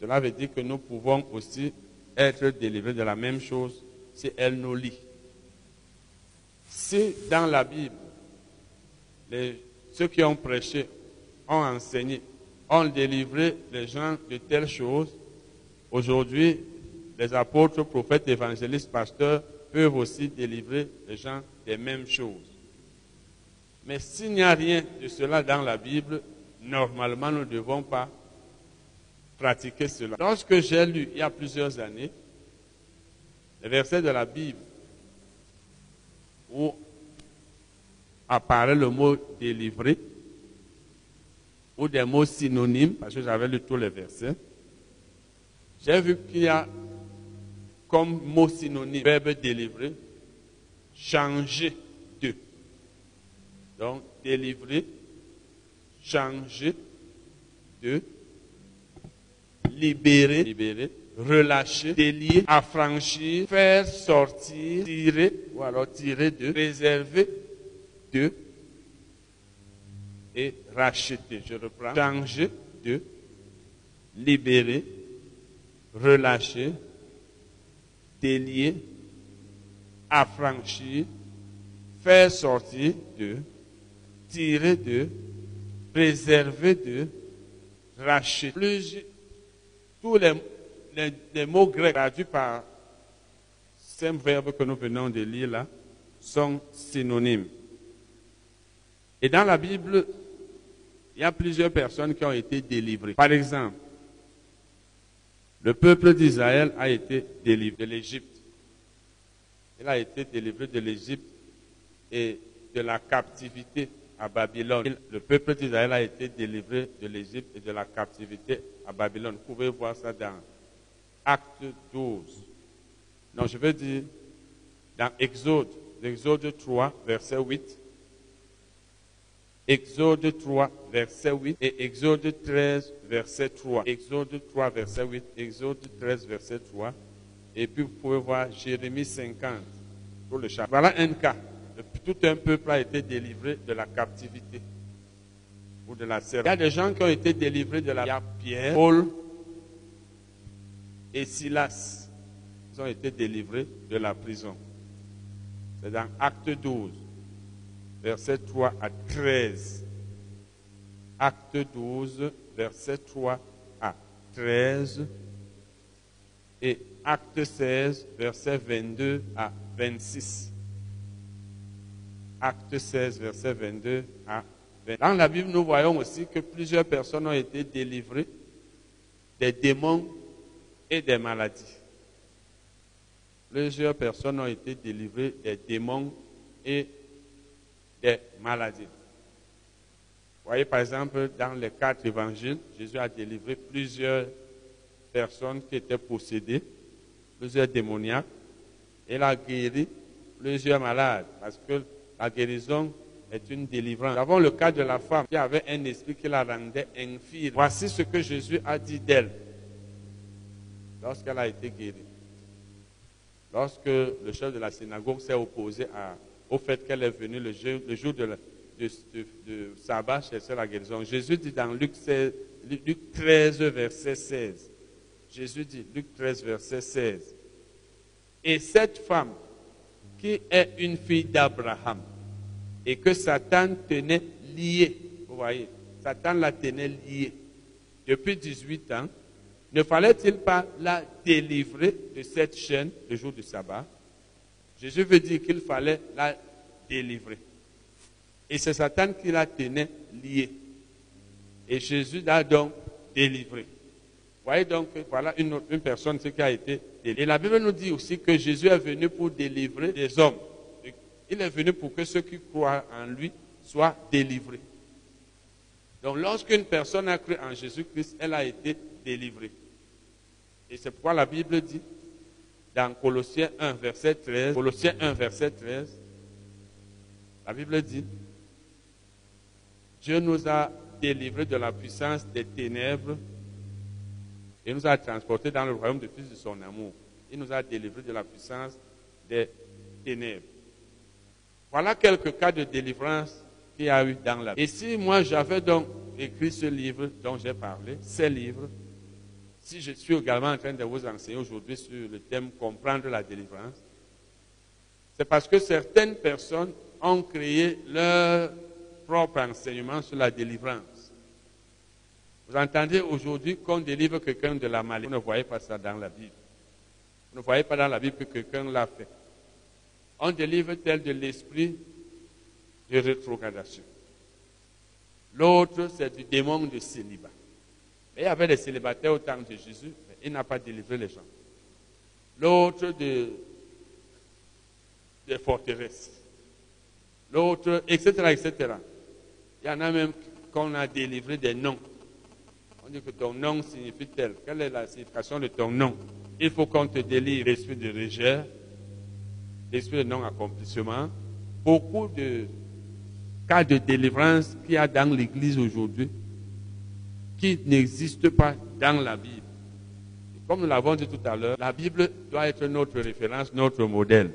cela veut dire que nous pouvons aussi être délivrés de la même chose si elle nous lit. Si dans la Bible, ceux qui ont prêché, ont enseigné, ont délivré les gens de telles choses, aujourd'hui, les apôtres, prophètes, évangélistes, pasteurs peuvent aussi délivrer les gens des mêmes choses. Mais s'il n'y a rien de cela dans la Bible, normalement, nous ne devons pas pratiquer cela. Lorsque j'ai lu, il y a plusieurs années, les versets de la Bible où apparaît le mot délivré, ou des mots synonymes, parce que j'avais lu tous les versets, j'ai vu qu'il y a comme mot synonyme, verbe délivrer, changer de. Donc, délivrer, changer de, libérer, libérer, relâcher, délier, affranchir, faire sortir, tirer, ou alors tirer de, préserver de, et racheter. Je reprends. Changer de, libérer, relâcher, délier, affranchir, faire sortir de, tirer de, préserver de, racheter. Tous les, mots grecs traduits par ces verbes que nous venons de lire là sont synonymes. Et dans la Bible, il y a plusieurs personnes qui ont été délivrées. Par exemple, le peuple d'Israël a été délivré de l'Égypte. Il a été délivré de l'Égypte et de la captivité à Babylone. Le peuple d'Israël a été délivré de l'Égypte et de la captivité Babylone. Vous pouvez voir ça dans Acte 12. Non, je veux dire dans Exode, Exode 3, verset 8. Exode 3, verset 8 et Exode 13, verset 3. Exode 3, verset 8, Exode 13, verset 3. Et puis vous pouvez voir Jérémie 50 pour le chapitre. Voilà un cas. Tout un peuple a été délivré de la captivité ou de la. Il y a des gens qui ont été délivrés de la Il Pierre, Paul et Silas. Ils ont été délivrés de la prison. C'est dans Acte 12 verset 3 à 13. Acte 12, verset 3 à 13. Et acte 16, verset 22 à 26. Acte 16, verset 22 à 26. Dans la Bible, nous voyons aussi que plusieurs personnes ont été délivrées des démons et des maladies. Plusieurs personnes ont été délivrées des démons et des maladies. Vous voyez, par exemple, dans les quatre évangiles, Jésus a délivré plusieurs personnes qui étaient possédées, plusieurs démoniaques. Il a guéri plusieurs malades, parce que la guérison est une délivrance. Nous avons le cas de la femme qui avait un esprit qui la rendait infirme. Voici ce que Jésus a dit d'elle lorsqu'elle a été guérie. Lorsque le chef de la synagogue s'est opposé au fait qu'elle est venue le jour, le jour de, de, sabbat chercher la guérison. Jésus dit dans Luc, 13, verset 16, Jésus dit, Luc 13, verset 16, et cette femme qui est une fille d'Abraham et que Satan tenait liée, vous voyez, Satan la tenait liée depuis 18 ans, ne fallait-il pas la délivrer de cette chaîne le jour du sabbat? Jésus veut dire qu'il fallait la délivrer. Et c'est Satan qui la tenait liée. Et Jésus l'a donc délivré. Vous voyez donc, voilà une, personne qui a été délivrée. Et la Bible nous dit aussi que Jésus est venu pour délivrer des hommes. Il est venu pour que ceux qui croient en lui soient délivrés. Donc lorsqu'une personne a cru en Jésus-Christ, elle a été délivrée. Et c'est pourquoi la Bible dit dans Colossiens 1, verset 13, Colossiens 1, verset 13, la Bible dit, Dieu nous a délivrés de la puissance des ténèbres et nous a transportés dans le royaume du Fils de son amour. Il nous a délivrés de la puissance des ténèbres. Voilà quelques cas de délivrance qu'il y a eu dans la Bible. Et si moi j'avais donc écrit ce livre dont j'ai parlé, ces livres, si je suis également en train de vous enseigner aujourd'hui sur le thème comprendre la délivrance, c'est parce que certaines personnes ont créé leur propre enseignement sur la délivrance. Vous entendez aujourd'hui qu'on délivre quelqu'un de la maladie. Vous ne voyez pas ça dans la Bible. Vous ne voyez pas dans la Bible que quelqu'un l'a fait. On délivre tel de l'esprit de rétrogradation. L'autre, c'est du démon de célibat. Il y avait des célibataires au temps de Jésus, mais il n'a pas délivré les gens. L'autre de, forteresses. L'autre, etc., etc. Il y en a même qu'on a délivré des noms. On dit que ton nom signifie tel. Quelle est la signification de ton nom? Il faut qu'on te délivre l'esprit de régère, l'esprit de non-accomplissement. Beaucoup de cas de délivrance qu'il y a dans l'Église aujourd'hui qui n'existent pas dans la Bible. Comme nous l'avons dit tout à l'heure, la Bible doit être notre référence, notre modèle.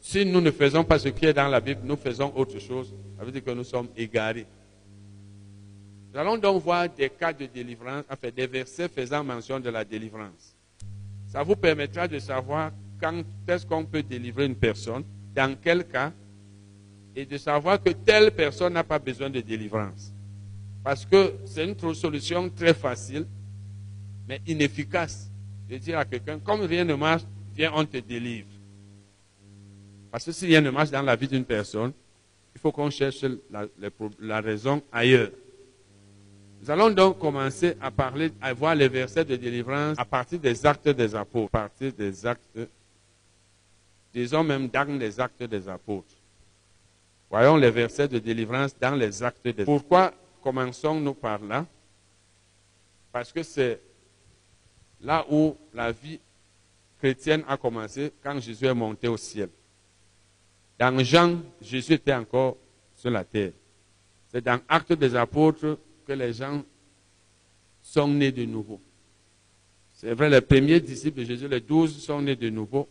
Si nous ne faisons pas ce qui est dans la Bible, nous faisons autre chose. Ça veut dire que nous sommes égarés. Nous allons donc voir des cas de délivrance, enfin des versets faisant mention de la délivrance. Ça vous permettra de savoir quand est-ce qu'on peut délivrer une personne, dans quel cas, et de savoir que telle personne n'a pas besoin de délivrance. Parce que c'est une solution très facile, mais inefficace, de dire à quelqu'un, comme rien ne marche, viens, on te délivre. Parce que si rien ne marche dans la vie d'une personne, il faut qu'on cherche la, la, raison ailleurs. Nous allons donc commencer à parler, à voir les versets de délivrance à partir des actes des apôtres, à partir des actes, disons même dans les actes des apôtres. Voyons les versets de délivrance dans les actes des apôtres. Pourquoi commençons-nous par là Parce que c'est là où la vie chrétienne a commencé quand Jésus est monté au ciel. Dans Jean, Jésus était encore sur la terre. C'est dans Actes des Apôtres que les gens sont nés de nouveau. C'est vrai, les premiers disciples de Jésus, les douze, sont nés de nouveau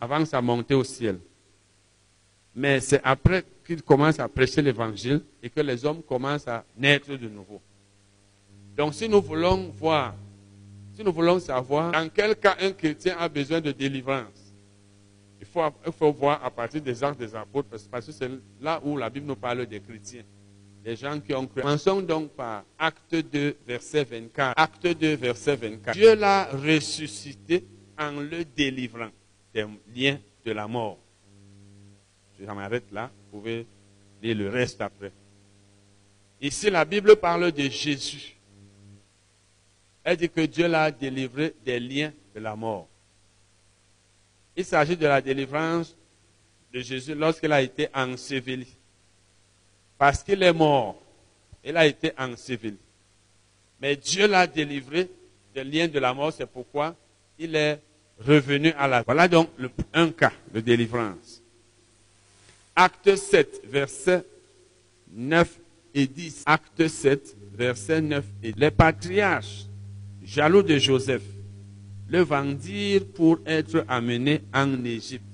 avant sa montée au ciel. Mais c'est après qu'il commence à prêcher l'évangile et que les hommes commencent à naître de nouveau. Donc si nous voulons voir, si nous voulons savoir dans quel cas un chrétien a besoin de délivrance, il faut, il faut voir à partir des actes des apôtres, parce que c'est là où la Bible nous parle des chrétiens, des gens qui ont cru. Commençons donc par Acte 2, verset 24. Acte 2, verset 24. Dieu l'a ressuscité en le délivrant des liens de la mort. Je m'arrête là, vous pouvez lire le reste après. Ici, la Bible parle de Jésus. Elle dit que Dieu l'a délivré des liens de la mort. Il s'agit de la délivrance de Jésus lorsqu'il a été enseveli. Parce qu'il est mort, il a été enseveli. Mais Dieu l'a délivré des liens de la mort, c'est pourquoi il est revenu à la... Voilà donc un cas de délivrance. Acte 7, versets 9 et 10. Acte 7, versets 9 et 10. Les patriarches, jaloux de Joseph, le vendirent pour être amené en Égypte.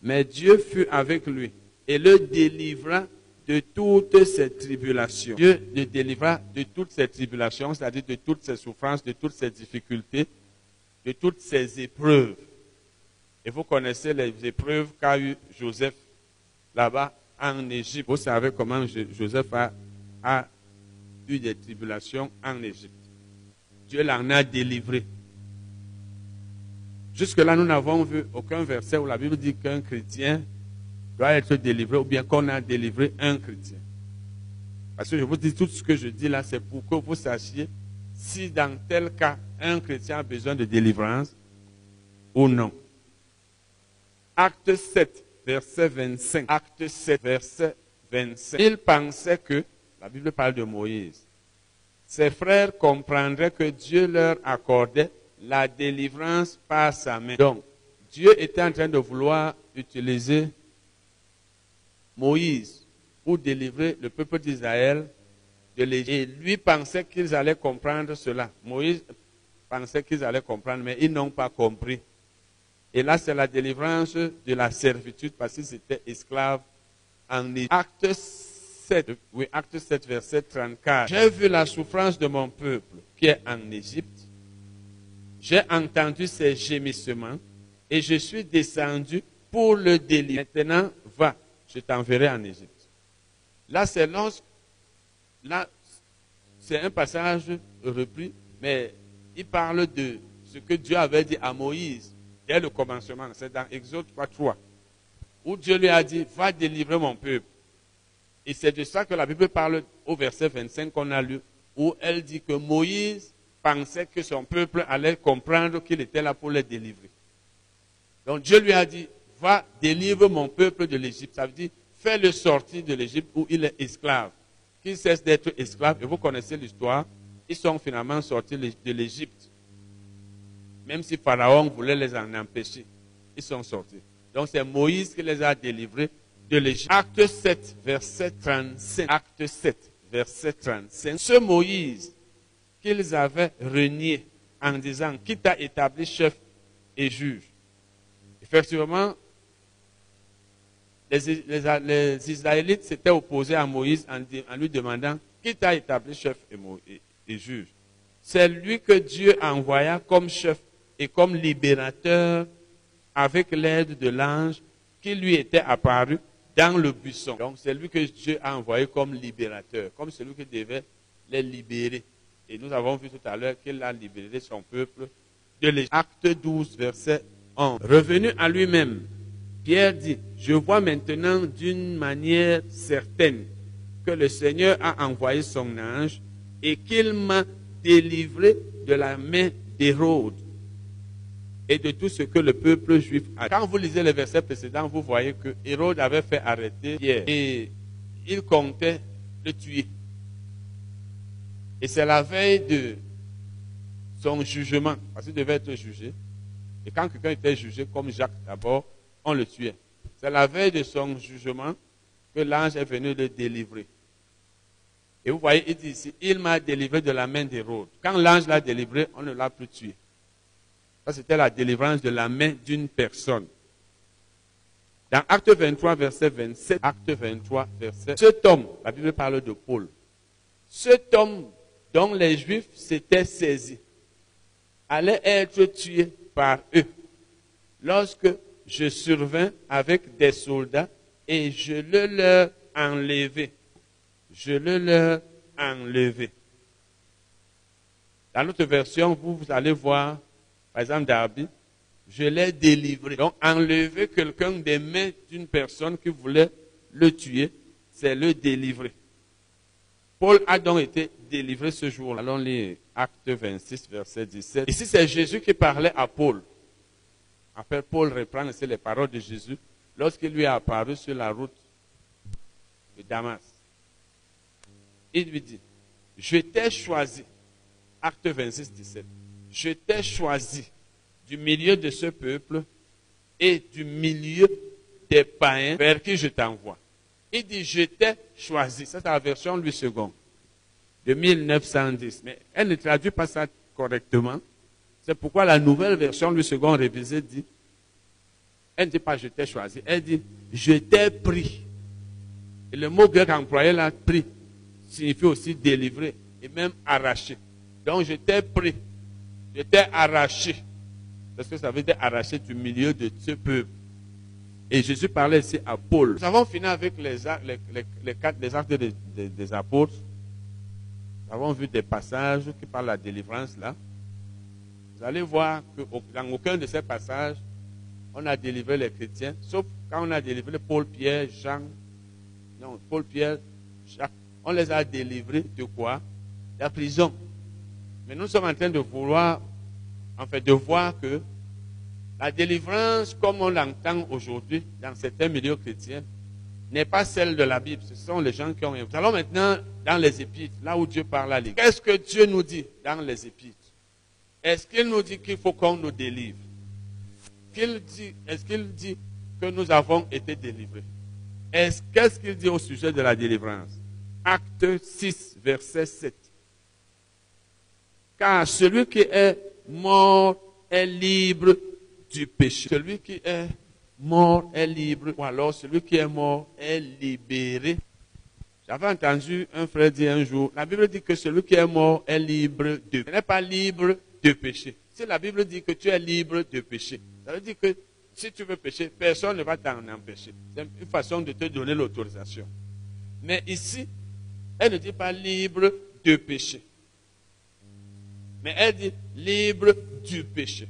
Mais Dieu fut avec lui et le délivra de toutes ces tribulations. Dieu le délivra de toutes ces tribulations, c'est-à-dire de toutes ces souffrances, de toutes ces difficultés, de toutes ces épreuves. Et vous connaissez les épreuves qu'a eu Joseph là-bas en Égypte. Vous savez comment Joseph a, eu des tribulations en Égypte. Dieu l'en a délivré. Jusque-là, nous n'avons vu aucun verset où la Bible dit qu'un chrétien doit être délivré ou bien qu'on a délivré un chrétien. Parce que je vous dis tout ce que je dis là, c'est pour que vous sachiez si dans tel cas un chrétien a besoin de délivrance ou non. Acte 7, verset 25. Acte 7, verset 25. Il pensait que, la Bible parle de Moïse, ses frères comprendraient que Dieu leur accordait la délivrance par sa main. Donc, Dieu était en train de vouloir utiliser Moïse pour délivrer le peuple d'Israël Et lui pensait qu'ils allaient comprendre cela. Moïse pensait qu'ils allaient comprendre, mais ils n'ont pas compris. Et là, c'est la délivrance de la servitude parce qu'ils étaient esclaves en Égypte. Acte 7, oui, acte 7, verset 34. J'ai vu la souffrance de mon peuple qui est en Égypte. J'ai entendu ses gémissements et je suis descendu pour le délivrer. Maintenant, va, je t'enverrai en Égypte. Là, c'est là, c'est un passage repris, mais il parle de ce que Dieu avait dit à Moïse dès le commencement. C'est dans Exode 3, 3, où Dieu lui a dit, va délivrer mon peuple. Et c'est de ça que la Bible parle au verset 25 qu'on a lu, où elle dit que Moïse pensait que son peuple allait comprendre qu'il était là pour les délivrer. Donc Dieu lui a dit, va délivre mon peuple de l'Égypte. Ça veut dire, fais-le sortir de l'Égypte où il est esclave. Qu'il cesse d'être esclave. Et vous connaissez l'histoire. Ils sont finalement sortis de l'Égypte. Même si Pharaon voulait les en empêcher, ils sont sortis. Donc c'est Moïse qui les a délivrés de l'Égypte. Acte 7, verset 35. Acte 7, verset 35. Ce Moïse qu'ils avaient renié en disant qui t'a établi chef et juge? Effectivement, les, Israélites s'étaient opposés à Moïse en, lui demandant qui t'a établi chef et, juge? C'est lui que Dieu envoya comme chef et comme libérateur avec l'aide de l'ange qui lui était apparu dans le buisson. Donc c'est lui que Dieu a envoyé comme libérateur, comme celui qui devait les libérer. Et nous avons vu tout à l'heure qu'il a libéré son peuple de l'Égypte. Acte 12, verset 11. Revenu à lui-même, Pierre dit, je vois maintenant d'une manière certaine que le Seigneur a envoyé son ange et qu'il m'a délivré de la main d'Hérode et de tout ce que le peuple juif a. Quand vous lisez le verset précédent, vous voyez que Hérode avait fait arrêter Pierre et il comptait le tuer. Et c'est la veille de son jugement, parce qu'il devait être jugé. Et quand quelqu'un était jugé, comme Jacques d'abord, on le tuait. C'est la veille de son jugement que l'ange est venu le délivrer. Et vous voyez, il dit ici, il m'a délivré de la main d'Hérode. Quand l'ange l'a délivré, on ne l'a plus tué. Ça, c'était la délivrance de la main d'une personne. Dans Acte 23, verset 27, Acte 23, verset, cet homme, la Bible parle de Paul, cet homme dont les Juifs s'étaient saisis allait être tué par eux lorsque je survins avec des soldats et je le leur enlevé. Je le leur enlevé. Dans notre version, vous, vous allez voir, par exemple, Darby, je l'ai délivré. Donc, enlever quelqu'un des mains d'une personne qui voulait le tuer, c'est le délivrer. Paul a donc été délivré ce jour-là. Allons lire Acte 26, verset 17. Ici, c'est Jésus qui parlait à Paul. Après, Paul reprend ici les paroles de Jésus lorsqu'il lui est apparu sur la route de Damas. Il lui dit, je t'ai choisi, acte 26, 17, je t'ai choisi du milieu de ce peuple et du milieu des païens vers qui je t'envoie. Il dit, je t'ai choisi. C'est la version Louis II de 1910. Mais elle ne traduit pas ça correctement. C'est pourquoi la nouvelle version Louis II révisée dit, elle ne dit pas je t'ai choisi, elle dit je t'ai pris Et le mot grec employé là, pris, signifie aussi délivrer et même arracher. Donc j'étais pris, j'étais arraché. Parce que ça veut dire arraché du milieu de ce peuple. Et Jésus parlait ici à Paul. Nous avons fini avec les, quatre, actes des, des, apôtres. Nous avons vu des passages qui parlent de la délivrance là. Vous allez voir que dans aucun de ces passages, on a délivré les chrétiens, sauf quand on a délivré Paul, Pierre, Jean, non, Paul, Pierre, Jacques. On les a délivrés de quoi? De la prison. Mais nous sommes en train de vouloir, en fait, de voir que la délivrance, comme on l'entend aujourd'hui dans certains milieux chrétiens, n'est pas celle de la Bible. Ce sont les gens qui ont... Nous allons maintenant dans les épîtres, là où Dieu parle à l'Église. Qu'est-ce que Dieu nous dit dans les épîtres? Est-ce qu'il nous dit qu'il faut qu'on nous délivre? Est-ce qu'il dit que nous avons été délivrés? Qu'est-ce qu'il dit au sujet de la délivrance? Acte 6, verset 7. Car celui qui est mort est libre du péché. Celui qui est mort est libre, ou alors celui qui est mort est libéré. J'avais entendu un frère dire un jour, la Bible dit que celui qui est mort est libre de. Ce n'est pas libre de péché. Si la Bible dit que tu es libre de péché, ça veut dire que si tu veux pécher, personne ne va t'en empêcher. C'est une façon de te donner l'autorisation. Mais ici, elle ne dit pas libre de péché. Mais elle dit libre du péché.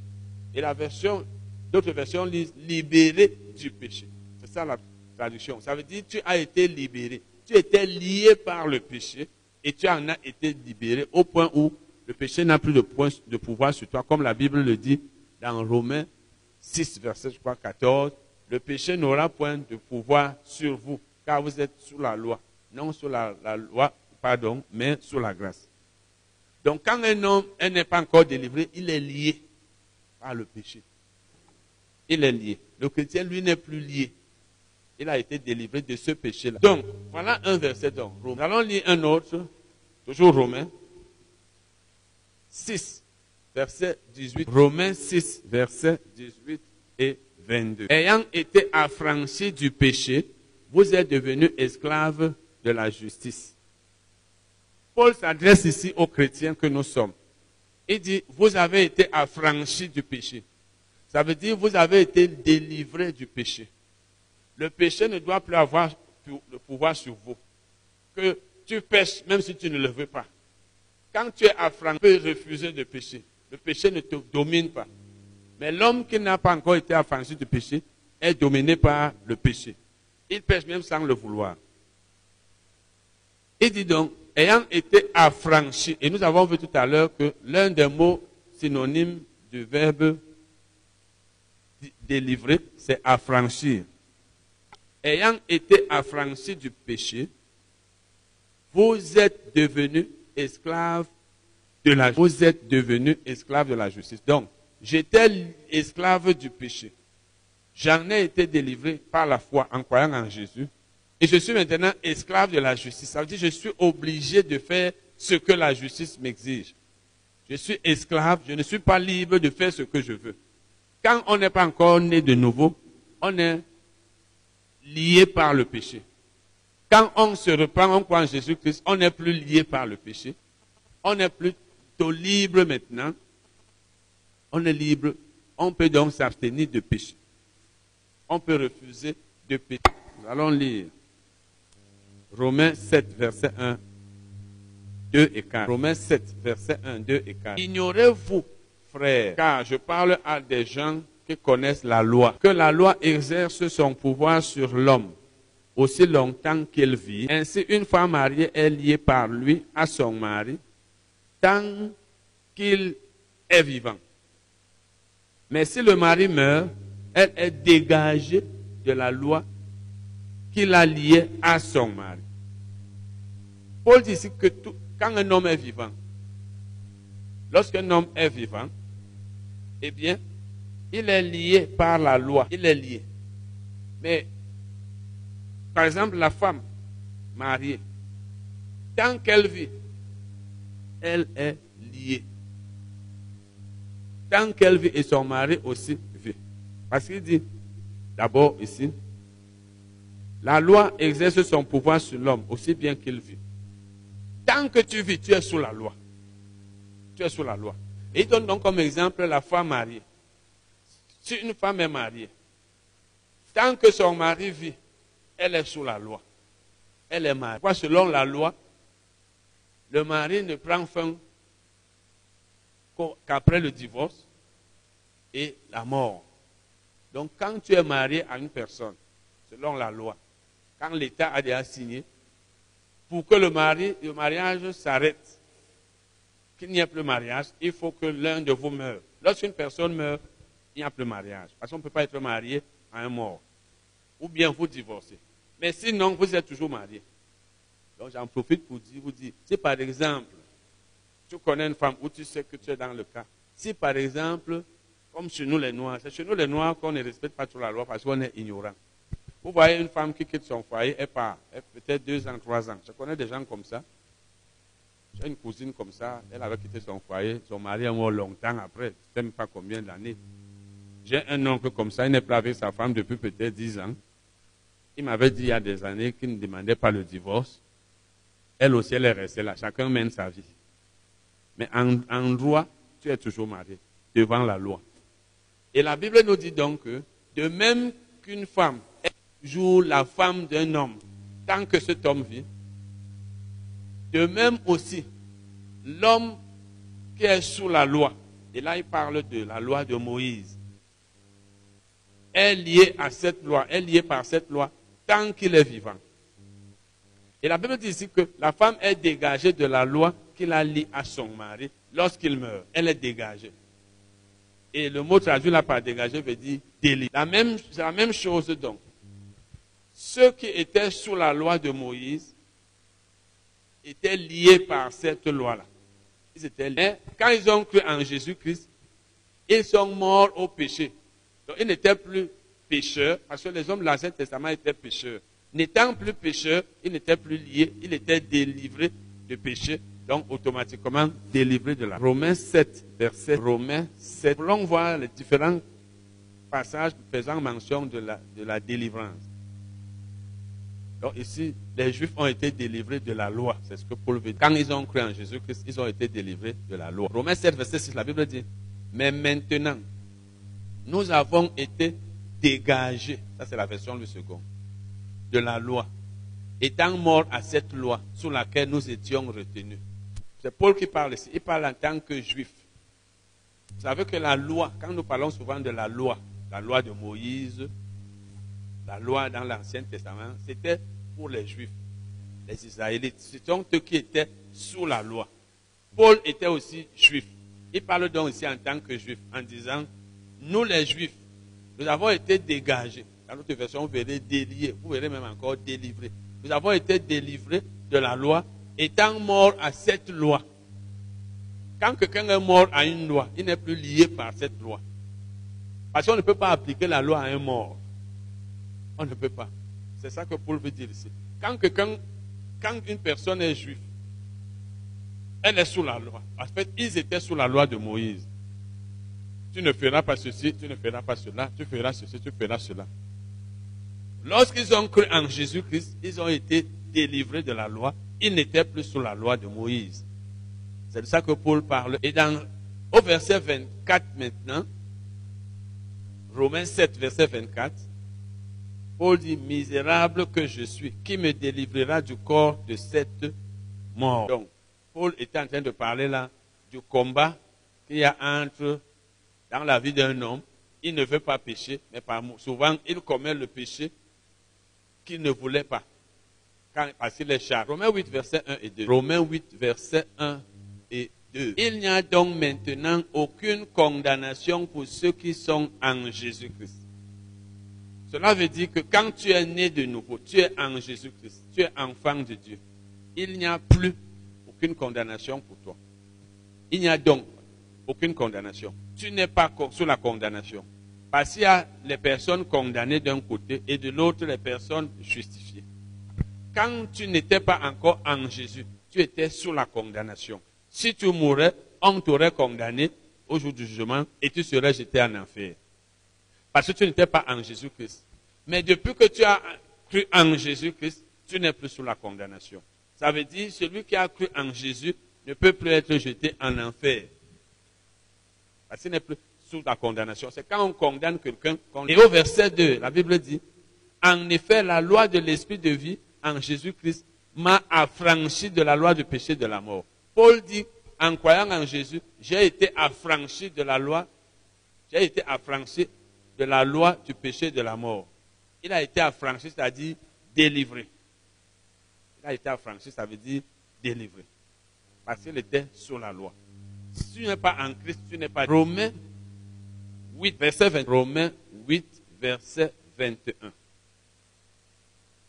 Et la version, d'autres versions lisent libéré du péché. C'est ça la traduction. Ça veut dire tu as été libéré. Tu étais lié par le péché et tu en as été libéré au point où le péché n'a plus de, de pouvoir sur toi, comme la Bible le dit dans Romains 6, verset je crois 14. Le péché n'aura point de pouvoir sur vous, car vous êtes sous la loi. Non sous la, loi, pardon, mais sous la grâce. Donc quand un homme n'est pas encore délivré, il est lié par le péché. Il est lié. Le chrétien, lui, n'est plus lié. Il a été délivré de ce péché-là. Donc, voilà un verset. Nous allons lire un autre, toujours Romain 6, verset 18. Romains 6, verset 18 et 22. Ayant été affranchis du péché, vous êtes devenus esclaves de la justice. Paul s'adresse ici aux chrétiens que nous sommes. Il dit, vous avez été affranchis du péché. Ça veut dire, vous avez été délivrés du péché. Le péché ne doit plus avoir le pouvoir sur vous. Que tu pêches même si tu ne le veux pas. Quand tu es affranchi, tu peux refuser de pécher. Le péché ne te domine pas. Mais l'homme qui n'a pas encore été affranchi du péché est dominé par le péché. Il pêche même sans le vouloir. Il dit donc, ayant été affranchi, et nous avons vu tout à l'heure que l'un des mots synonymes du verbe délivrer, c'est affranchir. Ayant été affranchi du péché, vous êtes devenus esclaves de la Vous êtes devenus esclaves de la justice. Donc, j'étais esclave du péché. J'en ai été délivré par la foi en croyant en Jésus. Et je suis maintenant esclave de la justice. Ça veut dire que je suis obligé de faire ce que la justice m'exige. Je suis esclave, je ne suis pas libre de faire ce que je veux. Quand on n'est pas encore né de nouveau, on est lié par le péché. Quand on se reprend, on croit en Jésus-Christ, on n'est plus lié par le péché. On est plutôt libre maintenant. On est libre. On peut donc s'abstenir de péché. On peut refuser de péché. Nous allons lire. Romains 7, verset 1, 2 et 4. Romains 7, verset 1, 2 et 4. Ignorez-vous, frères, car je parle à des gens qui connaissent la loi, que la loi exerce son pouvoir sur l'homme aussi longtemps qu'il vit. Ainsi, une femme mariée est liée par lui à son mari tant qu'il est vivant. Mais si le mari meurt, elle est dégagée de la loi qui l'a lié à son mari. Paul dit ici que quand un homme est vivant, lorsqu'un homme est vivant, eh bien, il est lié par la loi, il est lié. Mais, par exemple, la femme mariée, tant qu'elle vit, elle est liée. Tant qu'elle vit et son mari aussi vit. Parce qu'il dit, d'abord ici, La loi exerce son pouvoir sur l'homme aussi bien qu'il vit. Tant que tu vis, tu es sous la loi. Tu es sous la loi. Et il donne donc comme exemple la femme mariée. Si une femme est mariée, tant que son mari vit, elle est sous la loi. Elle est mariée. Selon la loi, le mari ne prend fin qu'après le divorce et la mort. Donc quand tu es marié à une personne, selon la loi, quand l'État a déjà signé, pour que le, le mariage s'arrête, qu'il n'y ait plus de mariage, il faut que l'un de vous meure. Lorsqu'une personne meurt, il n'y a plus de mariage. Parce qu'on ne peut pas être marié à un mort. Ou bien vous divorcez. Mais sinon, vous êtes toujours marié. Donc j'en profite pour vous dire, si par exemple, tu connais une femme où tu sais que tu es dans le cas, si par exemple, comme chez nous les Noirs, c'est chez nous les Noirs qu'on ne respecte pas trop la loi parce qu'on est ignorant. Vous voyez une femme qui quitte son foyer, elle part, peut-être deux ans, trois ans. Je connais des gens comme ça. J'ai une cousine comme ça, elle avait quitté son foyer, son mari est mort longtemps après, je ne sais même pas combien d'années. J'ai un oncle comme ça, il n'est pas avec sa femme depuis peut-être dix ans. Il m'avait dit il y a des années qu'il ne demandait pas le divorce. Elle aussi, elle est restée là. Chacun mène sa vie. Mais en, droit, tu es toujours marié devant la loi. Et la Bible nous dit donc que, de même qu'une femme joue la femme d'un homme tant que cet homme vit, de même aussi, l'homme qui est sous la loi, et là il parle de la loi de Moïse, est lié à cette loi, est lié par cette loi tant qu'il est vivant. Et la Bible dit ici que la femme est dégagée de la loi qu'il a liée à son mari lorsqu'il meurt. Elle est dégagée. Et le mot traduit là par dégagé veut dire délit. La la même chose donc. Ceux qui étaient sous la loi de Moïse étaient liés par cette loi-là. Ils étaient liés. Quand ils ont cru en Jésus-Christ, ils sont morts au péché. Donc ils n'étaient plus pécheurs, parce que les hommes de l'Ancien Testament étaient pécheurs. N'étant plus pécheurs, ils n'étaient plus liés, ils étaient délivrés de péché, donc automatiquement délivrés de la. Romains 7, verset Romains 7. L'on voit les différents passages faisant mention de la, de la délivrance. Donc ici, les Juifs ont été délivrés de la loi. C'est ce que Paul veut dire. Quand ils ont cru en Jésus-Christ, ils ont été délivrés de la loi. Romains 7, verset 6, la Bible dit, mais maintenant, nous avons été dégagés, ça c'est la version du second, de la loi, étant morts à cette loi sous laquelle nous étions retenus. C'est Paul qui parle ici. Il parle en tant que juif. Vous savez que la loi, quand nous parlons souvent de la loi, la loi de Moïse, la loi dans l'Ancien Testament, c'était pour les Juifs, les Israélites. Sont eux qui étaient sous la loi. Paul était aussi juif. Il parle donc ici en tant que juif, en disant, nous les Juifs, nous avons été dégagés. Dans notre version, vous verrez déliés, vous verrez même encore délivrés. Nous avons été délivrés de la loi, étant morts à cette loi. Quand quelqu'un est mort à une loi, il n'est plus lié par cette loi. Parce qu'on ne peut pas appliquer la loi à un mort. On ne peut pas. C'est ça que Paul veut dire ici. Quand quand une personne est juive, elle est sous la loi. En fait, ils étaient sous la loi de Moïse. Tu ne feras pas ceci, tu ne feras pas cela, tu feras ceci, tu feras cela. Lorsqu'ils ont cru en Jésus-Christ, ils ont été délivrés de la loi. Ils n'étaient plus sous la loi de Moïse. C'est de ça que Paul parle. Et dans, au verset 24 maintenant, Romains 7, verset 24, Paul dit, misérable que je suis, qui me délivrera du corps de cette mort? Donc, Paul est en train de parler là du combat qu'il y a entre, dans la vie d'un homme, il ne veut pas pécher, mais par, souvent il commet le péché qu'il ne voulait pas. Quand, parce qu'il est chargé. Romains 8, verset 1 et 2. Romains 8, verset 1 et 2. Il n'y a donc maintenant aucune condamnation pour ceux qui sont en Jésus-Christ. Cela veut dire que quand tu es né de nouveau, tu es en Jésus-Christ, tu es enfant de Dieu. Il n'y a plus aucune condamnation pour toi. Il n'y a donc aucune condamnation. Tu n'es pas sous la condamnation. Parce qu'il y a les personnes condamnées d'un côté et de l'autre les personnes justifiées. Quand tu n'étais pas encore en Jésus, tu étais sous la condamnation. Si tu mourais, on t'aurait condamné au jour du jugement et tu serais jeté en enfer. Parce que tu n'étais pas en Jésus-Christ. Mais depuis que tu as cru en Jésus-Christ, tu n'es plus sous la condamnation. Ça veut dire, celui qui a cru en Jésus ne peut plus être jeté en enfer. Qu'il n'est plus sous la condamnation. C'est quand on condamne quelqu'un. Et au verset 2, la Bible dit, en effet, la loi de l'esprit de vie en Jésus-Christ m'a affranchi de la loi du péché de la mort. Paul dit, en croyant en Jésus, j'ai été affranchi de la loi, j'ai été affranchi de la loi du péché de la mort. Il a été affranchi, c'est-à-dire délivré. Il a été affranchi, ça veut dire délivré. Parce qu'il était sous la loi. Si tu n'es pas en Christ, tu n'es pas. Romains 8, verset 20. Romains 8, verset 21.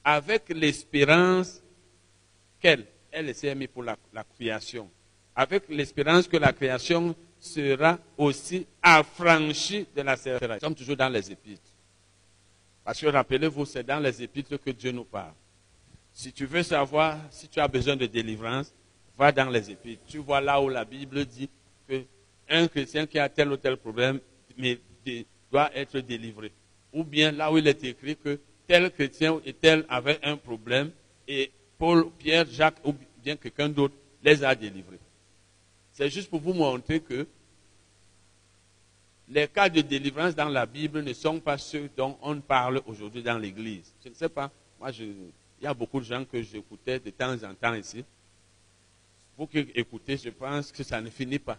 Avec l'espérance qu'elle, elle s'est mise pour la, création. Avec l'espérance que la création sera aussi affranchie de la sécheresse. Nous sommes toujours dans les épîtres. Parce que rappelez-vous, c'est dans les épîtres que Dieu nous parle. Si tu veux savoir si tu as besoin de délivrance, va dans les épîtres. Tu vois là où la Bible dit que un chrétien qui a tel ou tel problème doit être délivré. Ou bien là où il est écrit que tel chrétien et tel avait un problème et Paul, Pierre, Jacques ou bien quelqu'un d'autre les a délivrés. C'est juste pour vous montrer que les cas de délivrance dans la Bible ne sont pas ceux dont on parle aujourd'hui dans l'Église. Je ne sais pas, moi, je, il y a beaucoup de gens que j'écoutais de temps en temps ici. Vous qui écoutez, je pense que ça ne finit pas.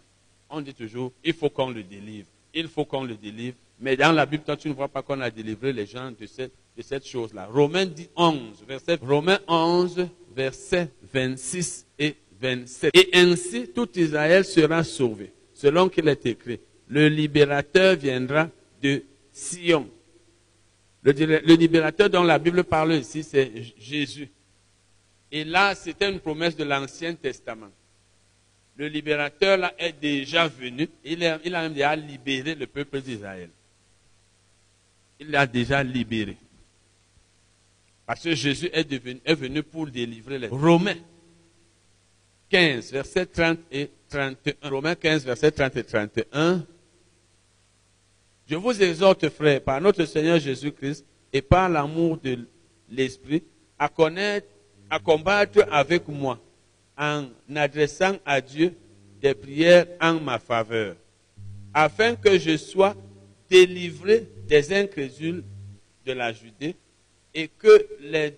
On dit toujours, il faut qu'on le délivre. Il faut qu'on le délivre. Mais dans la Bible, toi, tu ne vois pas qu'on a délivré les gens de cette, de cette chose-là. Romains 11, verset, Romains 11, verset 26 et 27. Et ainsi, tout Israël sera sauvé, selon qu'il est écrit. Le libérateur viendra de Sion. Le, le libérateur dont la Bible parle ici, c'est Jésus. Et là, c'était une promesse de l'Ancien Testament. Le libérateur là est déjà venu. Il, a, déjà libéré le peuple d'Israël. Il l'a déjà libéré. Parce que Jésus est, devenu, venu pour délivrer les Romains 15, verset 30 et 31. Romains 15, verset 30 et 31. Je vous exhorte, frères, par notre Seigneur Jésus-Christ et par l'amour de l'Esprit, à connaître combattre avec moi en adressant à Dieu des prières en ma faveur, afin que je sois délivré des incrédules de la Judée et que les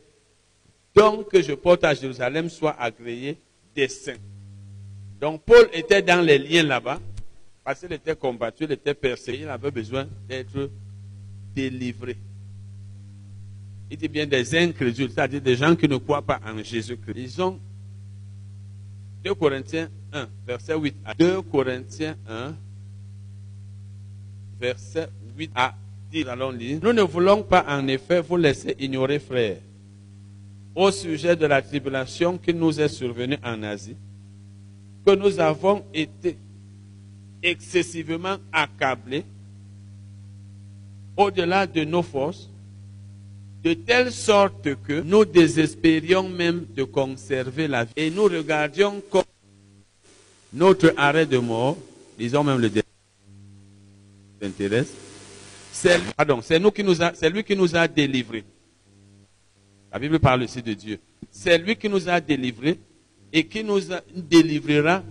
dons que je porte à Jérusalem soient agréés des saints. Donc Paul était dans les liens là-bas, parce qu'il était combattu, il était persécuté, il avait besoin d'être délivré. Il dit bien des incrédules, c'est-à-dire des gens qui ne croient pas en Jésus-Christ. Ils ont 2 Corinthiens 1, verset 8 à 2 Corinthiens 1, verset 8 à 10. Allons lire. Nous ne voulons pas en effet vous laisser ignorer, frères, au sujet de la tribulation qui nous est survenue en Asie, que nous avons été excessivement accablés au-delà de nos forces de telle sorte que nous désespérions même de conserver la vie. Et nous regardions comme notre arrêt de mort, disons même le intéresse, c'est lui qui nous a délivrés. La Bible parle aussi de Dieu. C'est lui qui nous a délivrés et qui nous délivrera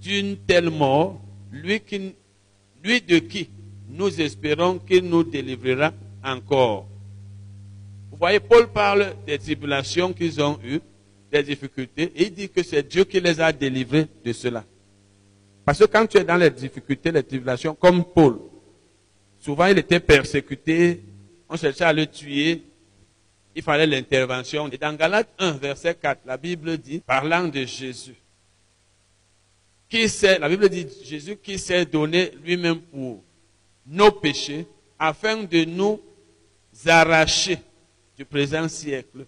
d'une telle mort, lui de qui nous espérons qu'il nous délivrera encore. Vous voyez, Paul parle des tribulations qu'ils ont eues, des difficultés, et il dit que c'est Dieu qui les a délivrés de cela. Parce que quand tu es dans les difficultés, les tribulations, comme Paul, souvent il était persécuté, on cherchait à le tuer, il fallait l'intervention. Et dans Galates 1, verset 4, la Bible dit, parlant de Jésus, qui s'est, la Bible dit Jésus qui s'est donné lui-même pour nos péchés, afin de nous arracher du présent siècle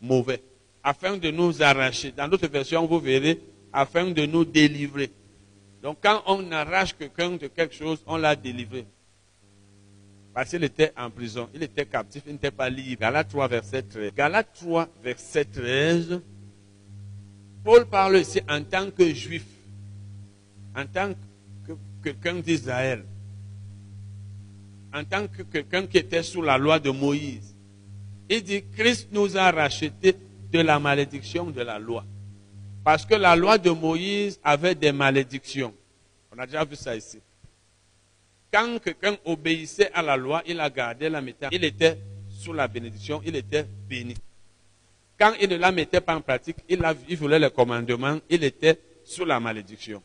mauvais, afin de nous arracher. Dans d'autres versions, vous verrez, afin de nous délivrer. Donc quand on arrache quelqu'un de quelque chose, on l'a délivré. Parce qu'il était en prison, il était captif, il n'était pas libre. Galates 3, verset 13. Galates 3, verset 13. Paul parle ici en tant que juif, en tant que quelqu'un d'Israël, en tant que quelqu'un qui était sous la loi de Moïse. Il dit, Christ nous a rachetés de la malédiction de la loi. Parce que la loi de Moïse avait des malédictions. On a déjà vu ça ici. Quand quelqu'un obéissait à la loi, il a gardé la méthode, il était sous la bénédiction, il était béni. Quand il ne la mettait pas en pratique, il, a, il voulait les commandements, il était sous la malédiction.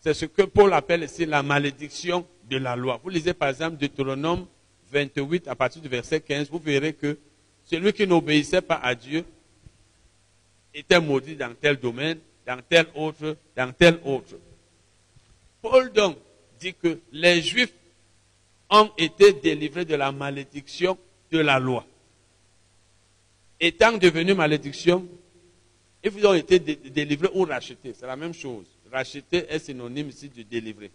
C'est ce que Paul appelle ici la malédiction de la loi. Vous lisez par exemple Deutéronome 28 à partir du verset 15, vous verrez que celui qui n'obéissait pas à Dieu était maudit dans tel domaine, dans tel autre, dans tel autre. Paul donc dit que les Juifs ont été délivrés de la malédiction de la loi. Étant devenus malédiction, ils ont été délivrés ou rachetés. C'est la même chose. Racheter est synonyme ici de délivrer.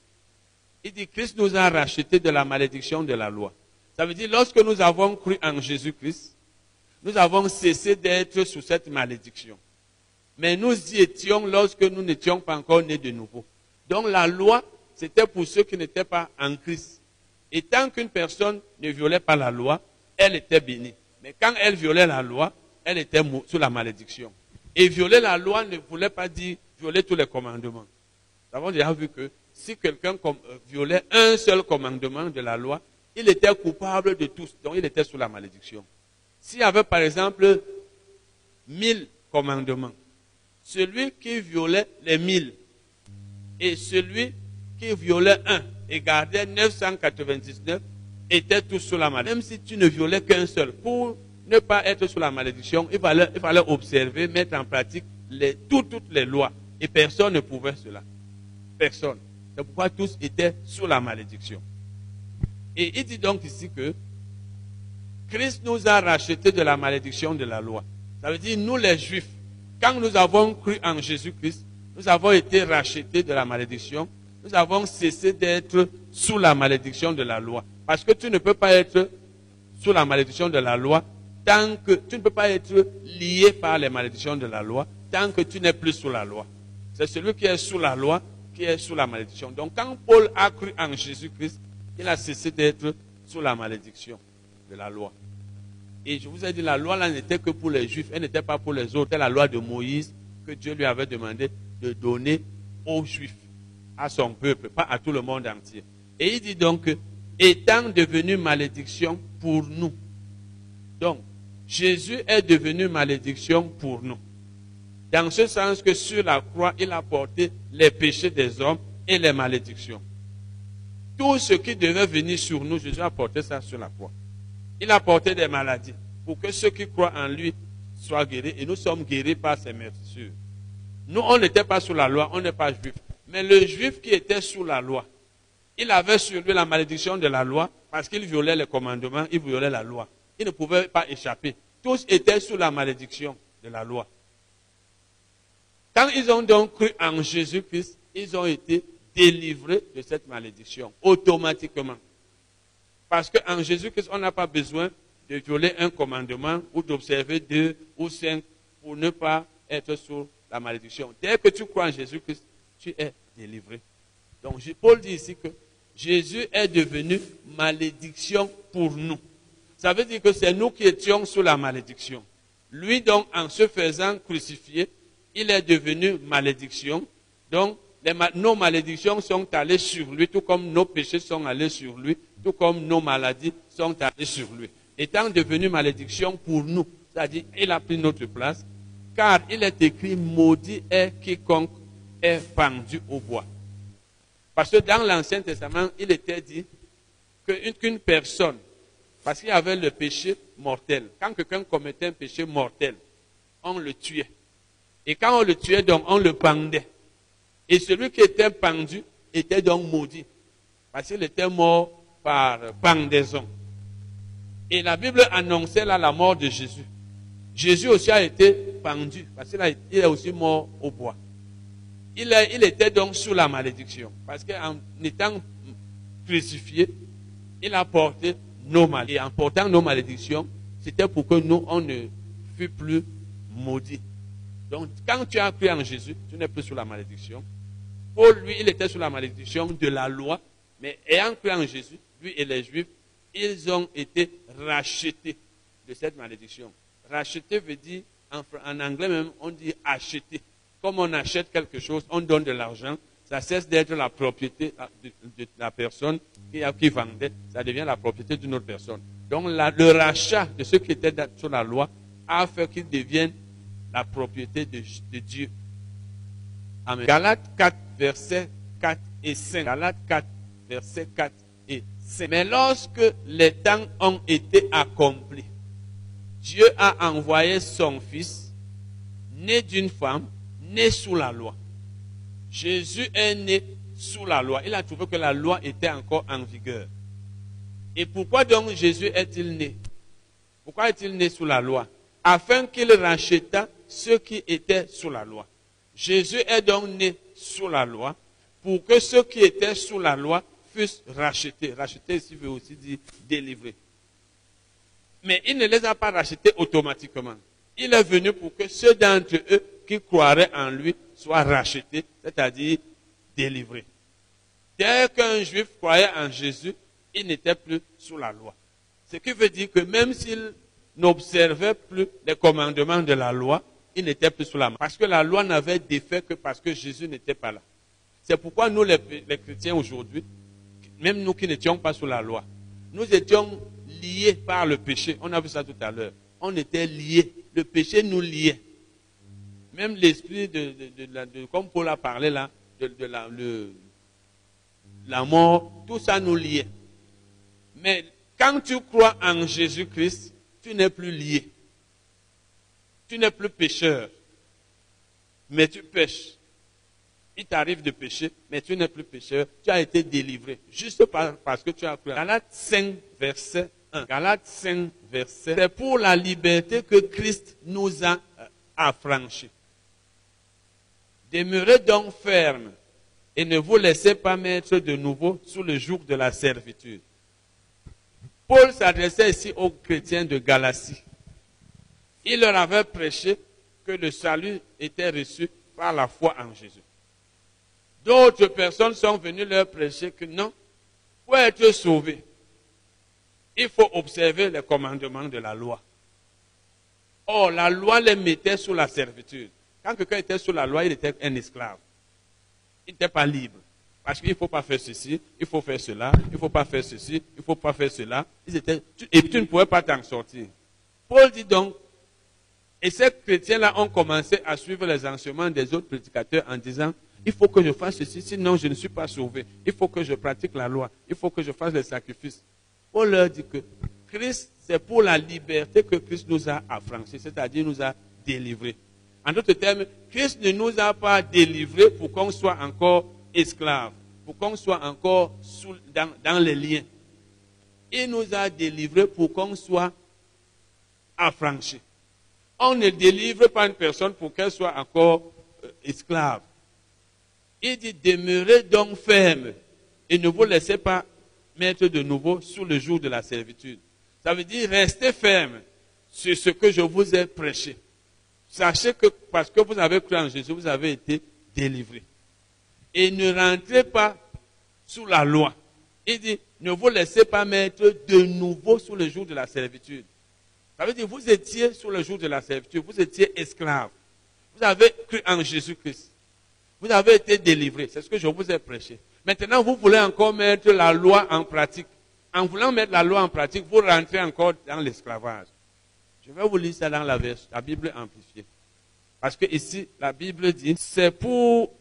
Il dit Christ nous a rachetés de la malédiction de la loi. Ça veut dire lorsque nous avons cru en Jésus-Christ, nous avons cessé d'être sous cette malédiction. Mais nous y étions lorsque nous n'étions pas encore nés de nouveau. Donc la loi, c'était pour ceux qui n'étaient pas en Christ. Et tant qu'une personne ne violait pas la loi, elle était bénie. Mais quand elle violait la loi, elle était sous la malédiction. Et violer la loi ne voulait pas dire violer tous les commandements. Nous avons déjà vu que si quelqu'un euh, violait un seul commandement de la loi, il était coupable de tous, donc il était sous la malédiction. S'il y avait par exemple mille commandements, celui qui violait les mille et celui qui violait un et gardait 999 étaient tous sous la malédiction. Même si tu ne violais qu'un seul, pour ne pas être sous la malédiction, il fallait, observer, mettre en pratique toutes les lois. Et personne ne pouvait cela. Personne. C'est pourquoi tous étaient sous la malédiction. Et il dit donc ici que Christ nous a rachetés de la malédiction de la loi. Ça veut dire, nous les Juifs, quand nous avons cru en Jésus-Christ, nous avons été rachetés de la malédiction. Nous avons cessé d'être sous la malédiction de la loi. Parce que tu ne peux pas être sous la malédiction de la loi tant que tu ne peux pas être lié par les malédictions de la loi tant que tu n'es plus sous la loi. C'est celui qui est sous la loi qui est sous la malédiction. Donc quand Paul a cru en Jésus-Christ, il a cessé d'être sous la malédiction de la loi. Et je vous ai dit, la loi là n'était que pour les juifs, elle n'était pas pour les autres. C'était la loi de Moïse que Dieu lui avait demandé de donner aux juifs, à son peuple, pas à tout le monde entier. Et il dit donc, étant devenu malédiction pour nous. Donc, Jésus est devenu malédiction pour nous. Dans ce sens que sur la croix, il a porté les péchés des hommes et les malédictions. Tout ce qui devait venir sur nous, Jésus a porté ça sur la croix. Il a porté des maladies pour que ceux qui croient en lui soient guéris. Et nous sommes guéris par ses mercures. Nous, on n'était pas sous la loi, on n'est pas juif. Mais le juif qui était sous la loi, il avait sur lui la malédiction de la loi parce qu'il violait les commandements, il violait la loi. Il ne pouvait pas échapper. Tous étaient sous la malédiction de la loi. Quand ils ont donc cru en Jésus-Christ, ils ont été délivrés de cette malédiction automatiquement. Parce qu'en Jésus-Christ, on n'a pas besoin de violer un commandement ou d'observer deux ou cinq pour ne pas être sous la malédiction. Dès que tu crois en Jésus-Christ, tu es délivré. Donc Paul dit ici que Jésus est devenu malédiction pour nous. Ça veut dire que c'est nous qui étions sous la malédiction. Lui donc, en se faisant crucifier, il est devenu malédiction. Donc, nos malédictions sont allées sur lui, tout comme nos péchés sont allés sur lui tout comme nos maladies sont allées sur lui. Étant devenu malédiction pour nous, c'est-à-dire il a pris notre place, car il est écrit maudit est quiconque est pendu au bois. Parce que dans l'Ancien Testament, il était dit qu'une personne, parce qu'il y avait le péché mortel, quand quelqu'un commettait un péché mortel, on le tuait. Et quand on le tuait, donc on le pendait. Et celui qui était pendu était donc maudit. Parce qu'il était mort par pendaison. Et la Bible annonçait là la mort de Jésus. Jésus aussi a été pendu, parce qu'il est aussi mort au bois. Il, était donc sous la malédiction, parce qu'en étant crucifié, il a porté nos malédictions. Et en portant nos malédictions, c'était pour que nous, on ne fût plus maudits. Donc, quand tu as cru en Jésus, tu n'es plus sous la malédiction. Paul, lui, il était sous la malédiction de la loi, mais ayant cru en Jésus, lui et les Juifs, ils ont été rachetés de cette malédiction. Racheter veut dire, en, anglais même, on dit acheter. Comme on achète quelque chose, on donne de l'argent, ça cesse d'être la propriété de, de la personne qui, qui, vendait, ça devient la propriété d'une autre personne. Donc le rachat de ceux qui étaient sur la loi a fait qu'ils deviennent la propriété de, de Dieu. Amen. Galates 4, versets 4 et 5. Galates 4, versets 4 et 5. Mais lorsque les temps ont été accomplis, Dieu a envoyé son Fils, né d'une femme, né sous la loi. Jésus est né sous la loi. Il a trouvé que la loi était encore en vigueur. Et pourquoi donc Jésus est-il né? Pourquoi est-il né sous la loi? Afin qu'il racheta ceux qui étaient sous la loi. Jésus est donc né sous la loi pour que ceux qui étaient sous la loi fussent rachetés. Rachetés ici veut aussi dire délivrés. Mais il ne les a pas rachetés automatiquement. Il est venu pour que ceux d'entre eux qui croiraient en lui soient rachetés, c'est-à-dire délivrés. Dès qu'un juif croyait en Jésus, il n'était plus sous la loi. Ce qui veut dire que même s'il n'observait plus les commandements de la loi, il n'était plus sous la loi. Parce que la loi n'avait d'effet que parce que Jésus n'était pas là. C'est pourquoi nous, les, chrétiens aujourd'hui, même nous qui n'étions pas sous la loi, nous étions liés par le péché. On a vu ça tout à l'heure. On était liés. Le péché nous liait. Même l'esprit de, comme Paul a parlé là, de, la mort, tout ça nous liait. Mais quand tu crois en Jésus-Christ, tu n'es plus lié. Tu n'es plus pécheur. Mais tu pêches. Il t'arrive de pécher, mais tu n'es plus pécheur. Tu as été délivré. Juste parce que tu as cru. Galates 5, verset 1. Galates 5, verset. C'est pour la liberté que Christ nous a affranchis. Demeurez donc ferme et ne vous laissez pas mettre de nouveau sous le joug de la servitude. Paul s'adressait ici aux chrétiens de Galatie. Il leur avait prêché que le salut était reçu par la foi en Jésus. D'autres personnes sont venues leur prêcher que non, pour être sauvé, il faut observer les commandements de la loi. Or, la loi les mettait sous la servitude. Quand quelqu'un était sous la loi, il était un esclave. Il n'était pas libre. Parce qu'il ne faut pas faire ceci, il faut faire cela, il ne faut pas faire ceci, il ne faut pas faire cela. Et tu ne pouvais pas t'en sortir. Paul dit donc, et ces chrétiens-là ont commencé à suivre les enseignements des autres prédicateurs en disant, il faut que je fasse ceci, sinon je ne suis pas sauvé. Il faut que je pratique la loi. Il faut que je fasse les sacrifices. Paul leur dit que Christ, c'est pour la liberté que Christ nous a affranchis, c'est-à-dire nous a délivrés. En d'autres termes, Christ ne nous a pas délivrés pour qu'on soit encore esclaves, pour qu'on soit encore sous, dans, dans, les liens. Il nous a délivrés pour qu'on soit affranchis. On ne délivre pas une personne pour qu'elle soit encore euh, esclave. Il dit, demeurez donc ferme et ne vous laissez pas mettre de nouveau sous le jour de la servitude. Ça veut dire restez ferme sur ce que je vous ai prêché. Sachez que parce que vous avez cru en Jésus, vous avez été délivré. Et ne rentrez pas sous la loi. Il dit, ne vous laissez pas mettre de nouveau sous le jour de la servitude. Ça veut dire, vous étiez sous le jour de la servitude, vous étiez esclave. Vous avez cru en Jésus-Christ. Vous avez été délivré. C'est ce que je vous ai prêché. Maintenant, vous voulez encore mettre la loi en pratique. En voulant mettre la loi en pratique, vous rentrez encore dans l'esclavage. Je vais vous lire ça dans la, verse, la Bible amplifiée. Parce que ici, la Bible dit, c'est pour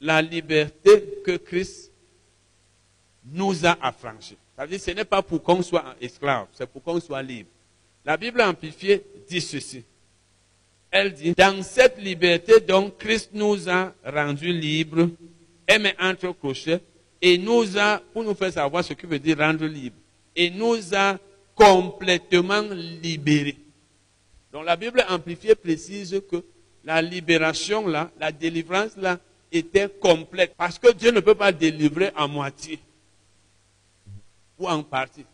la liberté que Christ nous a affranchis. Ça veut dire, ce n'est pas pour qu'on soit esclave, c'est pour qu'on soit libre. La Bible amplifiée dit ceci. Elle dit, dans cette liberté, donc, Christ nous a rendus libres, et met entre crochets, et nous a, pour nous faire savoir ce qui veut dire rendre libre, et nous a complètement libérés. Donc la Bible amplifiée précise que la libération là, la délivrance là, était complète. Parce que Dieu ne peut pas délivrer à moitié ou en partie.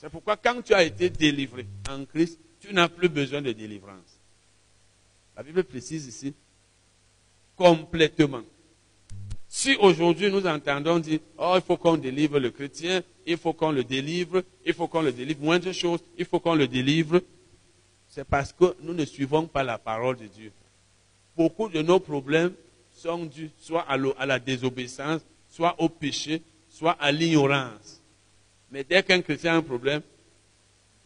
C'est pourquoi quand tu as été délivré en Christ, tu n'as plus besoin de délivrance. La Bible précise ici complètement. Si aujourd'hui nous entendons dire, oh, il faut qu'on délivre le chrétien, il faut qu'on le délivre, il faut qu'on le délivre, moins de choses, il faut qu'on le délivre, c'est parce que nous ne suivons pas la parole de Dieu. Beaucoup de nos problèmes sont dus soit à la désobéissance, soit au péché, soit à l'ignorance. Mais dès qu'un chrétien a un problème,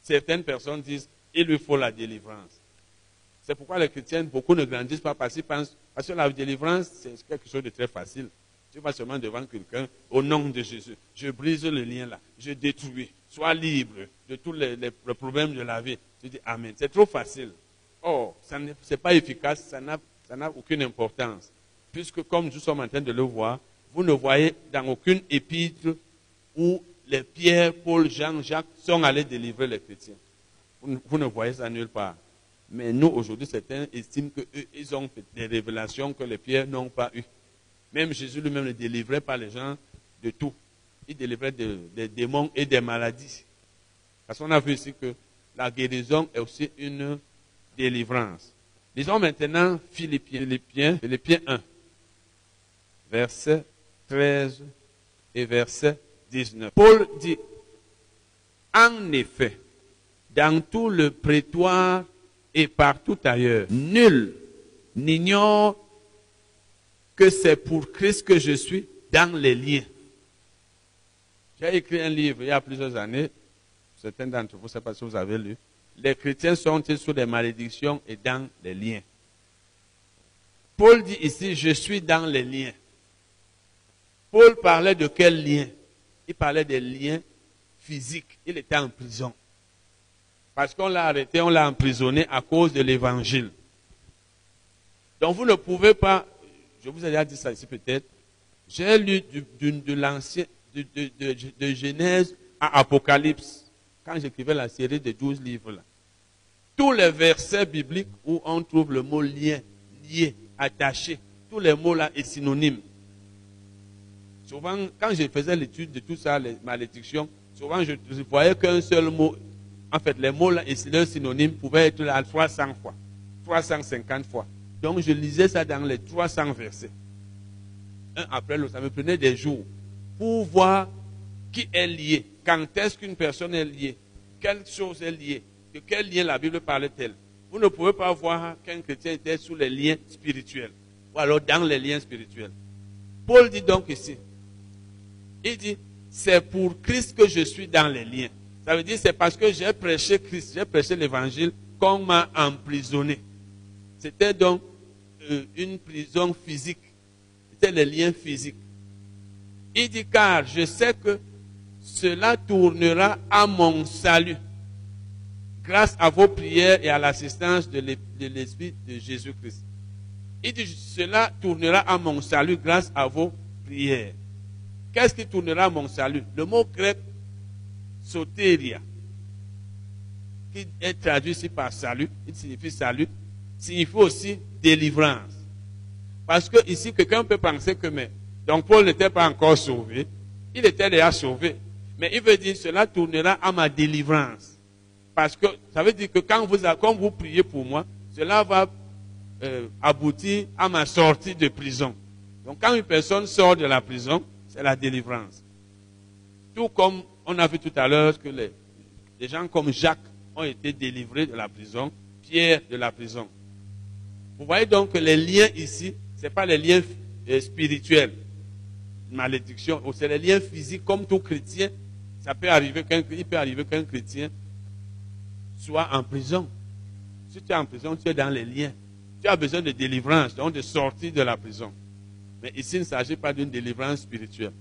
certaines personnes disent, il lui faut la délivrance. C'est pourquoi les chrétiens, beaucoup ne grandissent pas parce qu'ils pensent, parce que la délivrance, c'est quelque chose de très facile. Tu vas seulement devant quelqu'un, au nom de Jésus, je brise le lien là, je détruis, sois libre de tous les, problèmes de la vie. Tu dis Amen. C'est trop facile. Oh, ce n'est pas efficace, ça n'a aucune importance. Puisque comme nous sommes en train de le voir, vous ne voyez dans aucune épître où les Pierre, Paul, Jean, Jacques sont allés délivrer les chrétiens. Vous, ne voyez ça nulle part. Mais nous, aujourd'hui, certains estiment qu'ils ont fait des révélations que les pierres n'ont pas eues. Même Jésus lui-même ne délivrait pas les gens de tout. Il délivrait des démons et des maladies. Parce qu'on a vu ici que la guérison est aussi une délivrance. Disons maintenant Philippiens, Philippiens, Philippiens 1, verset 13 et verset 19. Paul dit, en effet, dans tout le prétoire et partout ailleurs, nul n'ignore que c'est pour Christ que je suis dans les liens. J'ai écrit un livre il y a plusieurs années, certains d'entre vous, ne sais pas si vous avez lu. Les chrétiens sont-ils sous des malédictions et dans les liens? Paul dit ici, je suis dans les liens. Paul parlait de quel lien? Il parlait des liens physiques. Il était en prison. Parce qu'on l'a arrêté, on l'a emprisonné à cause de l'évangile. Donc vous ne pouvez pas, je vous ai déjà dit ça ici peut-être, j'ai lu de, l'ancien, de, Genèse à Apocalypse, quand j'écrivais la série de douze livres là. Tous les versets bibliques où on trouve le mot lien, lié, attaché, tous les mots là sont synonymes. Souvent, quand je faisais l'étude de tout ça, les malédictions, souvent je voyais qu'un seul mot. En fait, les mots et leurs synonymes pouvaient être là 300 fois, 350 fois. Donc je lisais ça dans les 300 versets. Un après l'autre, ça me prenait des jours pour voir qui est lié, quand est-ce qu'une personne est liée, quelle chose est liée, de quel lien la Bible parlait-elle. Vous ne pouvez pas voir qu'un chrétien était sous les liens spirituels, ou alors dans les liens spirituels. Paul dit donc ici, il dit, c'est pour Christ que je suis dans les liens. Ça veut dire, c'est parce que j'ai prêché Christ, j'ai prêché l'évangile qu'on m'a emprisonné. C'était donc euh, une prison physique. C'était les liens physiques. Il dit, car je sais que cela tournera à mon salut, grâce à vos prières et à l'assistance de l'Esprit de Jésus-Christ. Il dit, cela tournera à mon salut grâce à vos prières. Qu'est-ce qui tournera mon salut? Le mot grec soteria, qui est traduit ici par salut, il signifie salut, signifie aussi délivrance. Parce que ici, quelqu'un peut penser que, mais, donc Paul n'était pas encore sauvé, il était déjà sauvé. Mais il veut dire, cela tournera à ma délivrance. Parce que ça veut dire que quand vous, quand vous priez pour moi, cela va euh, aboutir à ma sortie de prison. Donc quand une personne sort de la prison, c'est la délivrance. Tout comme on a vu tout à l'heure que les, gens comme Jacques ont été délivrés de la prison, Pierre de la prison. Vous voyez donc que les liens ici, ce n'est pas les liens euh, spirituels, malédiction, c'est les liens physiques comme tout chrétien. Ça peut arriver il peut arriver qu'un chrétien soit en prison. Si tu es en prison, tu es dans les liens. Tu as besoin de délivrance, donc de sortir de la prison. Mais ici, il ne s'agit pas d'une délivrance spirituelle.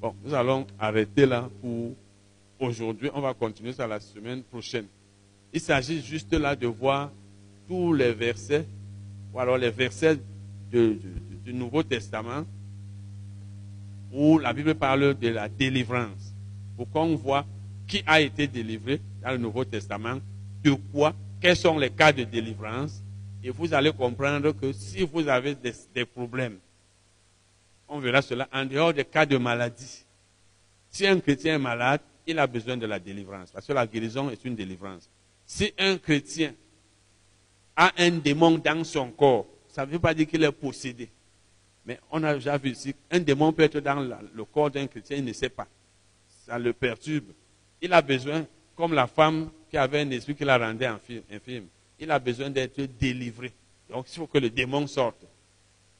Bon, nous allons arrêter là pour aujourd'hui. On va continuer ça la semaine prochaine. Il s'agit juste là de voir tous les versets, ou alors les versets du Nouveau Testament, où la Bible parle de la délivrance. Pour qu'on voit qui a été délivré dans le Nouveau Testament, de quoi, quels sont les cas de délivrance, et vous allez comprendre que si vous avez des problèmes, on verra cela en dehors des cas de maladie. Si un chrétien est malade, il a besoin de la délivrance, parce que la guérison est une délivrance. Si un chrétien a un démon dans son corps, ça ne veut pas dire qu'il est possédé. Mais on a déjà vu ici, un démon peut être dans le corps d'un chrétien, il ne sait pas. Ça le perturbe. Il a besoin, comme la femme qui avait un esprit qui la rendait infi- infime, il a besoin d'être délivré. Donc il faut que le démon sorte.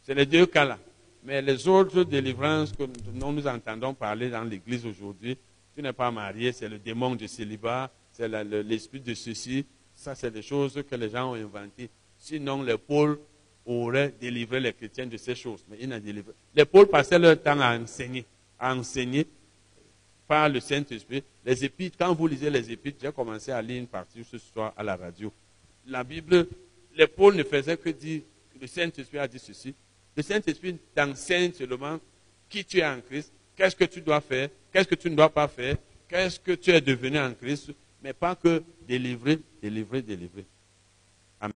C'est les deux cas-là. Mais les autres délivrances que dont nous entendons parler dans l'Église aujourd'hui, tu n'es pas marié, c'est le démon du célibat, c'est l'esprit de ceci. Ça, c'est des choses que les gens ont inventées. Sinon, les pôles auraient délivré les chrétiens de ces choses. Mais ils n'ont délivré. Les pôles passaient leur temps à enseigner, à enseigner par le Saint-Esprit. Les épîtres, quand vous lisez les épîtres, j'ai commencé à lire une partie ce soir à la radio. La Bible, les pôles ne faisaient que dire, le Saint-Esprit a dit ceci. Le Saint-Esprit t'enseigne seulement qui tu es en Christ, qu'est-ce que tu dois faire, qu'est-ce que tu ne dois pas faire, qu'est-ce que tu es devenu en Christ, mais pas que délivrer, délivrer, délivrer.